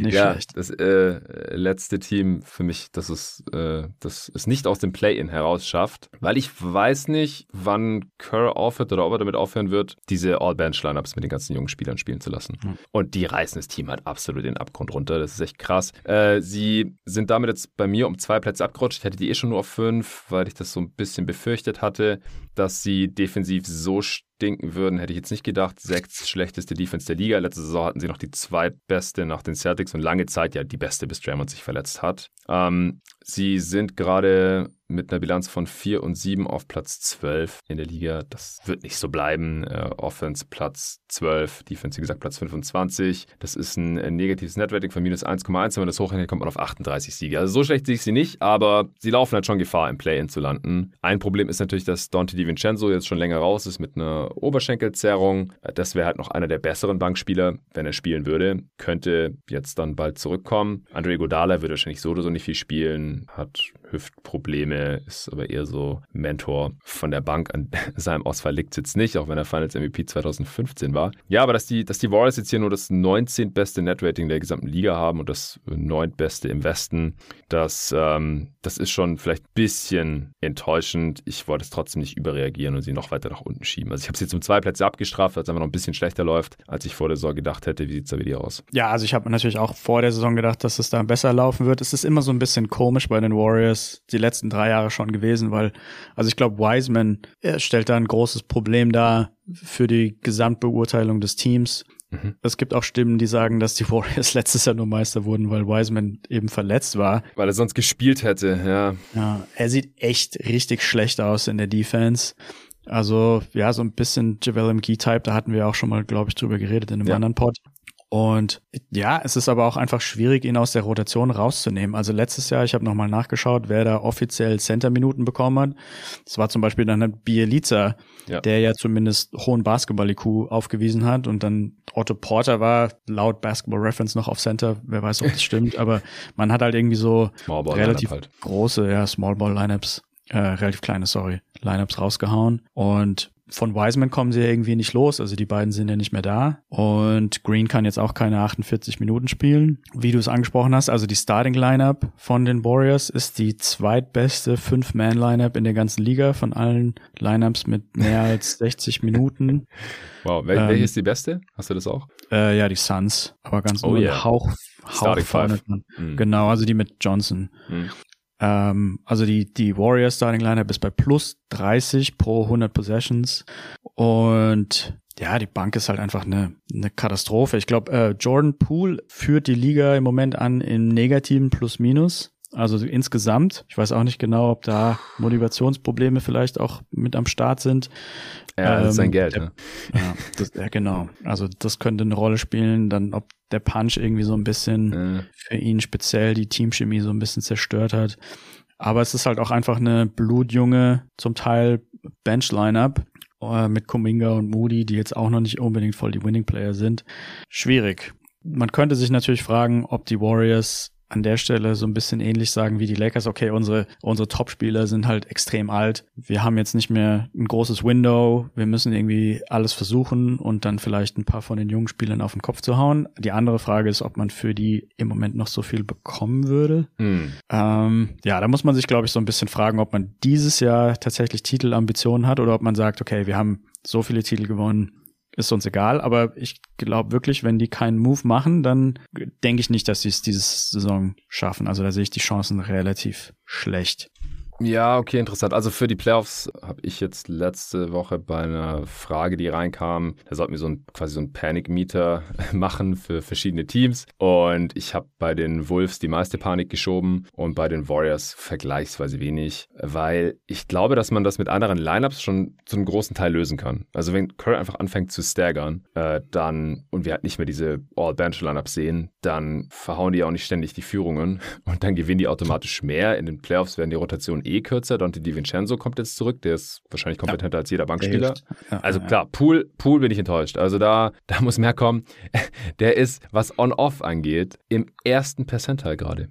nicht ja, schlecht. Das äh, letzte Team für mich, das es, äh, das es nicht aus dem Play-In heraus schafft, weil ich weiß nicht, wann Kerr aufhört oder ob er damit aufhören wird, diese All-Bench-Lineups mit den ganzen jungen Spielern spielen zu lassen. Mhm. Und die reißen das Team halt absolut den Abgrund runter. Das ist echt krass. Äh, sie sind damit jetzt bei mir um zwei Plätze abgerutscht. Ich hätte die eh schon nur auf fünf, weil ich das so ein bisschen befürchtet hatte, dass sie defensiv so stinken würden, hätte ich jetzt nicht gedacht. Sechs schlechteste Defense der Liga. Letzte Saison hatten sie noch die zweitbeste nach den Celtics und lange Zeit ja die beste, bis Draymond sich verletzt hat. Ähm, sie sind gerade mit einer Bilanz von 4 und 7 auf Platz 12 in der Liga. Das wird nicht so bleiben. Äh, Offense Platz 12, Defense wie gesagt Platz 25. Das ist ein, negatives Netrating von minus 1,1. Wenn man das hochrechnet, kommt man auf 38 Siege. Also so schlecht sehe ich sie nicht, aber sie laufen halt schon Gefahr, im Play-In zu landen. Ein Problem ist natürlich, dass Dante DiVincenzo jetzt schon länger raus ist mit einer Oberschenkelzerrung. Das wäre halt noch einer der besseren Bankspieler, wenn er spielen würde. Könnte jetzt dann bald zurückkommen. Andre Godala würde wahrscheinlich so oder so nicht viel spielen, hat Hüftprobleme, ist aber eher so Mentor von der Bank. An seinem Ausfall liegt es jetzt nicht, auch wenn er Finals MVP 2015 war. Ja, aber dass die, dass die Warriors jetzt hier nur das 19. beste Netrating der gesamten Liga haben und das 9. beste im Westen, das, ähm, das ist schon vielleicht ein bisschen enttäuschend. Ich wollte es trotzdem nicht überreagieren und sie noch weiter nach unten schieben. Also ich habe sie jetzt um zwei Plätze abgestraft, weil es einfach noch ein bisschen schlechter läuft, als ich vor der Saison gedacht hätte. Wie sieht es da wieder aus? Ja, also ich habe natürlich auch vor der Saison gedacht, dass es da besser laufen wird. Es ist immer so ein bisschen komisch bei den Warriors das die letzten drei Jahre schon gewesen, weil, also ich glaube, Wiseman stellt da ein großes Problem dar für die Gesamtbeurteilung des Teams. Mhm. Es gibt auch Stimmen, die sagen, dass die Warriors letztes Jahr nur Meister wurden, weil Wiseman eben verletzt war. Weil er sonst gespielt hätte, ja. Ja, er sieht echt richtig schlecht aus in der Defense. Also, ja, so ein bisschen Javel McGee-Type, da hatten wir auch schon mal, glaube ich, drüber geredet in einem ja. anderen Pod. Und ja, es ist aber auch einfach schwierig, ihn aus der Rotation rauszunehmen. Also letztes Jahr, ich habe nochmal nachgeschaut, wer da offiziell Center-Minuten bekommen hat. Das war zum Beispiel dann Bielica, ja. der ja zumindest hohen Basketball-IQ aufgewiesen hat. Und dann Otto Porter war laut Basketball Reference noch auf Center. Wer weiß, ob das stimmt. aber man hat halt irgendwie so relativ halt. große, ja, Small Ball Lineups, äh, relativ kleine, sorry, Lineups rausgehauen. Und von Wiseman kommen sie ja irgendwie nicht los. Also die beiden sind ja nicht mehr da. Und Green kann jetzt auch keine 48 Minuten spielen. Wie du es angesprochen hast, also die Starting Lineup von den Warriors ist die zweitbeste Fünf-Man-Lineup in der ganzen Liga von allen Lineups mit mehr als 60 Minuten. Wow, Wel ähm, welche ist die beste? Hast du das auch? Äh, ja, die Suns, aber ganz oh, nur yeah. Hauch, Hauch vorne. Mhm. Genau, also die mit Johnson. Mhm. Ähm, also die, die Warriors Starting Lineup ist bei plus 30 pro 100 Possessions und ja, die Bank ist halt einfach eine, eine Katastrophe. Ich glaube, äh, Jordan Poole führt die Liga im Moment an im negativen Plus-Minus. Also insgesamt, ich weiß auch nicht genau, ob da Motivationsprobleme vielleicht auch mit am Start sind. Ja, das ähm, ist sein ähm, Geld. Der, ne? ja, das, ja, genau. Also das könnte eine Rolle spielen, dann ob der Punch irgendwie so ein bisschen ja. für ihn speziell die Teamchemie so ein bisschen zerstört hat. Aber es ist halt auch einfach eine blutjunge, zum Teil Bench-Lineup äh, mit Kuminga und Moody, die jetzt auch noch nicht unbedingt voll die Winning-Player sind. Schwierig. Man könnte sich natürlich fragen, ob die Warriors an der Stelle so ein bisschen ähnlich sagen wie die Lakers. Okay, unsere, unsere Top-Spieler sind halt extrem alt. Wir haben jetzt nicht mehr ein großes Window. Wir müssen irgendwie alles versuchen und dann vielleicht ein paar von den jungen Spielern auf den Kopf zu hauen. Die andere Frage ist, ob man für die im Moment noch so viel bekommen würde. Mhm. Ähm, ja, da muss man sich, glaube ich, so ein bisschen fragen, ob man dieses Jahr tatsächlich Titelambitionen hat oder ob man sagt, okay, wir haben so viele Titel gewonnen ist uns egal, aber ich glaube wirklich, wenn die keinen Move machen, dann denke ich nicht, dass sie es diese Saison schaffen. Also da sehe ich die Chancen relativ schlecht. Ja, okay, interessant. Also für die Playoffs habe ich jetzt letzte Woche bei einer Frage, die reinkam, da sollten wir so ein quasi so ein Panic-Meter machen für verschiedene Teams. Und ich habe bei den Wolves die meiste Panik geschoben und bei den Warriors vergleichsweise wenig, weil ich glaube, dass man das mit anderen Lineups schon zu einem großen Teil lösen kann. Also wenn Curry einfach anfängt zu staggern, äh, dann und wir halt nicht mehr diese All-Bench-Lineups sehen, dann verhauen die auch nicht ständig die Führungen und dann gewinnen die automatisch mehr. In den Playoffs werden die Rotationen eh kürzer. Dante DiVincenzo kommt jetzt zurück. Der ist wahrscheinlich kompetenter ja. als jeder Bankspieler. Ja, also klar, Pool, Pool bin ich enttäuscht. Also da, da muss mehr kommen. Der ist, was On-Off angeht, im ersten Percentile gerade.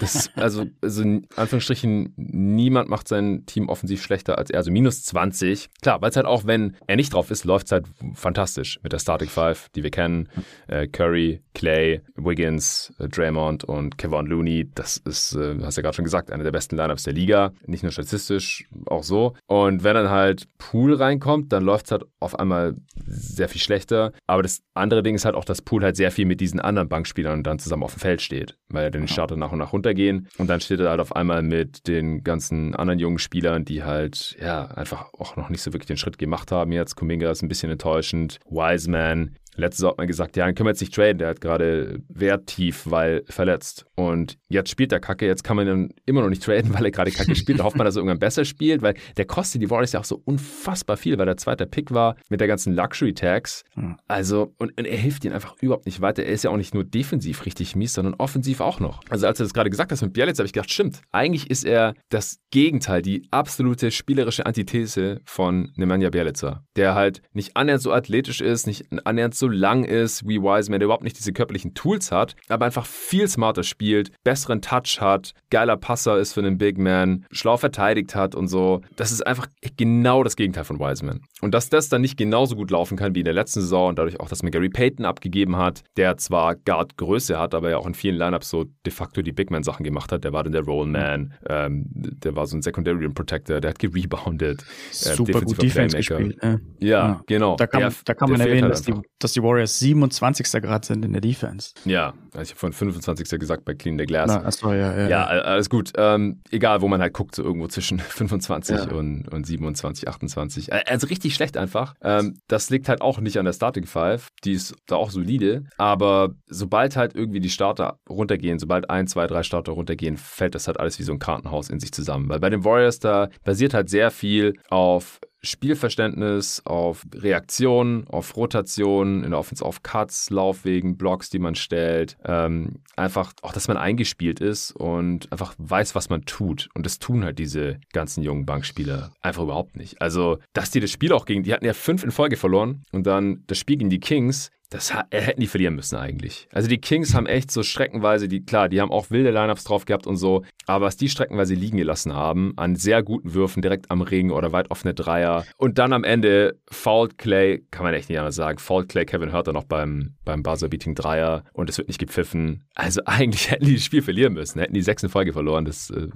Das, also, also in Anführungsstrichen, niemand macht sein Team offensiv schlechter als er. Also minus 20. Klar, weil es halt auch, wenn er nicht drauf ist, läuft es halt fantastisch mit der Starting Five, die wir kennen. Äh, Curry, Clay, Wiggins, äh, Draymond und Kevin Looney. Das ist, äh, hast ja gerade schon gesagt, eine der besten Lineups der Liga. Nicht nur statistisch, auch so. Und wenn dann halt Pool reinkommt, dann läuft es halt auf einmal sehr viel schlechter. Aber das andere Ding ist halt auch, dass Pool halt sehr viel mit diesen anderen Bankspielern dann zusammen auf dem Feld steht, weil er den Starter nach und nach runtergehen. Und dann steht er halt auf einmal mit den ganzen anderen jungen Spielern, die halt, ja, einfach auch noch nicht so wirklich den Schritt gemacht haben. Jetzt Kuminga ist ein bisschen enttäuschend. Wiseman, Letztes Jahr hat man gesagt, ja, den können wir jetzt nicht traden, der hat gerade Wert tief, weil verletzt. Und jetzt spielt der Kacke, jetzt kann man ihn immer noch nicht traden, weil er gerade Kacke spielt. Da hofft man, dass er irgendwann besser spielt, weil der kostet die Warriors ja auch so unfassbar viel, weil der zweite Pick war mit der ganzen Luxury-Tax. Also, und, und, er hilft ihnen einfach überhaupt nicht weiter. Er ist ja auch nicht nur defensiv richtig mies, sondern offensiv auch noch. Also, als er das gerade gesagt hat mit Bielitz, habe ich gedacht, stimmt. Eigentlich ist er das Gegenteil, die absolute spielerische Antithese von Nemanja Bielitzer, der halt nicht annähernd so athletisch ist, nicht annähernd so lang ist wie Wiseman, der überhaupt nicht diese körperlichen Tools hat, aber einfach viel smarter spielt, besseren Touch hat, geiler Passer ist für einen Big Man, schlau verteidigt hat und so. Das ist einfach genau das Gegenteil von Wiseman. Und dass das dann nicht genauso gut laufen kann wie in der letzten Saison und dadurch auch, dass man Gary Payton abgegeben hat, der zwar Guard-Größe hat, aber ja auch in vielen Lineups so de facto die Big Man-Sachen gemacht hat. Der war dann der Rollman, ähm, der war so ein Secondary Protector, der hat gerebounded. Äh, Super gut Defense gespielt. Ja, ja, genau. Da kann, der, da kann man erwähnen, halt dass, die, dass die Warriors 27. Grad sind in der Defense. Ja, also ich habe von 25. gesagt bei Clean the Glass. Na, achso, ja, ja, ja. alles gut. Ähm, egal, wo man halt guckt, so irgendwo zwischen 25 ja. und, und 27, 28. Also richtig schlecht einfach. Ähm, das liegt halt auch nicht an der Starting Five. Die ist da auch solide. Aber sobald halt irgendwie die Starter runtergehen, sobald ein, zwei, drei Starter runtergehen, fällt das halt alles wie so ein Kartenhaus in sich zusammen. Weil bei den Warriors da basiert halt sehr viel auf Spielverständnis, auf Reaktionen, auf Rotationen, in der Offense auf Cuts, Laufwegen, Blocks, die man stellt. Ähm, einfach auch, dass man eingespielt ist und einfach weiß, was man tut. Und das tun halt diese ganzen jungen Bankspieler einfach überhaupt nicht. Also, dass die das Spiel auch gegen, die hatten ja fünf in Folge verloren und dann das Spiel gegen die Kings das äh, hätten die verlieren müssen eigentlich. Also die Kings haben echt so streckenweise, die, klar, die haben auch wilde Lineups drauf gehabt und so, aber was die streckenweise liegen gelassen haben, an sehr guten Würfen direkt am Ring oder weit offene Dreier und dann am Ende fault Clay, kann man echt nicht anders sagen, fault Clay Kevin Hörter noch beim, beim Buzzer-Beating Dreier und es wird nicht gepfiffen. Also eigentlich hätten die das Spiel verlieren müssen, hätten die sechs in Folge verloren, das äh,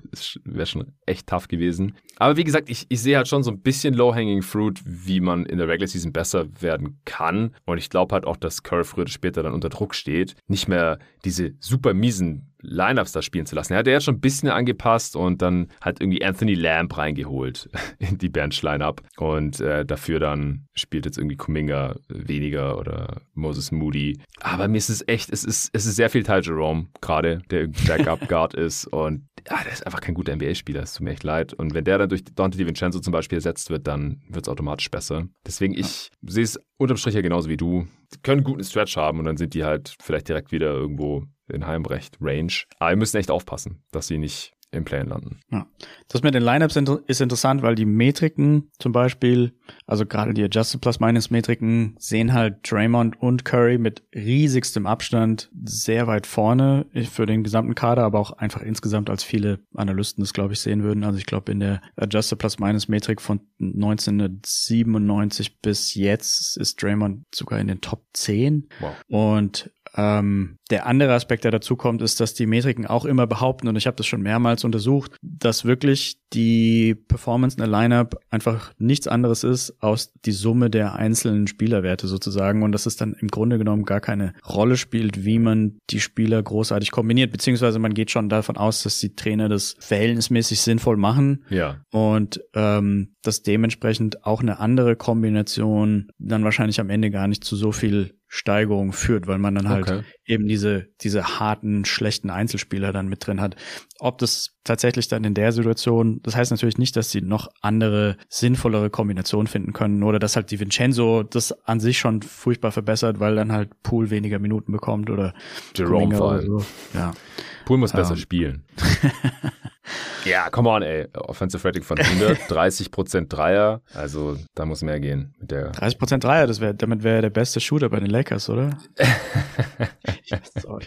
wäre schon echt tough gewesen. Aber wie gesagt, ich, ich sehe halt schon so ein bisschen Low-Hanging Fruit, wie man in der Regular Season besser werden kann und ich glaube halt auch, dass Curry früher oder später dann unter Druck steht, nicht mehr diese super miesen Lineups da spielen zu lassen. Er hat ja schon ein bisschen angepasst und dann hat irgendwie Anthony Lamb reingeholt in die Bench-Lineup und äh, dafür dann spielt jetzt irgendwie Kuminga weniger oder Moses Moody. Aber mir ist es echt, es ist, es ist sehr viel Ty Jerome gerade, der irgendwie Backup-Guard ist und ja, der ist einfach kein guter NBA-Spieler, es tut mir echt leid. Und wenn der dann durch Dante DiVincenzo zum Beispiel ersetzt wird, dann wird es automatisch besser. Deswegen, ich sehe es unterm Strich ja genauso wie du. Die können einen guten Stretch haben und dann sind die halt vielleicht direkt wieder irgendwo in Heimrecht Range. Aber wir müssen echt aufpassen, dass sie nicht im Play landen. Ja. Das mit den Lineups ist interessant, weil die Metriken zum Beispiel, also gerade die Adjusted Plus-Minus-Metriken, sehen halt Draymond und Curry mit riesigstem Abstand sehr weit vorne für den gesamten Kader, aber auch einfach insgesamt als viele Analysten das, glaube ich, sehen würden. Also ich glaube, in der Adjusted Plus-Minus-Metrik von 1997 bis jetzt ist Draymond sogar in den Top 10. Wow. Und ähm, der andere Aspekt, der dazu kommt, ist, dass die Metriken auch immer behaupten, und ich habe das schon mehrmals untersucht, dass wirklich die Performance in der Lineup einfach nichts anderes ist aus die Summe der einzelnen Spielerwerte sozusagen und dass es dann im Grunde genommen gar keine Rolle spielt, wie man die Spieler großartig kombiniert, beziehungsweise man geht schon davon aus, dass die Trainer das verhältnismäßig sinnvoll machen ja. und ähm, dass dementsprechend auch eine andere Kombination dann wahrscheinlich am Ende gar nicht zu so viel Steigerung führt, weil man dann halt okay. Eben diese, diese harten, schlechten Einzelspieler dann mit drin hat. Ob das tatsächlich dann in der Situation, das heißt natürlich nicht, dass sie noch andere, sinnvollere Kombinationen finden können oder dass halt die Vincenzo das an sich schon furchtbar verbessert, weil dann halt Pool weniger Minuten bekommt oder Jerome oder so. Ja. Pool muss besser. Ähm. spielen. Ja, come on, ey. Offensive Rating von 100, 30% Dreier. Also da muss mehr gehen. Mit der 30% Dreier, das wär, damit wäre er der beste Shooter bei den Lakers, oder? Sorry.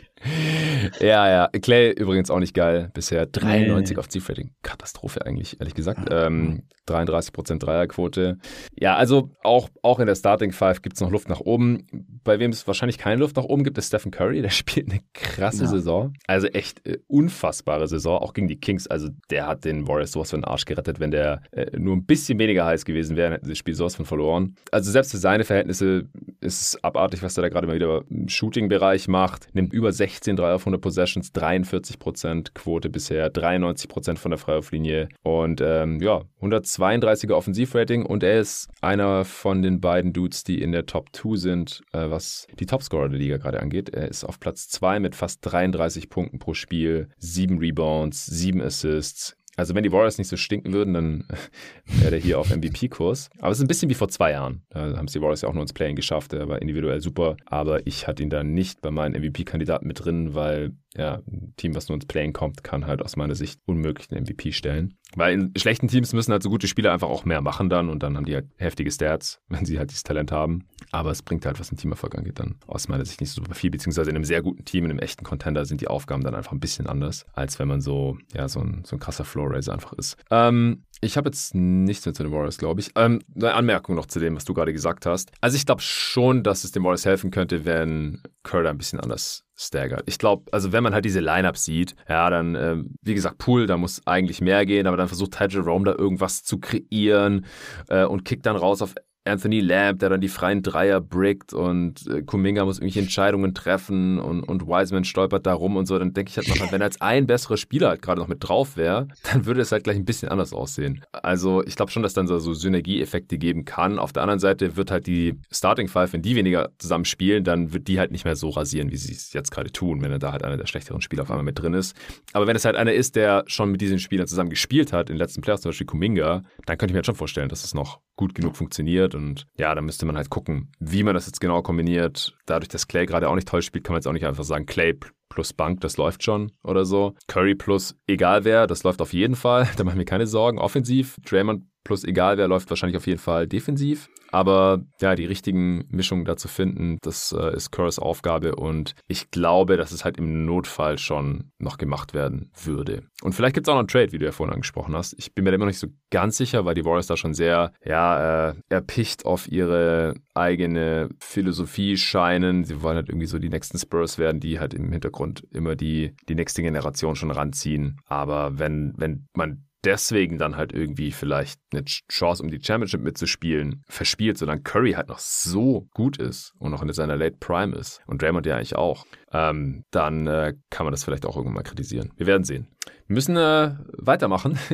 Ja, ja. Clay übrigens auch nicht geil. Bisher 93 nee. Offensive Rating. Katastrophe eigentlich, ehrlich gesagt. Ähm, 33% Dreierquote. Ja, also auch, auch in der Starting Five gibt es noch Luft nach oben. Bei wem es wahrscheinlich keine Luft nach oben gibt, ist Stephen Curry. Der spielt eine krasse ja. Saison. Also echt äh, unfassbare Saison. Auch gegen die Kings. Also der hat den Warriors sowas für den Arsch gerettet. Wenn der äh, nur ein bisschen weniger heiß gewesen wäre, hätten sie das Spiel sowas von verloren. Also selbst für seine Verhältnisse ist es abartig, was er da gerade mal wieder im Shooting-Bereich macht. Nimmt über 16 Dreier auf 100 Possessions, 43% Quote bisher, 93% von der Freiwurflinie und ähm, ja, 132er Offensivrating und er ist einer von den beiden Dudes, die in der Top 2 sind, äh, was die Topscorer der Liga gerade angeht. Er ist auf Platz 2 mit fast 33 Punkten pro Spiel, 7 Rebounds, 7 Assists, also wenn die Warriors nicht so stinken würden, dann wäre der hier auf MVP-Kurs. Aber es ist ein bisschen wie vor zwei Jahren. Da haben es die Warriors ja auch nur ins Playing geschafft. Er war individuell super. Aber ich hatte ihn da nicht bei meinen MVP-Kandidaten mit drin, weil ja, ein Team, was nur ins Playing kommt, kann halt aus meiner Sicht unmöglich einen MVP stellen. Weil in schlechten Teams müssen halt so gute Spieler einfach auch mehr machen dann und dann haben die halt heftige Stats, wenn sie halt dieses Talent haben. Aber es bringt halt, was ein Teamerfolg angeht, dann aus meiner Sicht nicht so super viel. Beziehungsweise in einem sehr guten Team, in einem echten Contender sind die Aufgaben dann einfach ein bisschen anders, als wenn man so, ja, so ein, so ein krasser Floor-Raiser einfach ist. Ähm, ich habe jetzt nichts mehr zu den Warriors, glaube ich. Ähm, eine Anmerkung noch zu dem, was du gerade gesagt hast. Also ich glaube schon, dass es den Warriors helfen könnte, wenn Curry ein bisschen anders staggert. Ich glaube, also wenn man halt diese Lineup sieht, ja, dann, äh, wie gesagt, Pool, da muss eigentlich mehr gehen, aber dann versucht Ty Jerome da irgendwas zu kreieren äh, und kickt dann raus auf Anthony Lamb, der dann die freien Dreier brickt und äh, Kuminga muss irgendwelche Entscheidungen treffen und, und Wiseman stolpert da rum und so, dann denke ich halt noch, wenn als ein besserer Spieler halt gerade noch mit drauf wäre, dann würde es halt gleich ein bisschen anders aussehen. Also ich glaube schon, dass dann so, Synergieeffekte geben kann. Auf der anderen Seite wird halt die Starting Five, wenn die weniger zusammen spielen, dann wird die halt nicht mehr so rasieren, wie sie es jetzt gerade tun, wenn da halt einer der schlechteren Spieler auf einmal mit drin ist. Aber wenn es halt einer ist, der schon mit diesen Spielern zusammen gespielt hat, in den letzten Playoffs zum Beispiel Kuminga, dann könnte ich mir halt schon vorstellen, dass es noch gut genug funktioniert und ja, da müsste man halt gucken, wie man das jetzt genau kombiniert. Dadurch, dass Clay gerade auch nicht toll spielt, kann man jetzt auch nicht einfach sagen, Clay plus Bank, das läuft schon oder so. Curry plus egal wer, das läuft auf jeden Fall. Da machen wir keine Sorgen. Offensiv, Draymond Plus egal wer läuft wahrscheinlich auf jeden Fall defensiv. Aber ja, die richtigen Mischungen da zu finden, das äh, ist Currys Aufgabe und ich glaube, dass es halt im Notfall schon noch gemacht werden würde. Und vielleicht gibt es auch noch einen Trade, wie du ja vorhin angesprochen hast. Ich bin mir da immer noch nicht so ganz sicher, weil die Warriors da schon sehr, ja, äh, erpicht auf ihre eigene Philosophie scheinen. Sie wollen halt irgendwie so die nächsten Spurs werden, die halt im Hintergrund immer die, die nächste Generation schon ranziehen. Aber wenn, wenn man deswegen dann halt irgendwie vielleicht eine Chance, um die Championship mitzuspielen, verspielt, sondern Curry halt noch so gut ist und noch in seiner Late Prime ist und Draymond ja eigentlich auch, ähm, dann äh, kann man das vielleicht auch irgendwann mal kritisieren. Wir werden sehen. Wir müssen äh, weitermachen.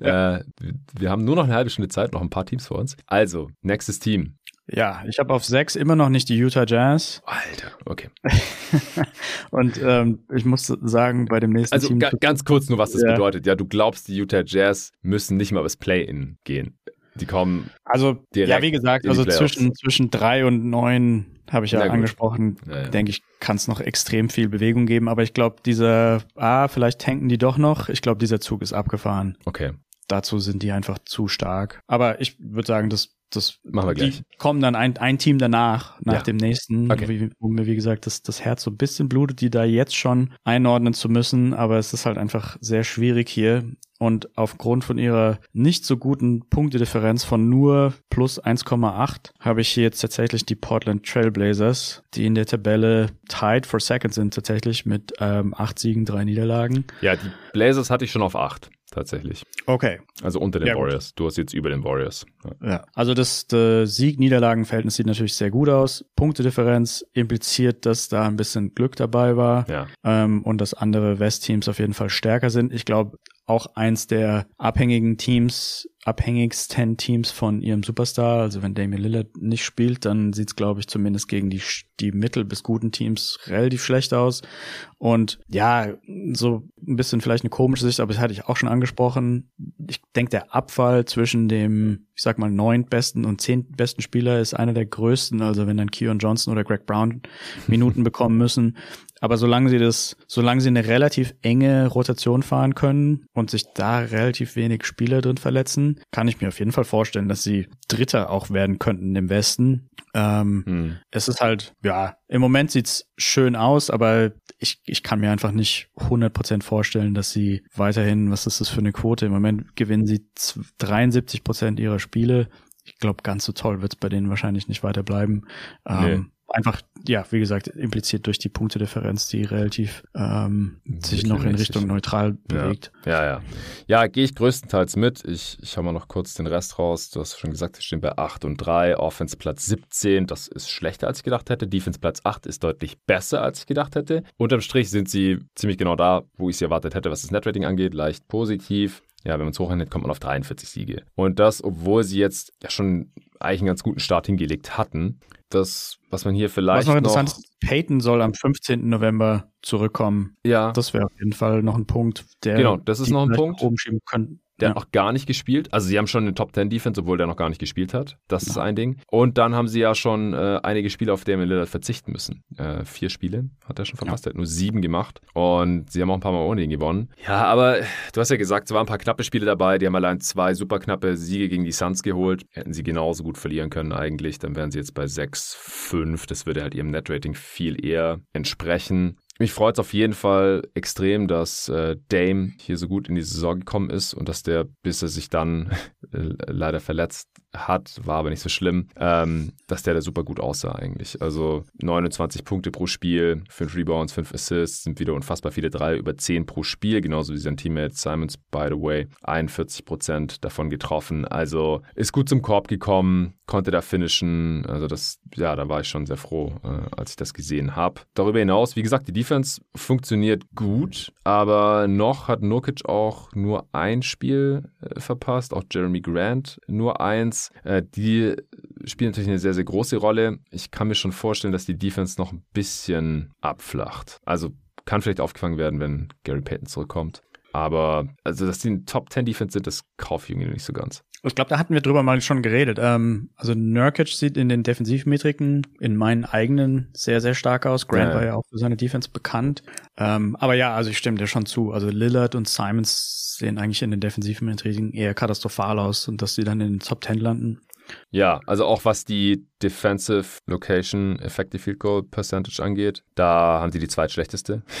Äh, wir haben nur noch eine halbe Stunde Zeit, noch ein paar Teams vor uns. Also, nächstes Team. Ja, ich habe auf sechs immer noch nicht die Utah Jazz. Alter, okay. und ähm, ich muss sagen, bei dem nächsten also, Team. Also ganz kurz nur, was das ja. bedeutet. Ja, du glaubst, die Utah Jazz müssen nicht mal übers Play-In gehen. Die kommen. Also, ja, wie gesagt, also zwischen, zwischen drei und neun habe ich ja angesprochen, ja, ja. denke ich, kann es noch extrem viel Bewegung geben. Aber ich glaube, dieser, ah, vielleicht tanken die doch noch. Ich glaube, dieser Zug ist abgefahren. Okay. Dazu sind die einfach zu stark. Aber ich würde sagen, das das machen wir gleich. kommen dann ein, ein Team danach, nach ja. dem nächsten, okay. wie, wo mir, wie gesagt, das, das Herz so ein bisschen blutet, die da jetzt schon einordnen zu müssen. Aber es ist halt einfach sehr schwierig hier. Und aufgrund von ihrer nicht so guten Punktedifferenz von nur plus 1,8 habe ich hier jetzt tatsächlich die Portland Trailblazers, die in der Tabelle tied for second sind tatsächlich mit ähm, acht Siegen, drei Niederlagen. Ja, die Blazers hatte ich schon auf acht tatsächlich. Okay. Also unter den ja, Warriors. Gut. Du hast jetzt über den Warriors. Ja, ja. also das, das Sieg-Niederlagen-Verhältnis sieht natürlich sehr gut aus. Punktedifferenz impliziert, dass da ein bisschen Glück dabei war ja. ähm, und dass andere West-Teams auf jeden Fall stärker sind. Ich glaube, auch eins der abhängigen Teams, abhängigsten Teams von ihrem Superstar. Also wenn Damian Lillard nicht spielt, dann sieht's, glaube ich, zumindest gegen die, die mittel- bis guten Teams relativ schlecht aus. Und ja, so ein bisschen vielleicht eine komische Sicht, aber das hatte ich auch schon angesprochen. Ich denke, der Abfall zwischen dem, ich sag mal, neun besten und zehn besten Spieler ist einer der größten. Also wenn dann Keon Johnson oder Greg Brown Minuten bekommen müssen, aber solange sie das, solange sie eine relativ enge Rotation fahren können und sich da relativ wenig Spieler drin verletzen, kann ich mir auf jeden Fall vorstellen, dass sie Dritter auch werden könnten im Westen. Ähm, hm. Es ist halt, ja, im Moment sieht's schön aus, aber ich, ich kann mir einfach nicht 100% vorstellen, dass sie weiterhin, was ist das für eine Quote? Im Moment gewinnen sie 73% ihrer Spiele. Ich glaube, ganz so toll wird's bei denen wahrscheinlich nicht weiter bleiben. Nee. Ähm, einfach, ja, wie gesagt, impliziert durch die Punktedifferenz, die relativ ähm, sich noch in Richtung neutral bewegt. Ja, ja. Ja, ja gehe ich größtenteils mit. Ich, ich hau mal noch kurz den Rest raus. Du hast schon gesagt, wir stehen bei 8 und 3. Offense Platz 17, das ist schlechter, als ich gedacht hätte. Defense Platz 8 ist deutlich besser, als ich gedacht hätte. Unterm Strich sind sie ziemlich genau da, wo ich sie erwartet hätte, was das Netrating angeht. Leicht positiv. Ja, wenn man es hochrechnet, kommt man auf 43 Siege. Und das, obwohl sie jetzt ja schon eigentlich einen ganz guten Start hingelegt hatten das, was man hier vielleicht. Was noch interessant noch, ist, Peyton soll am 15. November zurückkommen. Ja. Das wäre auf jeden Fall noch ein Punkt, der. Genau, das ist noch ein Punkt. Oben schieben können. Der ja. hat noch gar nicht gespielt. Also sie haben schon eine Top 10 Defense, obwohl der noch gar nicht gespielt hat. Das ja. ist ein Ding. Und dann haben sie ja schon äh, einige Spiele auf Damian Lillard verzichten müssen. Äh, vier Spiele hat er schon verpasst. Ja. Er hat nur sieben gemacht. Und sie haben auch ein paar Mal ohne ihn gewonnen. Ja, aber du hast ja gesagt, es waren ein paar knappe Spiele dabei. Die haben allein zwei super knappe Siege gegen die Suns geholt. Hätten sie genauso gut verlieren können eigentlich. Dann wären sie jetzt bei 6-5. Das würde halt ihrem Netrating viel eher entsprechen. Mich freut es auf jeden Fall extrem, dass äh, Dame hier so gut in die Saison gekommen ist und dass der, bis er sich dann äh, leider verletzt hat, war aber nicht so schlimm, ähm, dass der da super gut aussah eigentlich. Also 29 Punkte pro Spiel, 5 Rebounds, 5 Assists, sind wieder unfassbar viele Dreier, über 10 pro Spiel, genauso wie sein Teammate Simons, by the way, 41 Prozent davon getroffen. Also ist gut zum Korb gekommen, konnte da finishen. Also das, ja, da war ich schon sehr froh, äh, als ich das gesehen habe. Darüber hinaus, wie gesagt, die Defense funktioniert gut, aber noch hat Nurkic auch nur ein Spiel äh, verpasst, auch Jeremy Grant nur eins. Äh, die spielen natürlich eine sehr, sehr große Rolle. Ich kann mir schon vorstellen, dass die Defense noch ein bisschen abflacht. Also kann vielleicht aufgefangen werden, wenn Gary Payton zurückkommt. Aber also, dass die ein Top 10 Defense sind, das kaufe ich irgendwie nicht so ganz. Ich glaube, da hatten wir drüber mal schon geredet. Ähm, also Nurkic sieht in den Defensivmetriken in meinen eigenen sehr, sehr stark aus. Grant ja, war ja auch für seine Defense bekannt. Ähm, aber ja, also ich stimme dir schon zu. Also Lillard und Simons sehen eigentlich in den Defensivmetriken eher katastrophal aus und dass sie dann in den Top 10 landen. Ja, also auch was die Defensive Location Effective Field Goal Percentage angeht, da haben sie die zweitschlechteste.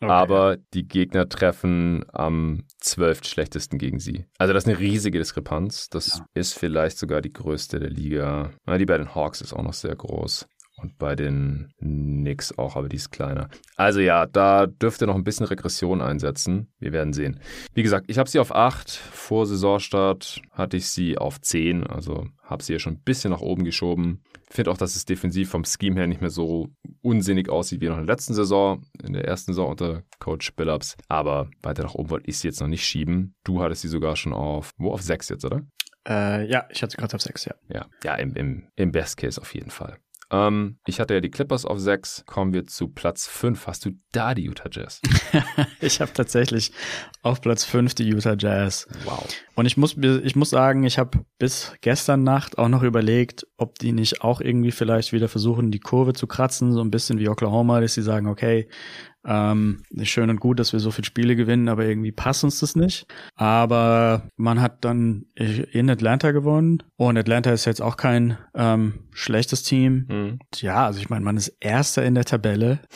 Okay. Aber die Gegner treffen am zwölft schlechtesten gegen sie. Also das ist eine riesige Diskrepanz. Das ja. ist vielleicht sogar die größte der Liga. Die bei den Hawks ist auch noch sehr groß. Und bei den Knicks auch, aber die ist kleiner. Also ja, da dürfte noch ein bisschen Regression einsetzen. Wir werden sehen. Wie gesagt, ich habe sie auf 8. Vor Saisonstart hatte ich sie auf 10. Also habe sie ja schon ein bisschen nach oben geschoben. Finde auch, dass es defensiv vom Scheme her nicht mehr so unsinnig aussieht wie noch in der letzten Saison, in der ersten Saison unter Coach Billups. Aber weiter nach oben wollte ich sie jetzt noch nicht schieben. Du hattest sie sogar schon auf, wo auf 6 jetzt, oder? Äh, ja, ich hatte sie gerade auf 6, ja. Ja, ja im, im, im Best Case auf jeden Fall. Ähm, ich hatte ja die Clippers auf 6. Kommen wir zu Platz 5. Hast du da die Utah Jazz? ich habe tatsächlich auf Platz 5 die Utah Jazz. Wow. Und ich muss, ich muss sagen, ich habe bis gestern Nacht auch noch überlegt, ob die nicht auch irgendwie vielleicht wieder versuchen, die Kurve zu kratzen, so ein bisschen wie Oklahoma, dass sie sagen, okay, ähm, schön und gut, dass wir so viele Spiele gewinnen, aber irgendwie passt uns das nicht. Aber man hat dann in Atlanta gewonnen und Atlanta ist jetzt auch kein ähm, schlechtes Team. Mhm. Ja, also ich meine, man ist Erster in der Tabelle.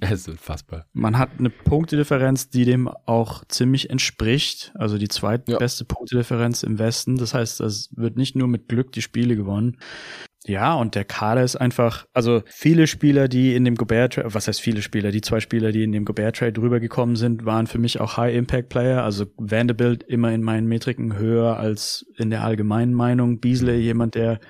Es ist unfassbar. Man hat eine Punktedifferenz, die dem auch ziemlich entspricht. Also die zweitbeste ja. Punktedifferenz im Westen. Das heißt, es wird nicht nur mit Glück die Spiele gewonnen. Ja, und der Kader ist einfach, also viele Spieler, die in dem Gobert Trade, was heißt viele Spieler, die zwei Spieler, die in dem Gobert Trade drüber gekommen sind, waren für mich auch High Impact Player. Also Vanderbilt immer in meinen Metriken höher als in der allgemeinen Meinung. Beasley jemand, der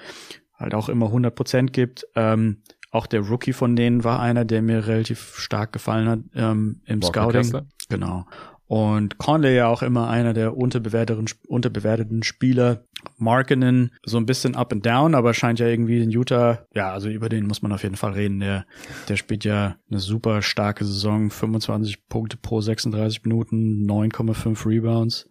halt auch immer 100 Prozent gibt. Ähm, auch der Rookie von denen war einer, der mir relativ stark gefallen hat ähm, im Walker Scouting. Kessler. Genau. Und Conley ja auch immer einer der unterbewerteten, unterbewerteten Spieler. Markinen so ein bisschen up and down, aber scheint ja irgendwie in Utah, ja, also über den muss man auf jeden Fall reden. Der, der spielt ja eine super starke Saison, 25 Punkte pro 36 Minuten, 9,5 Rebounds.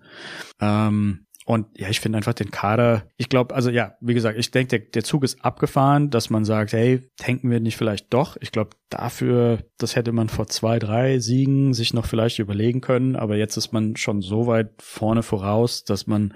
Ähm, und ja, ich finde einfach den Kader, ich glaube, also ja, wie gesagt, ich denke, der, der Zug ist abgefahren, dass man sagt, hey, tanken wir nicht vielleicht doch. Ich glaube, dafür, das hätte man vor zwei, drei Siegen sich noch vielleicht überlegen können, aber jetzt ist man schon so weit vorne voraus, dass man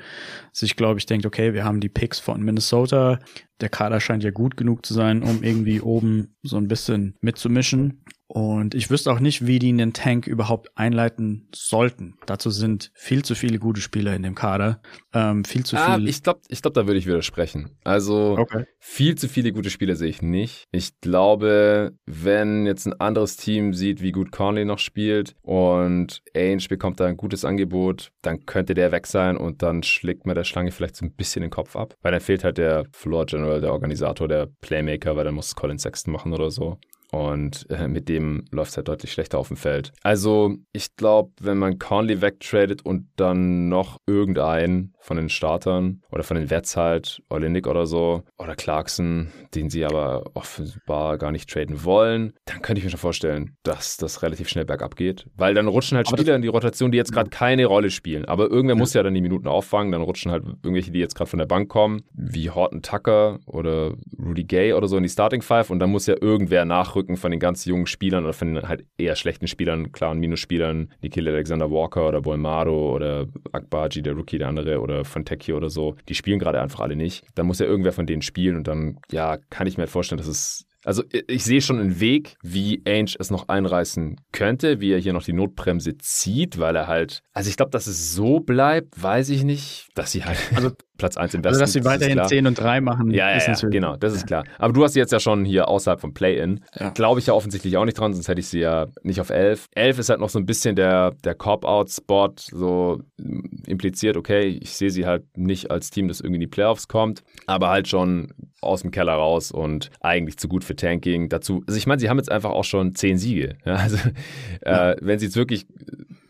sich, glaube ich, denkt, okay, wir haben die Picks von Minnesota. Der Kader scheint ja gut genug zu sein, um irgendwie oben so ein bisschen mitzumischen. Und ich wüsste auch nicht, wie die einen Tank überhaupt einleiten sollten. Dazu sind viel zu viele gute Spieler in dem Kader. Ähm, viel zu ah, viel. Ich glaube, ich glaub, da würde ich widersprechen. Also okay. viel zu viele gute Spieler sehe ich nicht. Ich glaube, wenn jetzt ein anderes Team sieht, wie gut Conley noch spielt und Ainge bekommt da ein gutes Angebot, dann könnte der weg sein und dann schlägt man der Schlange vielleicht so ein bisschen den Kopf ab. Weil dann fehlt halt der Floor General, der Organisator, der Playmaker, weil dann muss Colin Sexton machen oder so. Und äh, mit dem läuft es halt deutlich schlechter auf dem Feld. Also, ich glaube, wenn man Conley wegtradet und dann noch irgendeinen von den Startern oder von den Wets halt, Olenik oder so, oder Clarkson, den sie aber offenbar gar nicht traden wollen, dann könnte ich mir schon vorstellen, dass das relativ schnell bergab geht. Weil dann rutschen halt Spieler in die Rotation, die jetzt gerade keine Rolle spielen. Aber irgendwer ja. muss ja dann die Minuten auffangen. Dann rutschen halt irgendwelche, die jetzt gerade von der Bank kommen, wie Horton Tucker oder Rudy Gay oder so in die Starting Five. Und dann muss ja irgendwer nachrücken von den ganz jungen Spielern oder von den halt eher schlechten Spielern, klaren Minusspielern, Nikhil Alexander Walker oder Bolmaro oder Akbaji, der Rookie, der andere oder Techie oder so, die spielen gerade einfach alle nicht. Dann muss ja irgendwer von denen spielen und dann, ja, kann ich mir halt vorstellen, dass es also ich sehe schon einen Weg, wie Ainge es noch einreißen könnte, wie er hier noch die Notbremse zieht, weil er halt, also ich glaube, dass es so bleibt, weiß ich nicht, dass sie halt, also Platz 1 im Westen. Also, dass sie weiterhin das 10 und 3 machen. Ja, ja, ja genau, das ist klar. Aber du hast sie jetzt ja schon hier außerhalb vom Play-In. Ja. Glaube ich ja offensichtlich auch nicht dran, sonst hätte ich sie ja nicht auf 11. 11 ist halt noch so ein bisschen der, der Cop-Out-Spot, so impliziert, okay, ich sehe sie halt nicht als Team, das irgendwie in die Playoffs kommt, aber halt schon aus dem Keller raus und eigentlich zu gut für Tanking. Dazu, also ich meine, sie haben jetzt einfach auch schon 10 Siege. Ja, also, äh, wenn sie jetzt wirklich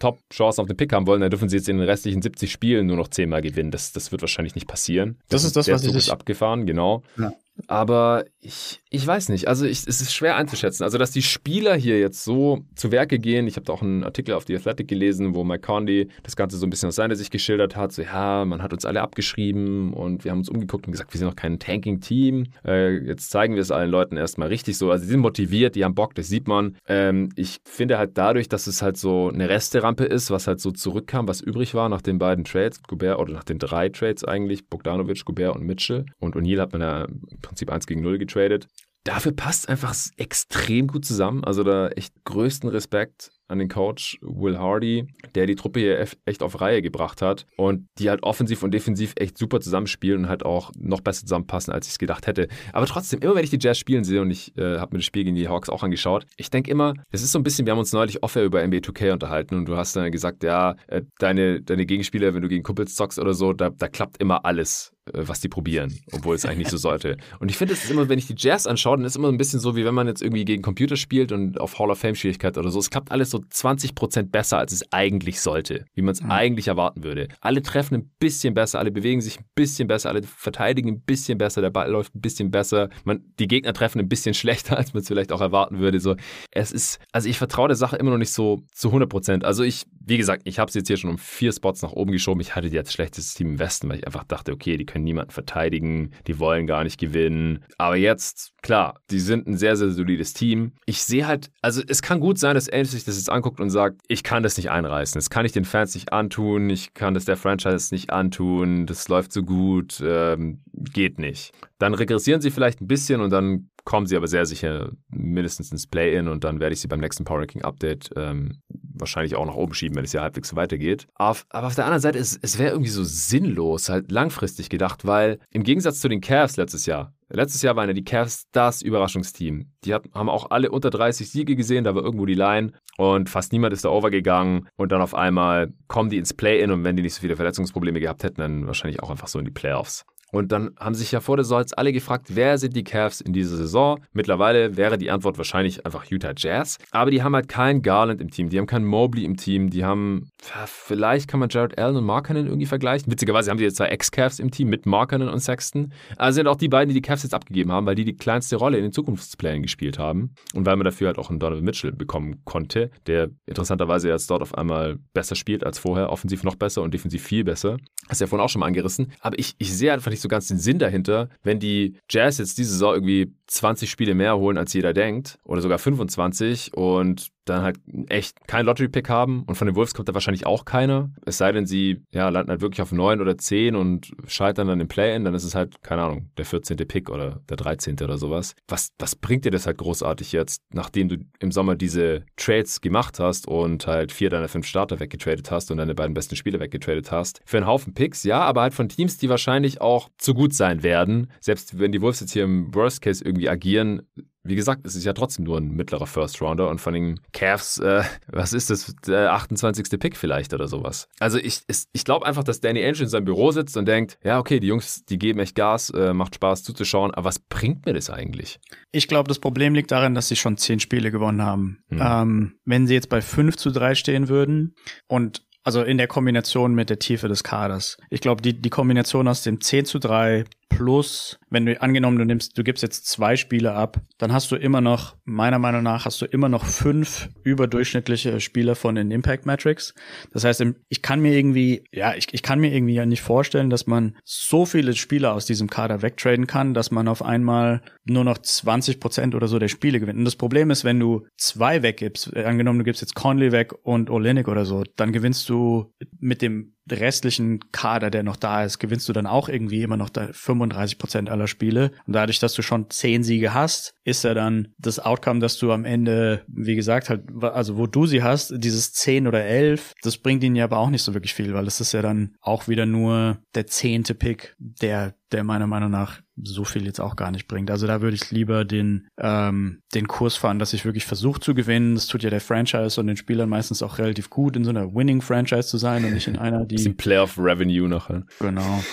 Top-Chancen auf den Pick haben wollen, dann dürfen sie jetzt in den restlichen 70 Spielen nur noch 10 Mal gewinnen. Das, das wird wahrscheinlich nicht passieren. Das, das ist das, was Zug ich ist abgefahren, genau. Ja. Aber ich, ich weiß nicht. Also ich, es ist schwer einzuschätzen. Also, dass die Spieler hier jetzt so zu Werke gehen. Ich habe da auch einen Artikel auf The Athletic gelesen, wo Mike Conley das Ganze so ein bisschen aus seiner Sicht geschildert hat. So, ja, man hat uns alle abgeschrieben und wir haben uns umgeguckt und gesagt, wir sind noch kein Tanking-Team. Äh, jetzt zeigen wir es allen Leuten erstmal richtig so. Also, sie sind motiviert, die haben Bock, das sieht man. Ähm, ich finde halt dadurch, dass es halt so eine Resterampe ist, was halt so zurückkam, was übrig war nach den beiden Trades, Gobert oder nach den drei Trades eigentlich, Bogdanovic, Gobert und Mitchell. Und O'Neill hat man ja Prinzip 1 gegen 0 getradet. Dafür passt einfach extrem gut zusammen. Also da echt größten Respekt an den Coach Will Hardy, der die Truppe hier echt auf Reihe gebracht hat und die halt offensiv und defensiv echt super zusammenspielen und halt auch noch besser zusammenpassen, als ich es gedacht hätte. Aber trotzdem, immer wenn ich die Jazz spielen sehe und ich äh, habe mir das Spiel gegen die Hawks auch angeschaut, ich denke immer, es ist so ein bisschen, wir haben uns neulich offen über NBA 2K unterhalten und du hast dann gesagt, ja, äh, deine, deine Gegenspieler, wenn du gegen Kumpels zockst oder so, da, da klappt immer alles was die probieren, obwohl es eigentlich nicht so sollte. Und ich finde, es ist immer, wenn ich die Jazz anschaue, dann ist es immer ein bisschen so, wie wenn man jetzt irgendwie gegen Computer spielt und auf Hall of Fame Schwierigkeit oder so. Es klappt alles so 20% besser, als es eigentlich sollte, wie man es mhm. eigentlich erwarten würde. Alle treffen ein bisschen besser, alle bewegen sich ein bisschen besser, alle verteidigen ein bisschen besser, der Ball läuft ein bisschen besser. Man, die Gegner treffen ein bisschen schlechter, als man es vielleicht auch erwarten würde. So, es ist, also ich vertraue der Sache immer noch nicht so zu 100% Also ich, wie gesagt, ich habe es jetzt hier schon um vier Spots nach oben geschoben. Ich hatte die als schlechtes Team im Westen, weil ich einfach dachte, okay, die können niemanden verteidigen, die wollen gar nicht gewinnen. Aber jetzt, klar, die sind ein sehr, sehr solides Team. Ich sehe halt, also es kann gut sein, dass Angel sich das jetzt anguckt und sagt, ich kann das nicht einreißen. Das kann ich den Fans nicht antun. Ich kann das der Franchise nicht antun. Das läuft so gut. Ähm, geht nicht. Dann regressieren sie vielleicht ein bisschen und dann kommen sie aber sehr sicher mindestens ins Play-In und dann werde ich sie beim nächsten Power Ranking Update ähm, wahrscheinlich auch nach oben schieben, wenn es ja halbwegs weitergeht. Auf, aber auf der anderen Seite, es, es wäre irgendwie so sinnlos, halt langfristig gedacht, weil im Gegensatz zu den Cavs letztes Jahr, Letztes Jahr waren ja die Cavs das Überraschungsteam. Die hat, haben auch alle unter 30 Siege gesehen, da war irgendwo die Line und fast niemand ist da overgegangen und dann auf einmal kommen die ins Play-In und wenn die nicht so viele Verletzungsprobleme gehabt hätten, dann wahrscheinlich auch einfach so in die Playoffs. Und dann haben sich ja vor der Saison alle gefragt, wer sind die Cavs in dieser Saison? Mittlerweile wäre die Antwort wahrscheinlich einfach Utah Jazz. Aber die haben halt keinen Garland im Team, die haben keinen Mobley im Team, die haben, vielleicht kann man Jared Allen und Markkanen irgendwie vergleichen. Witzigerweise haben die jetzt zwei Ex-Cavs im Team mit Markkanen und Sexton. Also sind auch die beiden, die die Cavs jetzt abgegeben haben, weil die die kleinste Rolle in den Zukunftsplänen gespielt haben. Und weil man dafür halt auch einen Donovan Mitchell bekommen konnte, der interessanterweise jetzt dort auf einmal besser spielt als vorher, offensiv noch besser und defensiv viel besser. Hast du ja vorhin auch schon mal angerissen. Aber ich, ich sehe einfach nicht so ganz den Sinn dahinter, wenn die Jazz jetzt diese Saison irgendwie 20 Spiele mehr holen, als jeder denkt, oder sogar 25 und dann halt echt keinen Lottery-Pick haben und von den Wolves kommt da wahrscheinlich auch keiner. Es sei denn, sie ja, landen halt wirklich auf 9 oder 10 und scheitern dann im Play-In, dann ist es halt, keine Ahnung, der 14. Pick oder der 13. oder sowas. Was, was bringt dir das halt großartig jetzt, nachdem du im Sommer diese Trades gemacht hast und halt vier deiner fünf Starter weggetradet hast und deine beiden besten Spieler weggetradet hast? Für einen Haufen Picks, ja, aber halt von Teams, die wahrscheinlich auch zu gut sein werden. Selbst wenn die Wolves jetzt hier im Worst Case irgendwie agieren, wie gesagt, es ist ja trotzdem nur ein mittlerer First Rounder und von den Cavs, äh, was ist das, der 28. Pick vielleicht oder sowas. Also ich, ich glaube einfach, dass Danny Ainge in seinem Büro sitzt und denkt, ja, okay, die Jungs, die geben echt Gas, äh, macht Spaß zuzuschauen, aber was bringt mir das eigentlich? Ich glaube, das Problem liegt darin, dass sie schon zehn Spiele gewonnen haben. Hm. Ähm, wenn sie jetzt bei 5 zu 3 stehen würden und also in der Kombination mit der Tiefe des Kaders. Ich glaube, die, die Kombination aus dem 10 zu 3 plus, wenn du angenommen, du nimmst, du gibst jetzt zwei Spiele ab, dann hast du immer noch, meiner Meinung nach, hast du immer noch fünf überdurchschnittliche Spieler von den Impact Metrics. Das heißt, ich kann mir irgendwie, ja, ich, ich kann mir irgendwie ja nicht vorstellen, dass man so viele Spieler aus diesem Kader wegtraden kann, dass man auf einmal nur noch 20 Prozent oder so der Spiele gewinnt. Und das Problem ist, wenn du zwei weggibst, äh, angenommen, du gibst jetzt Conley weg und Olenek oder so, dann gewinnst du mit dem restlichen Kader, der noch da ist, gewinnst du dann auch irgendwie immer noch 35 Prozent aller Spiele. Und dadurch, dass du schon zehn Siege hast, ist ja dann das Outcome, dass du am Ende, wie gesagt, halt, also wo du sie hast, dieses 10 oder 11, das bringt ihnen ja aber auch nicht so wirklich viel, weil es ist ja dann auch wieder nur der zehnte Pick, der der meiner Meinung nach so viel jetzt auch gar nicht bringt. Also da würde ich lieber den, ähm, den Kurs fahren, dass ich wirklich versuche zu gewinnen. Das tut ja der Franchise und den Spielern meistens auch relativ gut, in so einer Winning-Franchise zu sein und nicht in einer, die. Bisschen Playoff-Revenue nachher. Genau.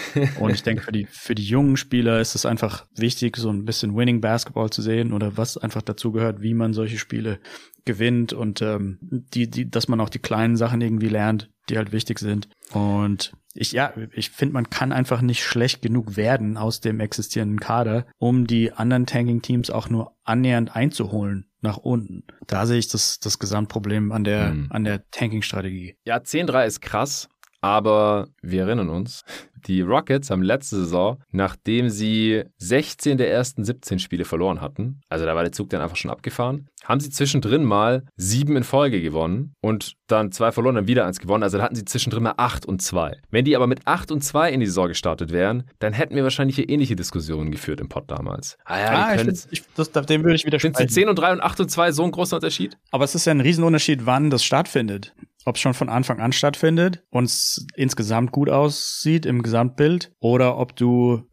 Und ich denke, für die, für die jungen Spieler ist es einfach wichtig, so ein bisschen Winning-Basketball zu sehen oder was einfach dazu gehört, wie man solche Spiele gewinnt und ähm, die, die, dass man auch die kleinen Sachen irgendwie lernt, die halt wichtig sind. Und ich, ja, ich finde, man kann einfach nicht schlecht genug werden aus dem existierenden Kader, um die anderen Tanking-Teams auch nur annähernd einzuholen nach unten. Da sehe ich das, das Gesamtproblem an der, hm. an der Tanking-Strategie. Ja, 10-3 ist krass, aber wir erinnern uns, die Rockets haben letzte Saison, nachdem sie 16 der ersten 17 Spiele verloren hatten, also da war der Zug dann einfach schon abgefahren, haben sie zwischendrin mal sieben in Folge gewonnen und dann zwei verloren, dann wieder eins gewonnen. Also da hatten sie zwischendrin mal acht und zwei. Wenn die aber mit acht und zwei in die Saison gestartet wären, dann hätten wir wahrscheinlich hier ähnliche Diskussionen geführt im Pod damals. Ah ja, ah, ich, ich, das, dem würde ich widersprechen. Sind 10 und 3 und 8 und 2 so ein großer Unterschied? Aber es ist ja ein Riesenunterschied, wann das stattfindet ob es schon von Anfang an stattfindet und es insgesamt gut aussieht im Gesamtbild oder ob du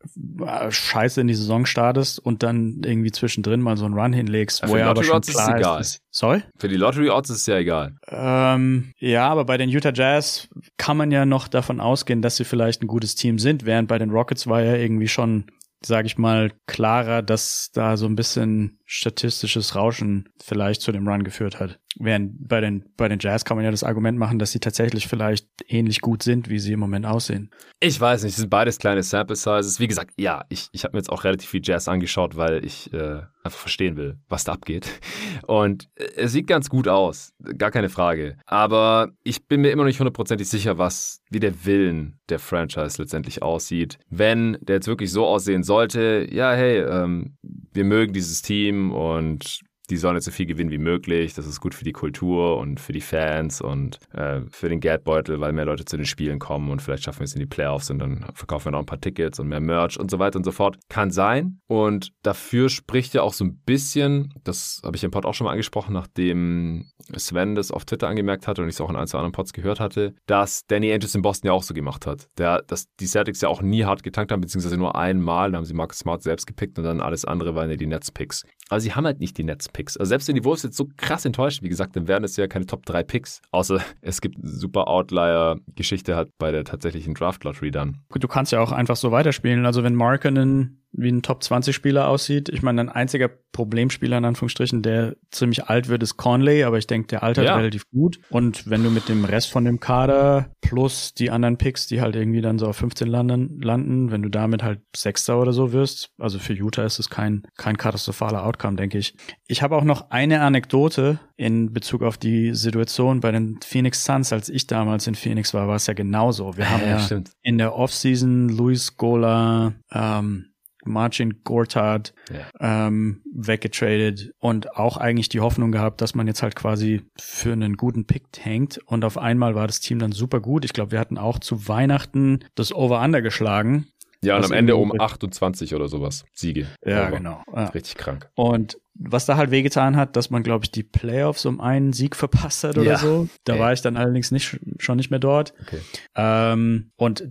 äh, scheiße in die Saison startest und dann irgendwie zwischendrin mal so einen Run hinlegst, ja, wo er aber schon klar ist, egal. ist. Sorry? Für die Lottery Odds ist es ja egal. Ähm, ja, aber bei den Utah Jazz kann man ja noch davon ausgehen, dass sie vielleicht ein gutes Team sind, während bei den Rockets war ja irgendwie schon sage ich mal, klarer, dass da so ein bisschen statistisches Rauschen vielleicht zu dem Run geführt hat. Während bei den, bei den Jazz kann man ja das Argument machen, dass sie tatsächlich vielleicht ähnlich gut sind, wie sie im Moment aussehen. Ich weiß nicht, es sind beides kleine Sample Sizes. Wie gesagt, ja, ich, ich habe mir jetzt auch relativ viel Jazz angeschaut, weil ich äh, einfach verstehen will, was da abgeht. Und äh, es sieht ganz gut aus, gar keine Frage. Aber ich bin mir immer noch nicht hundertprozentig sicher, was, wie der Willen der Franchise letztendlich aussieht. Wenn der jetzt wirklich so aussehen sollte, ja, hey, ähm, wir mögen dieses Team und die sollen jetzt so viel gewinnen wie möglich. Das ist gut für die Kultur und für die Fans und äh, für den Geldbeutel, weil mehr Leute zu den Spielen kommen und vielleicht schaffen wir es in die Playoffs und dann verkaufen wir noch ein paar Tickets und mehr Merch und so weiter und so fort. Kann sein. Und dafür spricht ja auch so ein bisschen, das habe ich im Pod auch schon mal angesprochen, nachdem Sven das auf Twitter angemerkt hatte und ich es auch in ein, zwei anderen Pods gehört hatte, dass Danny Andrews in Boston ja auch so gemacht hat. Der, dass die Celtics ja auch nie hart getankt haben, beziehungsweise nur einmal. Da haben sie Marcus Smart selbst gepickt und dann alles andere waren ja die Nets-Picks. Aber sie haben halt nicht die Nets-Picks. Also selbst wenn die Wolves jetzt so krass enttäuscht, wie gesagt, dann wären es ja keine Top 3 Picks. Außer es gibt super Outlier-Geschichte halt bei der tatsächlichen Draft-Lottery dann. Du kannst ja auch einfach so weiterspielen. Also wenn Markinen wie ein Top-20-Spieler aussieht. Ich meine, ein einziger Problemspieler in Anführungsstrichen, der ziemlich alt wird, ist Conley, aber ich denke, der altert ja. relativ gut. Und wenn du mit dem Rest von dem Kader plus die anderen Picks, die halt irgendwie dann so auf 15 landen, landen wenn du damit halt Sechster oder so wirst, also für Utah ist es kein, kein katastrophaler Outcome, denke ich. Ich habe auch noch eine Anekdote in Bezug auf die Situation bei den Phoenix Suns, als ich damals in Phoenix war, war es ja genauso. Wir haben ja, ja in der Offseason Luis Gola, ähm, Marcin Gortat ja. ähm, weggetradet und auch eigentlich die Hoffnung gehabt, dass man jetzt halt quasi für einen guten Pick hängt. Und auf einmal war das Team dann super gut. Ich glaube, wir hatten auch zu Weihnachten das Over-Under geschlagen. Ja, und am Ende um 28 oder sowas Siege. Ja, Over. genau. Ja. Richtig krank. Und was da halt wehgetan hat, dass man, glaube ich, die Playoffs um einen Sieg verpasst hat oder ja. so. Da Ey. war ich dann allerdings nicht, schon nicht mehr dort. Okay. Ähm, und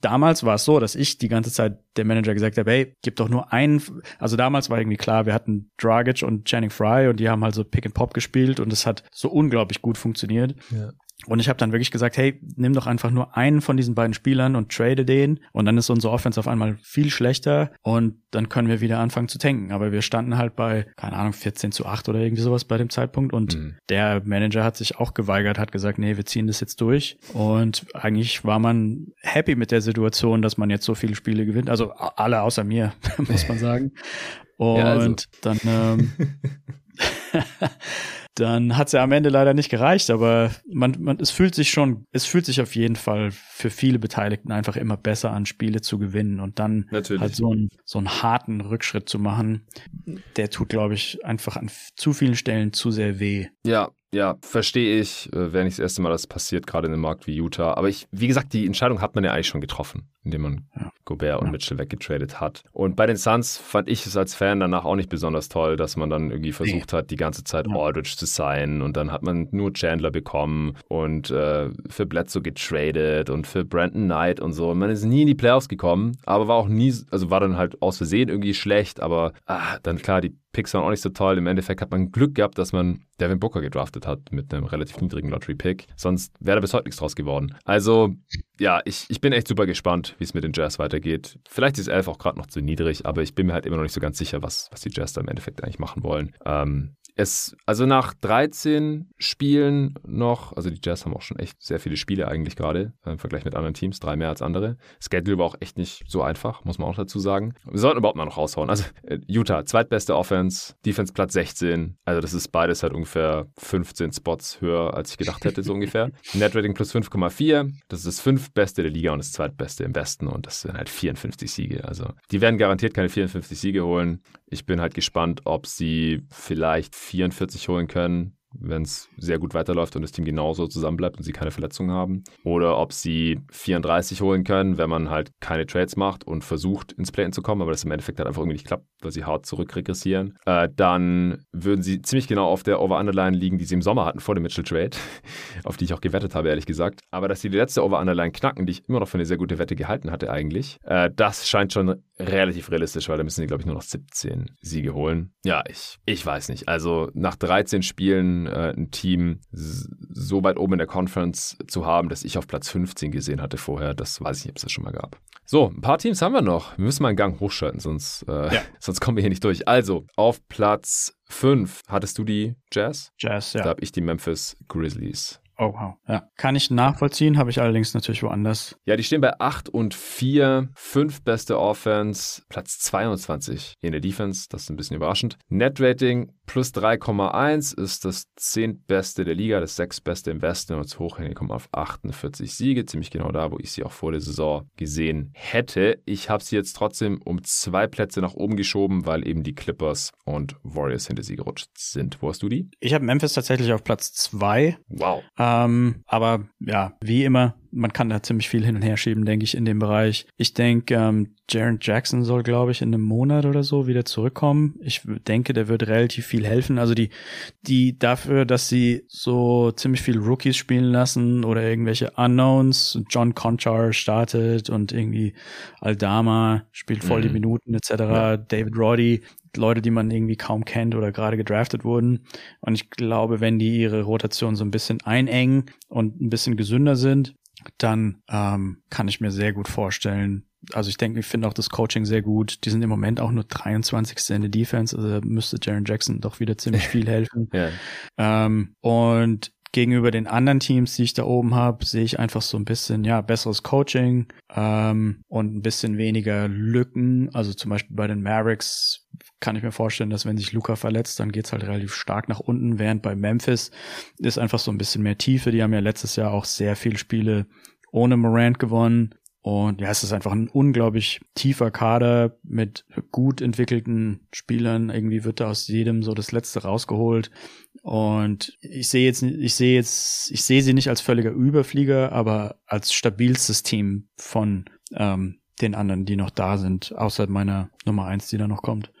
damals war es so, dass ich die ganze Zeit der Manager gesagt habe, hey, gib doch nur einen, also damals war irgendwie klar, wir hatten Dragic und Channing Fry und die haben halt so Pick and Pop gespielt und es hat so unglaublich gut funktioniert. Ja. Und ich habe dann wirklich gesagt, hey, nimm doch einfach nur einen von diesen beiden Spielern und trade den. Und dann ist unsere Offense auf einmal viel schlechter und dann können wir wieder anfangen zu tanken. Aber wir standen halt bei, keine Ahnung, 14 zu 8 oder irgendwie sowas bei dem Zeitpunkt. Und mhm. der Manager hat sich auch geweigert, hat gesagt, nee, wir ziehen das jetzt durch. Und eigentlich war man happy mit der Situation, dass man jetzt so viele Spiele gewinnt. Also alle außer mir, muss man sagen. Und ja, also. dann ähm, dann hat es ja am Ende leider nicht gereicht, aber man, man, es fühlt sich schon, es fühlt sich auf jeden Fall für viele Beteiligten einfach immer besser an, Spiele zu gewinnen und dann Natürlich. halt so einen, so einen harten Rückschritt zu machen, der tut, glaube ich, einfach an zu vielen Stellen zu sehr weh. Ja, ja, verstehe ich, äh, wäre nicht das erste Mal, dass es passiert, gerade in einem Markt wie Utah. Aber ich, wie gesagt, die Entscheidung hat man ja eigentlich schon getroffen, indem man ja. Gobert und ja. Mitchell weggetradet hat. Und bei den Suns fand ich es als Fan danach auch nicht besonders toll, dass man dann irgendwie versucht hat, die ganze Zeit ja. Aldridge zu sein. Und dann hat man nur Chandler bekommen und äh, für Bledsoe getradet und für Brandon Knight und so. Man ist nie in die Playoffs gekommen, aber war auch nie, also war dann halt aus Versehen irgendwie schlecht. Aber ah, dann klar, die Picks waren auch nicht so toll. Im Endeffekt hat man Glück gehabt, dass man Devin Booker gedraftet hat mit einem relativ niedrigen Lottery-Pick. Sonst wäre da bis heute nichts draus geworden. Also, ja, ich, ich bin echt super gespannt, wie es mit den Jazz weitergeht. Vielleicht ist 11 auch gerade noch zu niedrig, aber ich bin mir halt immer noch nicht so ganz sicher, was, was die Jazz da im Endeffekt eigentlich machen wollen. Ähm, es, also nach 13 Spielen noch, also die Jazz haben auch schon echt sehr viele Spiele eigentlich gerade äh, im Vergleich mit anderen Teams, drei mehr als andere. Schedule war auch echt nicht so einfach, muss man auch dazu sagen. Wir sollten überhaupt mal noch raushauen. Also äh, Utah, zweitbeste Offense, Defense Platz 16. Also das ist beides halt ungefähr 15 Spots höher, als ich gedacht hätte, so ungefähr. Net Rating plus 5,4. Das ist das fünftbeste der Liga und das zweitbeste im Westen und das sind halt 54 Siege. Also die werden garantiert keine 54 Siege holen. Ich bin halt gespannt, ob sie vielleicht 44 holen können wenn es sehr gut weiterläuft und das Team genauso zusammenbleibt und sie keine Verletzungen haben. Oder ob sie 34 holen können, wenn man halt keine Trades macht und versucht, ins Play-In zu kommen, aber das im Endeffekt halt einfach irgendwie nicht klappt, weil sie hart zurückregressieren. Äh, dann würden sie ziemlich genau auf der Over-Underline liegen, die sie im Sommer hatten vor dem Mitchell-Trade, auf die ich auch gewettet habe, ehrlich gesagt. Aber dass sie die letzte Over-Underline knacken, die ich immer noch für eine sehr gute Wette gehalten hatte eigentlich, äh, das scheint schon relativ realistisch, weil da müssen sie, glaube ich, nur noch 17 Siege holen. Ja, ich, ich weiß nicht. Also nach 13 Spielen äh, ein Team so weit oben in der Conference zu haben, dass ich auf Platz 15 gesehen hatte vorher, das weiß ich nicht, ob es das schon mal gab. So, ein paar Teams haben wir noch. Wir müssen mal einen Gang hochschalten, sonst, äh, ja. sonst kommen wir hier nicht durch. Also, auf Platz 5 hattest du die Jazz? Jazz, ja. Da habe ich die Memphis Grizzlies. Oh, wow. Ja. Kann ich nachvollziehen, habe ich allerdings natürlich woanders. Ja, die stehen bei 8 und 4, 5 beste Offense, Platz 22 in der Defense, das ist ein bisschen überraschend. Net Rating plus 3,1 ist das zehntbeste der Liga, das sechstbeste im Westen und das Hochhänge kommen auf 48 Siege, ziemlich genau da, wo ich sie auch vor der Saison gesehen hätte. Ich habe sie jetzt trotzdem um zwei Plätze nach oben geschoben, weil eben die Clippers und Warriors hinter sie gerutscht sind. Wo hast du die? Ich habe Memphis tatsächlich auf Platz 2. Wow. Ähm, aber ja, wie immer, man kann da ziemlich viel hin und her schieben, denke ich, in dem Bereich. Ich denke, ähm, Jaron Jackson soll, glaube ich, in einem Monat oder so wieder zurückkommen. Ich denke, der wird relativ viel helfen. Also die, die dafür, dass sie so ziemlich viel Rookies spielen lassen oder irgendwelche Unknowns, John Conchar startet und irgendwie Aldama spielt voll mhm. die Minuten etc. Ja. David Roddy, Leute, die man irgendwie kaum kennt oder gerade gedraftet wurden. Und ich glaube, wenn die ihre Rotation so ein bisschen einengen und ein bisschen gesünder sind, dann ähm, kann ich mir sehr gut vorstellen, also ich denke, ich finde auch das Coaching sehr gut. Die sind im Moment auch nur 23. in der Defense, also müsste Jaron Jackson doch wieder ziemlich viel helfen. ja. ähm, und gegenüber den anderen Teams, die ich da oben habe, sehe ich einfach so ein bisschen, ja, besseres Coaching ähm, und ein bisschen weniger Lücken. Also zum Beispiel bei den Mavericks kann ich mir vorstellen, dass wenn sich Luca verletzt, dann geht's halt relativ stark nach unten, während bei Memphis ist einfach so ein bisschen mehr Tiefe. Die haben ja letztes Jahr auch sehr viele Spiele ohne Morant gewonnen. Und ja, es ist einfach ein unglaublich tiefer Kader mit gut entwickelten Spielern. Irgendwie wird da aus jedem so das Letzte rausgeholt. Und ich sehe jetzt, ich sehe jetzt, ich sehe sie nicht als völliger Überflieger, aber als stabilstes Team von ähm, den anderen, die noch da sind, außer meiner Nummer eins, die da noch kommt.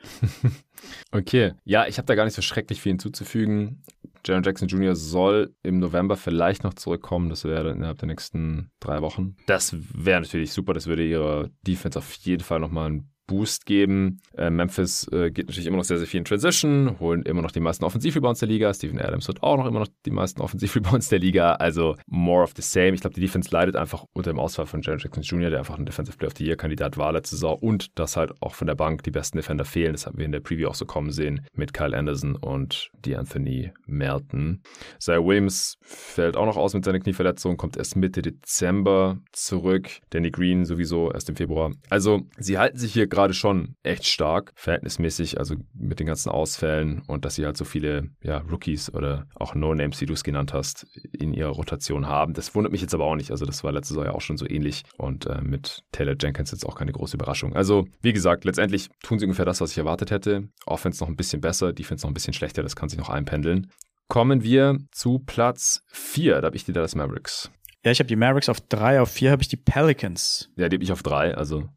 okay, ja, ich habe da gar nicht so schrecklich viel hinzuzufügen. Jaron Jackson Jr. soll im November vielleicht noch zurückkommen. Das wäre innerhalb der nächsten drei Wochen. Das wäre natürlich super. Das würde ihre Defense auf jeden Fall nochmal ein Boost geben. Äh, Memphis äh, geht natürlich immer noch sehr, sehr viel in Transition, holen immer noch die meisten Offensivrebounds der Liga. Steven Adams hat auch noch immer noch die meisten Offensivrebounds der Liga. Also more of the same. Ich glaube, die Defense leidet einfach unter dem Ausfall von Jaron Jackson Jr., der einfach ein Defensive Player of the Year Kandidat war letzte Saison und dass halt auch von der Bank die besten Defender fehlen. Das haben wir in der Preview auch so kommen sehen mit Kyle Anderson und D'Anthony Melton. Zay Williams fällt auch noch aus mit seiner Knieverletzung, kommt erst Mitte Dezember zurück. Danny Green sowieso erst im Februar. Also sie halten sich hier gerade schon echt stark, verhältnismäßig, also mit den ganzen Ausfällen und dass sie halt so viele ja, Rookies oder auch No-Names, wie du es genannt hast, in ihrer Rotation haben. Das wundert mich jetzt aber auch nicht. Also das war letztes Jahr ja auch schon so ähnlich und äh, mit Taylor Jenkins jetzt auch keine große Überraschung. Also wie gesagt, letztendlich tun sie ungefähr das, was ich erwartet hätte. Offense noch ein bisschen besser, Defense noch ein bisschen schlechter, das kann sich noch einpendeln. Kommen wir zu Platz 4, da habe ich die Dallas Mavericks. Ja, ich habe die Mavericks auf drei, auf vier habe ich die Pelicans. Ja, die habe ich auf drei, also.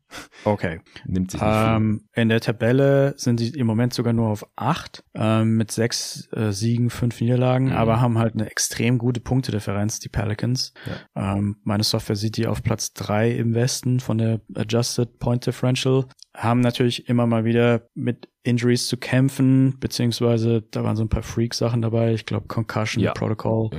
Okay. Nimmt sich nicht ähm, In der Tabelle sind sie im Moment sogar nur auf acht, ähm, mit sechs äh, Siegen, fünf Niederlagen, mhm. aber haben halt eine extrem gute Punktedifferenz, die Pelicans. Ja. Ähm, meine Software sieht die auf Platz drei im Westen von der Adjusted Point Differential. Haben natürlich immer mal wieder mit Injuries zu kämpfen, beziehungsweise da waren so ein paar Freak-Sachen dabei. Ich glaube Concussion ja. Protocol.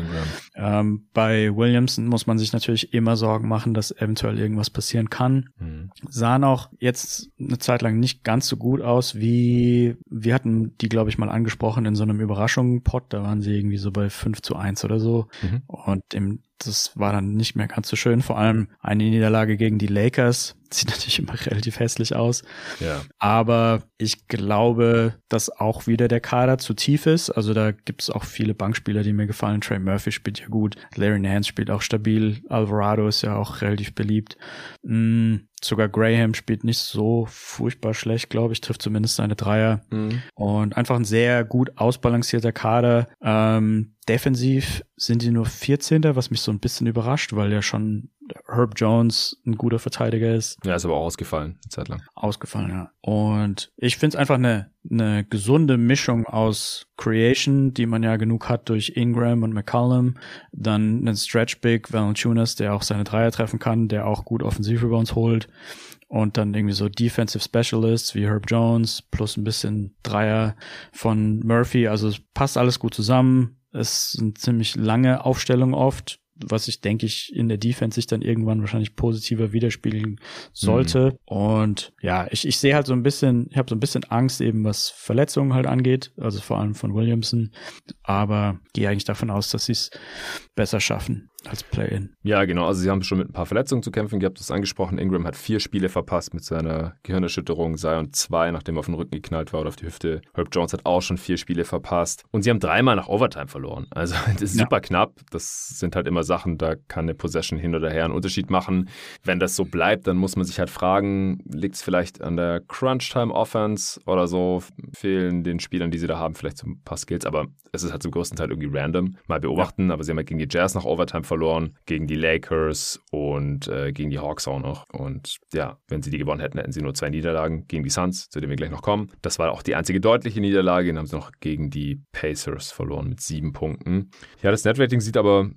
Ähm, bei Williamson muss man sich natürlich immer Sorgen machen, dass eventuell irgendwas passieren kann. Mhm. Sahen auch jetzt eine Zeit lang nicht ganz so gut aus, wie wir hatten die, glaube ich, mal angesprochen in so einem Überraschungen-Pod. Da waren sie irgendwie so bei 5 zu 1 oder so. Mhm. Und im das war dann nicht mehr ganz so schön. Vor allem eine Niederlage gegen die Lakers. Sieht natürlich immer relativ hässlich aus. Ja. Aber ich glaube, dass auch wieder der Kader zu tief ist. Also da gibt es auch viele Bankspieler, die mir gefallen. Trey Murphy spielt ja gut. Larry Nance spielt auch stabil. Alvarado ist ja auch relativ beliebt. Mm, Sogar Graham spielt nicht so furchtbar schlecht, glaube ich, trifft zumindest seine Dreier. Mhm. Und einfach ein sehr gut ausbalancierter Kader. Ähm, defensiv sind die nur 14. was mich so ein bisschen überrascht, weil ja schon Herb Jones ein guter Verteidiger ist. Ja, ist aber auch ausgefallen, eine Zeit lang. Ausgefallen, ja. Und ich finde es einfach eine, eine gesunde Mischung aus Creation, die man ja genug hat durch Ingram und McCollum, dann einen Stretch Big, Valanciunas, der auch seine Dreier treffen kann, der auch gut offensiv über uns holt und dann irgendwie so Defensive Specialists wie Herb Jones plus ein bisschen Dreier von Murphy. Also es passt alles gut zusammen. Es sind ziemlich lange Aufstellungen oft was ich denke ich in der Defense sich dann irgendwann wahrscheinlich positiver widerspiegeln sollte. Mhm. Und ja, ich, ich sehe halt so ein bisschen, ich habe so ein bisschen Angst eben, was Verletzungen halt angeht, also vor allem von Williamson. Aber gehe eigentlich davon aus, dass sie es besser schaffen als Play-In. Ja, genau. Also sie haben schon mit ein paar Verletzungen zu kämpfen. Ihr habt es angesprochen. Ingram hat vier Spiele verpasst mit seiner Gehirnerschütterung. Zion zwei, nachdem er auf den Rücken geknallt war oder auf die Hüfte. Herb Jones hat auch schon vier Spiele verpasst. Und sie haben dreimal nach Overtime verloren. Also das ist ja. super knapp. Das sind halt immer Sachen, da kann eine Possession hin oder her einen Unterschied machen. Wenn das so bleibt, dann muss man sich halt fragen, liegt es vielleicht an der Crunch-Time-Offense oder so? Fehlen den Spielern, die sie da haben, vielleicht so ein paar Skills. Aber es ist halt zum größten Teil irgendwie random. Mal beobachten. Ja. Aber sie haben halt gegen die Jazz nach Overtime verloren, gegen die Lakers und äh, gegen die Hawks auch noch. Und ja, wenn sie die gewonnen hätten, hätten sie nur zwei Niederlagen gegen die Suns, zu denen wir gleich noch kommen. Das war auch die einzige deutliche Niederlage. Dann haben sie noch gegen die Pacers verloren mit sieben Punkten. Ja, das Netrating sieht aber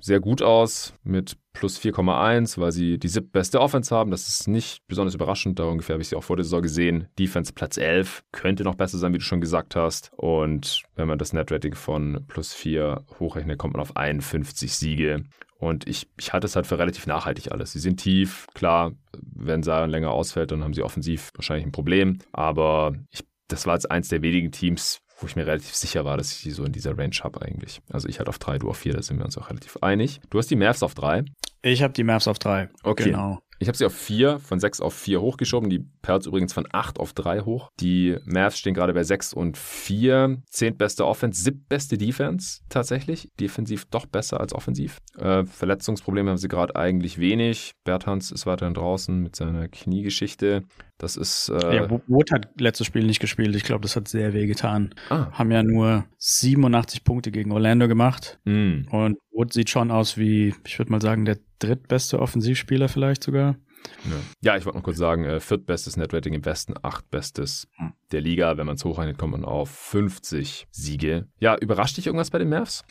sehr gut aus mit plus 4,1, weil sie die siebtbeste Offense haben. Das ist nicht besonders überraschend. Da ungefähr habe ich sie auch vor der Saison gesehen. Defense Platz 11 könnte noch besser sein, wie du schon gesagt hast. Und wenn man das Netrating von plus 4 hochrechnet, kommt man auf 51 Siege. Und ich, ich halte es halt für relativ nachhaltig alles. Sie sind tief, klar, wenn Zion länger ausfällt, dann haben sie offensiv wahrscheinlich ein Problem. Aber ich, das war jetzt eins der wenigen Teams, wo ich mir relativ sicher war, dass ich die so in dieser Range habe eigentlich. Also ich hatte auf drei, du auf vier, da sind wir uns auch relativ einig. Du hast die Mavs auf drei. Ich habe die Mavs auf drei. Okay. Genau. Ich habe sie auf vier, von sechs auf vier hochgeschoben. Die Perls übrigens von acht auf drei hoch. Die Mavs stehen gerade bei sechs und vier. Zehntbeste Offense, siebtbeste Defense tatsächlich. Defensiv doch besser als offensiv. Äh, Verletzungsprobleme haben sie gerade eigentlich wenig. Berthans ist weiterhin draußen mit seiner Kniegeschichte. Das ist. Äh ja, Wood hat letztes Spiel nicht gespielt. Ich glaube, das hat sehr weh getan. Ah. Haben ja nur 87 Punkte gegen Orlando gemacht. Mm. Und Wood sieht schon aus wie, ich würde mal sagen, der drittbeste Offensivspieler vielleicht sogar. Ja, ja ich wollte noch kurz sagen, äh, viertbestes Netrating im Westen, achtbestes hm. der Liga. Wenn man es hochrechnet, kommt man auf 50 Siege. Ja, überrascht dich irgendwas bei den Mavs?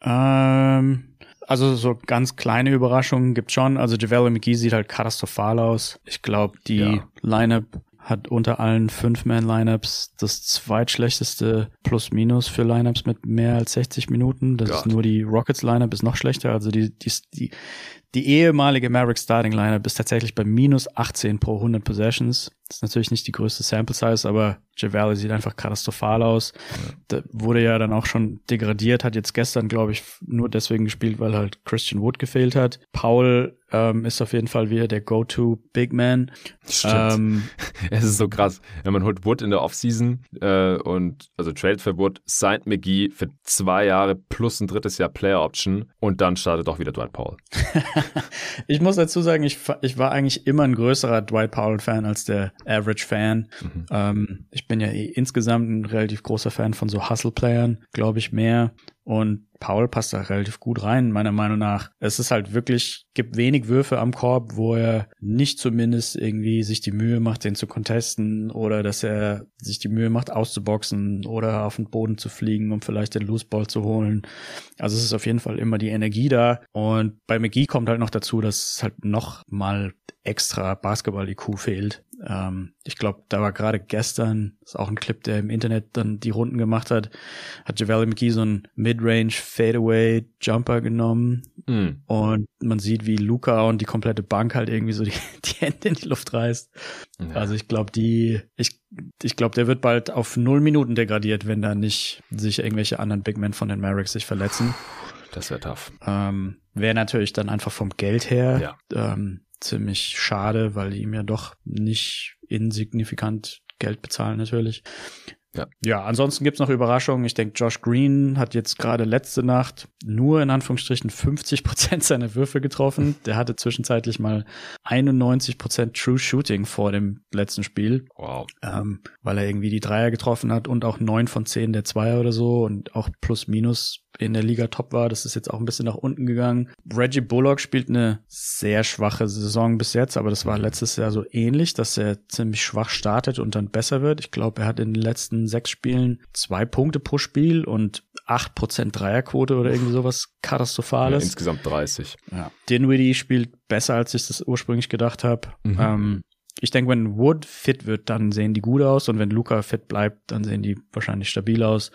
Ähm, also so ganz kleine Überraschungen gibt schon. Also JaVale McGee sieht halt katastrophal aus. Ich glaube, die ja. Lineup hat unter allen Fünf-Man-Lineups das zweitschlechteste Plus-Minus für Lineups mit mehr als 60 Minuten. Das Gott. ist nur die Rockets-Lineup ist noch schlechter. Also die, die, die, die ehemalige Maverick Starting Lineup ist tatsächlich bei minus 18 pro 100 Possessions. Das ist natürlich nicht die größte Sample Size, aber Javale sieht einfach katastrophal aus. Ja. Wurde ja dann auch schon degradiert, hat jetzt gestern, glaube ich, nur deswegen gespielt, weil halt Christian Wood gefehlt hat. Paul ähm, ist auf jeden Fall wieder der Go-To Big Man. Stimmt. Ähm, es ist so krass. Wenn man holt Wood in der Offseason äh, und also Trade für Wood, signed McGee für zwei Jahre plus ein drittes Jahr Player Option und dann startet auch wieder Dwight Powell. ich muss dazu sagen, ich, ich war eigentlich immer ein größerer Dwight Powell-Fan als der Average-Fan. Mhm. Ähm, ich bin ja eh insgesamt ein relativ großer Fan von so Hustle-Playern, glaube ich mehr. Und Paul passt da relativ gut rein, meiner Meinung nach. Es ist halt wirklich, gibt wenig Würfe am Korb, wo er nicht zumindest irgendwie sich die Mühe macht, den zu contesten oder dass er sich die Mühe macht, auszuboxen oder auf den Boden zu fliegen, um vielleicht den Looseball zu holen. Also es ist auf jeden Fall immer die Energie da. Und bei McGee kommt halt noch dazu, dass halt noch mal extra Basketball-IQ fehlt. Ähm, ich glaube, da war gerade gestern, ist auch ein Clip, der im Internet dann die Runden gemacht hat, hat Javale McGee so einen Midrange Fadeaway Jumper genommen mm. und man sieht, wie Luca und die komplette Bank halt irgendwie so die, die Hände in die Luft reißt. Ja. Also ich glaube, die, ich, ich glaube, der wird bald auf null Minuten degradiert, wenn da nicht sich irgendwelche anderen Big Men von den Mavericks sich verletzen. Das wäre tough. Ähm, wäre natürlich dann einfach vom Geld her ja. ähm, ziemlich schade, weil die ihm ja doch nicht insignifikant Geld bezahlen natürlich. Ja. ja, ansonsten gibt's noch Überraschungen. Ich denke, Josh Green hat jetzt gerade letzte Nacht nur in Anführungsstrichen 50 Prozent seiner Würfe getroffen. Der hatte zwischenzeitlich mal 91 Prozent True Shooting vor dem letzten Spiel. Wow. Ähm, weil er irgendwie die Dreier getroffen hat und auch neun von zehn der Zweier oder so und auch plus minus in der Liga top war. Das ist jetzt auch ein bisschen nach unten gegangen. Reggie Bullock spielt eine sehr schwache Saison bis jetzt, aber das war letztes Jahr so ähnlich, dass er ziemlich schwach startet und dann besser wird. Ich glaube, er hat in den letzten sechs Spielen zwei Punkte pro Spiel und acht Prozent Dreierquote oder irgendwie sowas katastrophales. Ja, insgesamt 30. Ja. Dinwiddie spielt besser, als ich das ursprünglich gedacht habe. Mhm. Ähm, ich denke, wenn Wood fit wird, dann sehen die gut aus und wenn Luca fit bleibt, dann sehen die wahrscheinlich stabil aus.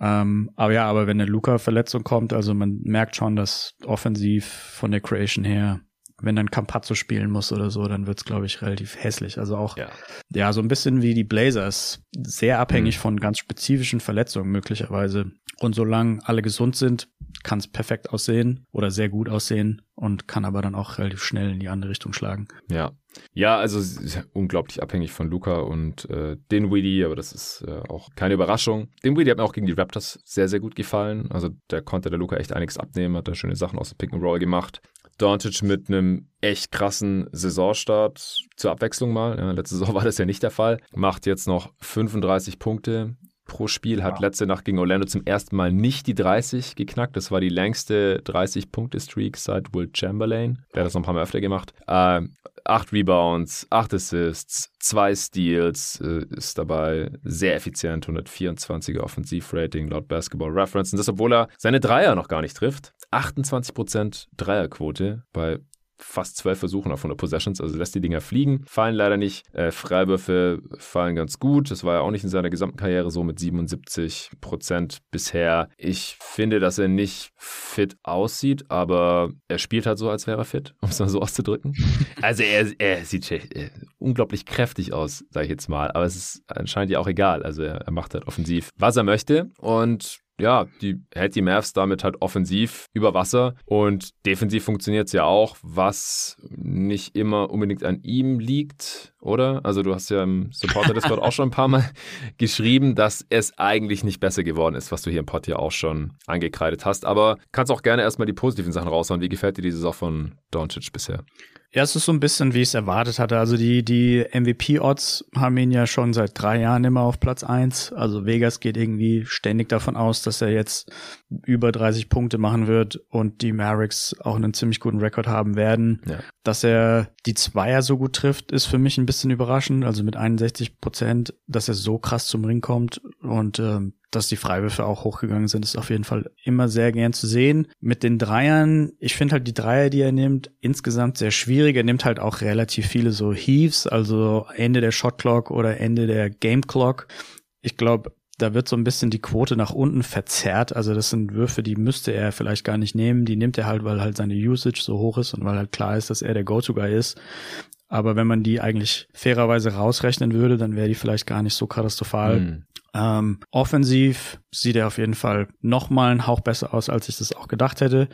Ähm, aber ja, aber wenn eine Luca-Verletzung kommt, also man merkt schon, dass offensiv von der Creation her, wenn dann Campazzo spielen muss oder so, dann wird's glaube ich, relativ hässlich. Also auch, ja. ja, so ein bisschen wie die Blazers, sehr abhängig mhm. von ganz spezifischen Verletzungen möglicherweise. Und solange alle gesund sind, kann es perfekt aussehen oder sehr gut aussehen und kann aber dann auch relativ schnell in die andere Richtung schlagen. Ja. Ja, also unglaublich abhängig von Luca und äh, Dinwiddie, aber das ist äh, auch keine Überraschung. Dinwiddie hat mir auch gegen die Raptors sehr, sehr gut gefallen. Also der konnte der Luca echt einiges abnehmen, hat da schöne Sachen aus dem Pick and Roll gemacht. Doncic mit einem echt krassen Saisonstart zur Abwechslung mal. Ja, letzte Saison war das ja nicht der Fall. Macht jetzt noch 35 Punkte pro Spiel, hat letzte Nacht gegen Orlando zum ersten Mal nicht die 30 geknackt. Das war die längste 30-Punkte-Streak seit Will Chamberlain. Der hat das noch ein paar Mal öfter gemacht. Äh, acht Rebounds, acht Assists, zwei Steals, äh, ist dabei sehr effizient, 124er Offensivrating laut Basketball Reference. Und das, obwohl er seine Dreier noch gar nicht trifft. 28% Dreierquote bei fast zwölf Versuchen auf 100 Possessions, also lässt die Dinger fliegen, fallen leider nicht. Äh, Freiwürfe fallen ganz gut. Das war ja auch nicht in seiner gesamten Karriere so mit 77 Prozent bisher. Ich finde, dass er nicht fit aussieht, aber er spielt halt so, als wäre er fit, um es mal so auszudrücken. Also er, er sieht äh, unglaublich kräftig aus, sage ich jetzt mal, aber es ist anscheinend ja auch egal. Also er, er macht halt offensiv, was er möchte und ja, die hält die Mavs damit halt offensiv über Wasser und defensiv funktioniert es ja auch, was nicht immer unbedingt an ihm liegt, oder? Also du hast ja im Supporter-Discord auch schon ein paar Mal geschrieben, dass es eigentlich nicht besser geworden ist, was du hier im Pod ja auch schon angekreidet hast. Aber kannst auch gerne erstmal die positiven Sachen raushauen. Wie gefällt dir die Saison von Doncic bisher? Ja, es ist so ein bisschen, wie ich es erwartet hatte. Also die, die MVP-Odds haben ihn ja schon seit drei Jahren immer auf Platz eins. Also Vegas geht irgendwie ständig davon aus, dass er jetzt über 30 Punkte machen wird und die Mavericks auch einen ziemlich guten Rekord haben werden. Ja. Dass er die Zweier so gut trifft, ist für mich ein bisschen überraschend. Also mit 61 Prozent, dass er so krass zum Ring kommt und ähm, dass die Freiwürfe auch hochgegangen sind, ist auf jeden Fall immer sehr gern zu sehen. Mit den Dreiern, ich finde halt die Dreier, die er nimmt, insgesamt sehr schwierig. Er nimmt halt auch relativ viele so Heaves, also Ende der Shot Clock oder Ende der Game Clock. Ich glaube, da wird so ein bisschen die Quote nach unten verzerrt. Also das sind Würfe, die müsste er vielleicht gar nicht nehmen. Die nimmt er halt, weil halt seine Usage so hoch ist und weil halt klar ist, dass er der Go-To-Guy ist. Aber wenn man die eigentlich fairerweise rausrechnen würde, dann wäre die vielleicht gar nicht so katastrophal. Mhm. Ähm, offensiv sieht er auf jeden Fall noch mal einen Hauch besser aus, als ich das auch gedacht hätte.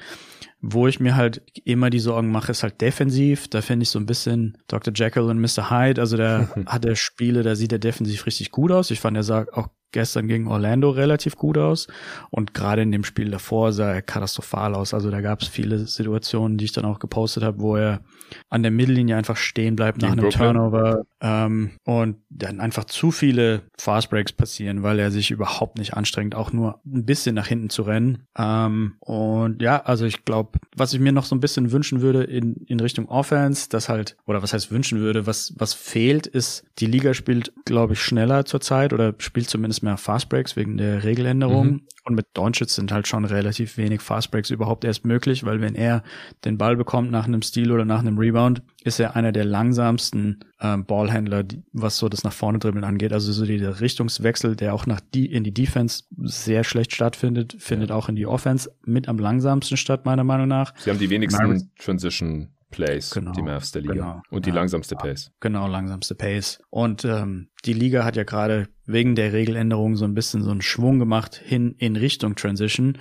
Wo ich mir halt immer die Sorgen mache, ist halt defensiv. Da finde ich so ein bisschen Dr. Jekyll und Mr. Hyde. Also der hat er Spiele, da sieht er defensiv richtig gut aus. Ich fand, er sah auch gestern gegen Orlando relativ gut aus. Und gerade in dem Spiel davor sah er katastrophal aus. Also da gab es viele Situationen, die ich dann auch gepostet habe, wo er an der Mittellinie einfach stehen bleibt nach einem Brooklyn. Turnover ähm, und dann einfach zu viele Fastbreaks passieren, weil er sich überhaupt nicht anstrengt, auch nur ein bisschen nach hinten zu rennen. Ähm, und ja, also ich glaube, was ich mir noch so ein bisschen wünschen würde in, in Richtung Offense, das halt, oder was heißt wünschen würde, was, was fehlt, ist, die Liga spielt, glaube ich, schneller zurzeit oder spielt zumindest mehr Fastbreaks wegen der Regeländerung. Mhm. Und mit Doncic sind halt schon relativ wenig Fastbreaks überhaupt erst möglich, weil wenn er den Ball bekommt nach einem Steal oder nach einem Rebound, ist er einer der langsamsten ähm, Ballhändler, die, was so das nach vorne dribbeln angeht. Also so dieser Richtungswechsel, der auch nach die in die Defense sehr schlecht stattfindet, findet ja. auch in die Offense mit am langsamsten statt meiner Meinung nach. Sie haben die wenigsten Mar Transition Plays, genau, die Mavs der Liga. Genau, und die ja, langsamste Pace. Genau, langsamste Pace. Und ähm, die Liga hat ja gerade wegen der Regeländerung so ein bisschen so einen Schwung gemacht hin in Richtung Transition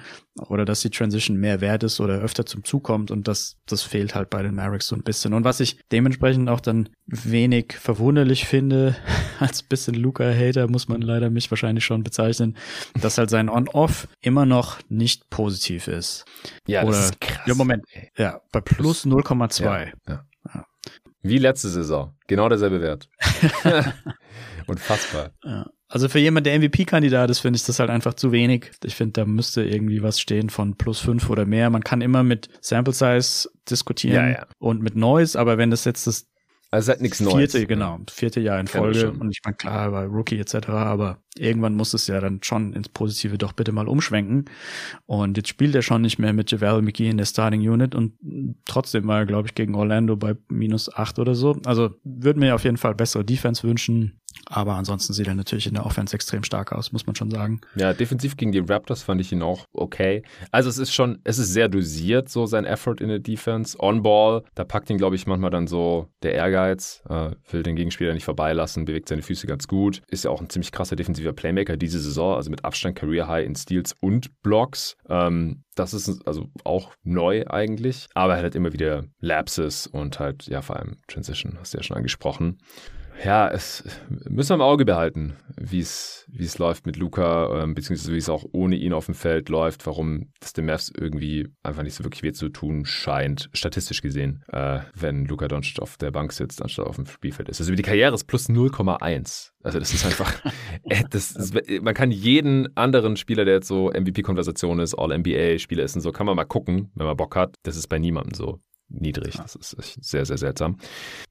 oder dass die Transition mehr wert ist oder öfter zum Zug kommt und das, das fehlt halt bei den Mavericks so ein bisschen. Und was ich dementsprechend auch dann wenig verwunderlich finde, als bisschen Luca-Hater muss man leider mich wahrscheinlich schon bezeichnen, dass halt sein On-Off immer noch nicht positiv ist. Ja, oder, das ist krass. Ja, Moment. Ja, bei plus 0,2. Ja, ja. Wie letzte Saison. Genau derselbe Wert. Unfassbar. Ja. Also für jemand, der MVP-Kandidat ist, finde ich das halt einfach zu wenig. Ich finde, da müsste irgendwie was stehen von plus fünf oder mehr. Man kann immer mit Sample Size diskutieren ja, ja. und mit Noise, aber wenn das jetzt das also halt nichts Neues. Vierte, genau, vierte Jahr in Folge. Und ich meine, klar, bei Rookie etc., aber irgendwann muss es ja dann schon ins Positive doch bitte mal umschwenken. Und jetzt spielt er schon nicht mehr mit JaVale McGee in der Starting Unit und trotzdem war er, glaube ich, gegen Orlando bei minus acht oder so. Also würde mir auf jeden Fall bessere Defense wünschen. Aber ansonsten sieht er natürlich in der Offense extrem stark aus, muss man schon sagen. Ja, defensiv gegen die Raptors fand ich ihn auch okay. Also es ist schon, es ist sehr dosiert, so sein Effort in der Defense. On-Ball, da packt ihn, glaube ich, manchmal dann so der Ehrgeiz, äh, will den Gegenspieler nicht vorbeilassen, bewegt seine Füße ganz gut. Ist ja auch ein ziemlich krasser defensiver Playmaker diese Saison, also mit Abstand Career High in Steals und Blocks. Ähm, das ist also auch neu eigentlich, aber er hat immer wieder Lapses und halt, ja, vor allem Transition, hast du ja schon angesprochen ja, es müssen wir im Auge behalten, wie es läuft mit Luca, ähm, beziehungsweise wie es auch ohne ihn auf dem Feld läuft, warum das den Mavs irgendwie einfach nicht so wirklich weh zu tun scheint, statistisch gesehen, äh, wenn Luca Doncic auf der Bank sitzt, anstatt auf dem Spielfeld ist. Also über die Karriere ist plus 0,1. Also das ist einfach, äh, das, das, man kann jeden anderen Spieler, der jetzt so MVP-Konversation ist, All-NBA-Spieler ist und so, kann man mal gucken, wenn man Bock hat. Das ist bei niemandem so niedrig. Das ist sehr, sehr seltsam.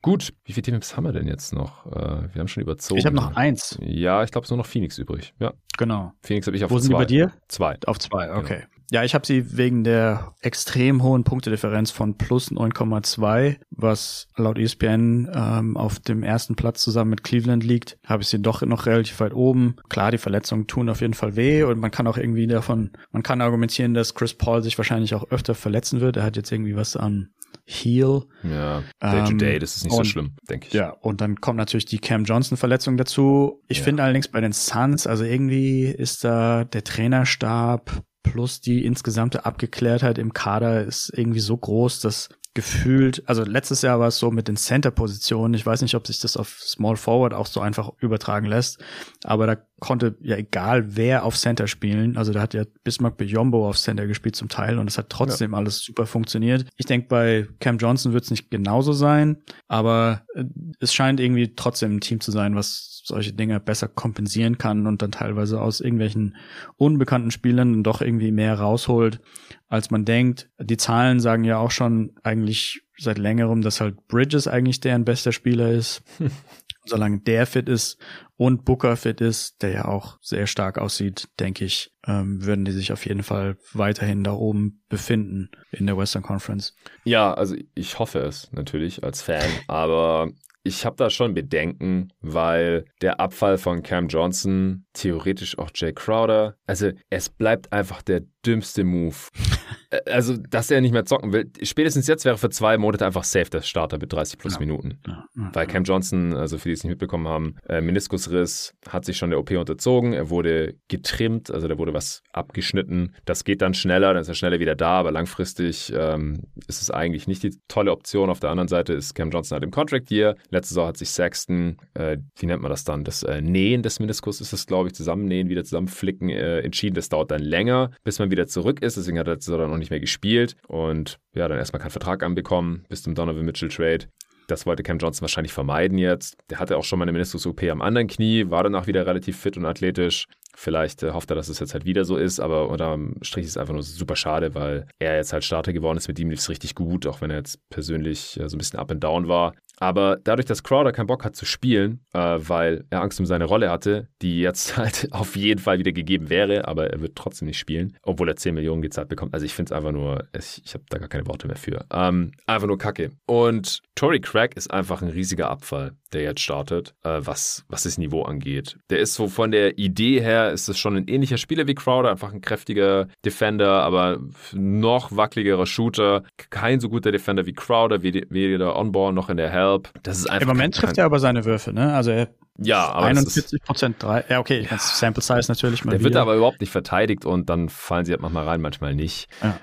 Gut, wie viele Teams haben wir denn jetzt noch? Äh, wir haben schon überzogen. Ich habe noch eins. Ja, ich glaube, es ist nur noch Phoenix übrig. Ja. Genau. Phoenix habe ich auf Wo zwei. Wo sind die bei dir? Zwei. Auf zwei, okay. Genau. Ja, ich habe sie wegen der extrem hohen Punktedifferenz von plus 9,2, was laut ESPN ähm, auf dem ersten Platz zusammen mit Cleveland liegt, habe ich sie doch noch relativ weit oben. Klar, die Verletzungen tun auf jeden Fall weh und man kann auch irgendwie davon, man kann argumentieren, dass Chris Paul sich wahrscheinlich auch öfter verletzen wird. Er hat jetzt irgendwie was an Heal. Ja, Day to Day, das ist nicht und, so schlimm, denke ich. Ja, und dann kommt natürlich die Cam Johnson-Verletzung dazu. Ich ja. finde allerdings bei den Suns, also irgendwie ist da der Trainerstab plus die insgesamte Abgeklärtheit im Kader ist irgendwie so groß, dass gefühlt, also letztes Jahr war es so mit den Center-Positionen, ich weiß nicht, ob sich das auf Small Forward auch so einfach übertragen lässt, aber da konnte ja egal wer auf Center spielen, also da hat ja Bismarck Bejombo auf Center gespielt zum Teil und es hat trotzdem ja. alles super funktioniert. Ich denke, bei Cam Johnson wird es nicht genauso sein, aber äh, es scheint irgendwie trotzdem ein Team zu sein, was solche Dinge besser kompensieren kann und dann teilweise aus irgendwelchen unbekannten Spielern doch irgendwie mehr rausholt als man denkt. Die Zahlen sagen ja auch schon eigentlich seit längerem, dass halt Bridges eigentlich deren bester Spieler ist. Solange der fit ist und Booker fit ist, der ja auch sehr stark aussieht, denke ich, ähm, würden die sich auf jeden Fall weiterhin da oben befinden in der Western Conference. Ja, also ich hoffe es natürlich als Fan, aber ich habe da schon Bedenken, weil der Abfall von Cam Johnson, theoretisch auch Jay Crowder, also es bleibt einfach der dümmste Move. Also, dass er nicht mehr zocken will. Spätestens jetzt wäre für zwei Monate einfach safe der Starter mit 30 plus ja. Minuten. Ja, ja, Weil Cam Johnson, also für die es nicht mitbekommen haben, äh, Meniskusriss hat sich schon der OP unterzogen. Er wurde getrimmt, also da wurde was abgeschnitten. Das geht dann schneller, dann ist er schneller wieder da, aber langfristig ähm, ist es eigentlich nicht die tolle Option. Auf der anderen Seite ist Cam Johnson halt im Contract Year. Letzte Saison hat sich Sexton, äh, wie nennt man das dann? Das äh, Nähen des Meniskus ist es, glaube ich, zusammennähen, wieder zusammenflicken, äh, entschieden. Das dauert dann länger, bis man wieder zurück ist. Deswegen hat er letzte noch nicht mehr gespielt und ja, dann erstmal keinen Vertrag anbekommen bis zum Donovan Mitchell Trade. Das wollte Cam Johnson wahrscheinlich vermeiden jetzt. Der hatte auch schon mal eine Meniskus-OP am anderen Knie, war danach wieder relativ fit und athletisch. Vielleicht äh, hofft er, dass es jetzt halt wieder so ist, aber unterm Strich ist es einfach nur super schade, weil er jetzt halt Starter geworden ist. Mit ihm lief es richtig gut, auch wenn er jetzt persönlich so ein bisschen up and down war. Aber dadurch, dass Crowder keinen Bock hat zu spielen, äh, weil er Angst um seine Rolle hatte, die jetzt halt auf jeden Fall wieder gegeben wäre, aber er wird trotzdem nicht spielen, obwohl er 10 Millionen gezahlt bekommt. Also ich finde es einfach nur, ich, ich habe da gar keine Worte mehr für. Ähm, einfach nur Kacke. Und Tory Craig ist einfach ein riesiger Abfall, der jetzt startet, äh, was, was das Niveau angeht. Der ist so von der Idee her, ist es schon ein ähnlicher Spieler wie Crowder, einfach ein kräftiger Defender, aber noch wackeligerer Shooter. Kein so guter Defender wie Crowder, weder On-Ball noch in der Help. Das ist einfach Im Moment trifft er aber seine Würfe, ne? Also er ja, aber 41 Prozent drei. Ja, okay, ja. Sample Size natürlich mal. Der wieder. wird aber überhaupt nicht verteidigt und dann fallen sie halt manchmal rein, manchmal nicht. Ja.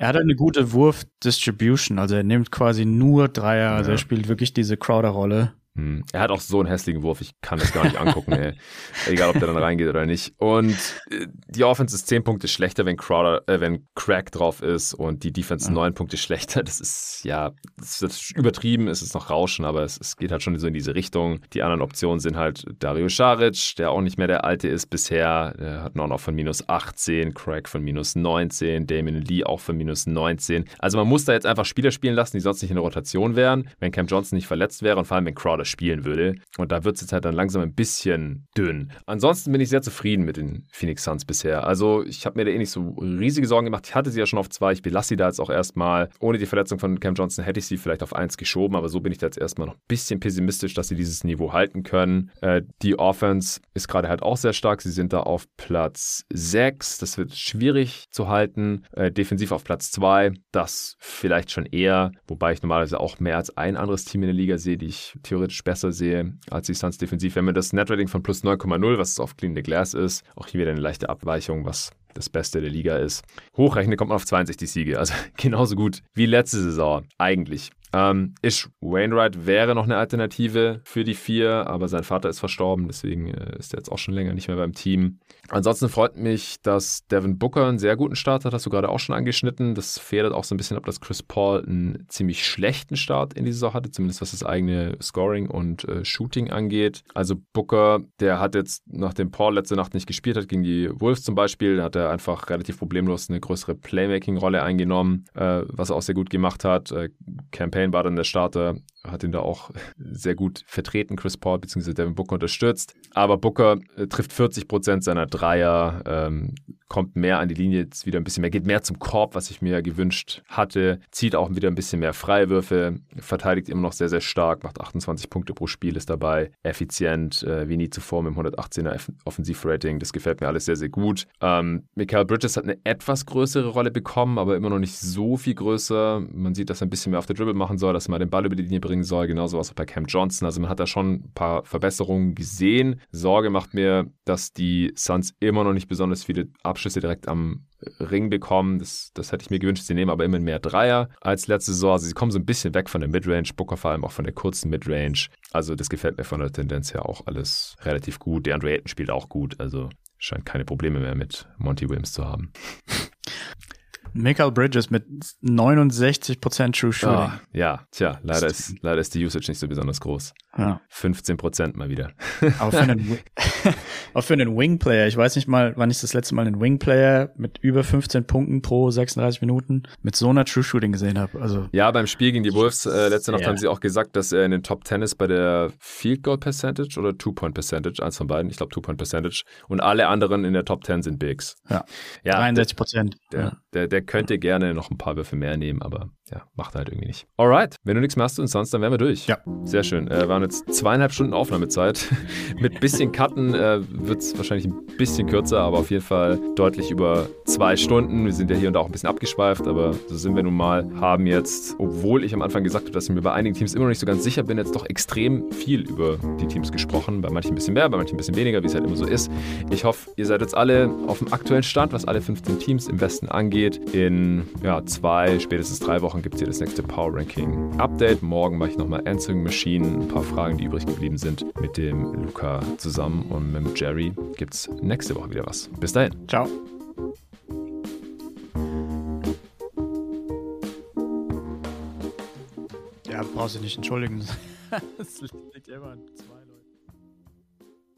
Er hat eine gute Wurf-Distribution, also er nimmt quasi nur Dreier, also er spielt wirklich diese Crowder-Rolle. Hm. Er hat auch so einen hässlichen Wurf, ich kann das gar nicht angucken, ey. Egal, ob der dann reingeht oder nicht. Und äh, die Offense ist zehn Punkte schlechter, wenn Crowder, äh, wenn Crack drauf ist und die Defense neun ja. Punkte schlechter. Das ist, ja, das ist übertrieben, ist es noch Rauschen, aber es, es, geht halt schon so in diese Richtung. Die anderen Optionen sind halt Dario Saric, der auch nicht mehr der alte ist bisher. Der hat noch von minus 18, Crack von minus 19, Damon Lee auch von minus 19. Also man muss da jetzt einfach Spieler spielen lassen, die sonst nicht in der Rotation wären, wenn Cam Johnson nicht verletzt wäre und vor allem wenn Crowder spielen würde. Und da wird es jetzt halt dann langsam ein bisschen dünn. Ansonsten bin ich sehr zufrieden mit den Phoenix Suns bisher. Also ich habe mir da eh nicht so riesige Sorgen gemacht. Ich hatte sie ja schon auf zwei. Ich belasse sie da jetzt auch erstmal. Ohne die Verletzung von Cam Johnson hätte ich sie vielleicht auf eins geschoben, aber so bin ich da jetzt erstmal noch ein bisschen pessimistisch, dass sie dieses Niveau halten können. Äh, die Offense ist gerade halt auch sehr stark. Sie sind da auf Platz 6. Das wird schwierig zu halten. Äh, defensiv auf Platz 2. Das vielleicht schon eher, wobei ich normalerweise auch mehr als ein anderes Team in der Liga sehe, die ich theoretisch theoretisch besser sehe als die Suns defensiv. Wenn man das Netrating von plus 9,0, was auf Clean the Glass ist, auch hier wieder eine leichte Abweichung, was das Beste der Liga ist. Hochrechnen kommt man auf 62 Siege, also genauso gut wie letzte Saison eigentlich. Ähm, Ish Wainwright wäre noch eine Alternative für die vier, aber sein Vater ist verstorben, deswegen äh, ist er jetzt auch schon länger nicht mehr beim Team. Ansonsten freut mich, dass Devin Booker einen sehr guten Start hat, hast du gerade auch schon angeschnitten. Das federt auch so ein bisschen ab, dass Chris Paul einen ziemlich schlechten Start in die Saison hatte, zumindest was das eigene Scoring und äh, Shooting angeht. Also Booker, der hat jetzt, nachdem Paul letzte Nacht nicht gespielt hat, gegen die Wolves zum Beispiel, hat er einfach relativ problemlos eine größere Playmaking-Rolle eingenommen, äh, was er auch sehr gut gemacht hat. Äh, Campaign Payne war dann der Starter, hat ihn da auch sehr gut vertreten, Chris Paul bzw. Devin Booker unterstützt. Aber Booker äh, trifft 40 Prozent seiner Dreier, ähm, kommt mehr an die Linie, jetzt wieder ein bisschen mehr, geht mehr zum Korb, was ich mir gewünscht hatte, zieht auch wieder ein bisschen mehr Freiwürfe, verteidigt immer noch sehr, sehr stark, macht 28 Punkte pro Spiel, ist dabei, effizient, äh, wie nie zuvor mit dem 118er Offensivrating. Das gefällt mir alles sehr, sehr gut. Ähm, Michael Bridges hat eine etwas größere Rolle bekommen, aber immer noch nicht so viel größer. Man sieht, dass er ein bisschen mehr auf der Dribble machen soll, dass er mal den Ball über die Linie bringen soll, genauso was auch bei Cam Johnson. Also man hat da schon ein paar Verbesserungen gesehen. Sorge macht mir, dass die Suns immer noch nicht besonders viele Abschlüsse direkt am Ring bekommen. Das, das hätte ich mir gewünscht. Sie nehmen aber immer mehr Dreier als letzte Saison. Also sie kommen so ein bisschen weg von der Midrange, Booker vor allem auch von der kurzen Midrange. Also das gefällt mir von der Tendenz her auch alles relativ gut. Der Andre Ayton spielt auch gut. Also scheint keine Probleme mehr mit Monty Williams zu haben. Michael Bridges mit 69% True Shooting. Ah, ja, tja, leider ist, leider ist die Usage nicht so besonders groß. Ja. 15% mal wieder. Aber für einen, auch für einen Wing-Player, ich weiß nicht mal, wann ich das letzte Mal einen Wing-Player mit über 15 Punkten pro 36 Minuten mit so einer True Shooting gesehen habe. Also, ja, beim Spiel gegen die Wolves äh, letzte Nacht haben sie auch gesagt, dass er in den Top 10 ist bei der Field Goal Percentage oder Two-Point Percentage, eins von beiden, ich glaube Two-Point Percentage. Und alle anderen in der Top 10 sind Bigs. Ja, ja 63 Prozent. Der, ja. der, der könnte gerne noch ein paar Würfe mehr nehmen, aber ja, macht halt irgendwie nicht. Alright, wenn du nichts mehr hast und sonst, dann wären wir durch. Ja. Sehr schön. Äh, waren jetzt zweieinhalb Stunden Aufnahmezeit. Mit bisschen Cutten äh, wird es wahrscheinlich ein bisschen kürzer, aber auf jeden Fall deutlich über zwei Stunden. Wir sind ja hier und da auch ein bisschen abgeschweift, aber so sind wir nun mal. Haben jetzt, obwohl ich am Anfang gesagt habe, dass ich mir bei einigen Teams immer noch nicht so ganz sicher bin, jetzt doch extrem viel über die Teams gesprochen. Bei manchen ein bisschen mehr, bei manchen ein bisschen weniger, wie es halt immer so ist. Ich hoffe, ihr seid jetzt alle auf dem aktuellen Stand, was alle 15 Teams im Westen angeht. In ja, zwei, spätestens drei Wochen gibt es hier das nächste Power Ranking Update. Morgen mache ich nochmal Answering Machine, ein paar Fragen, die übrig geblieben sind, mit dem Luca zusammen und mit Jerry gibt es nächste Woche wieder was. Bis dahin. Ciao. Ja, brauchst du nicht entschuldigen. das liegt immer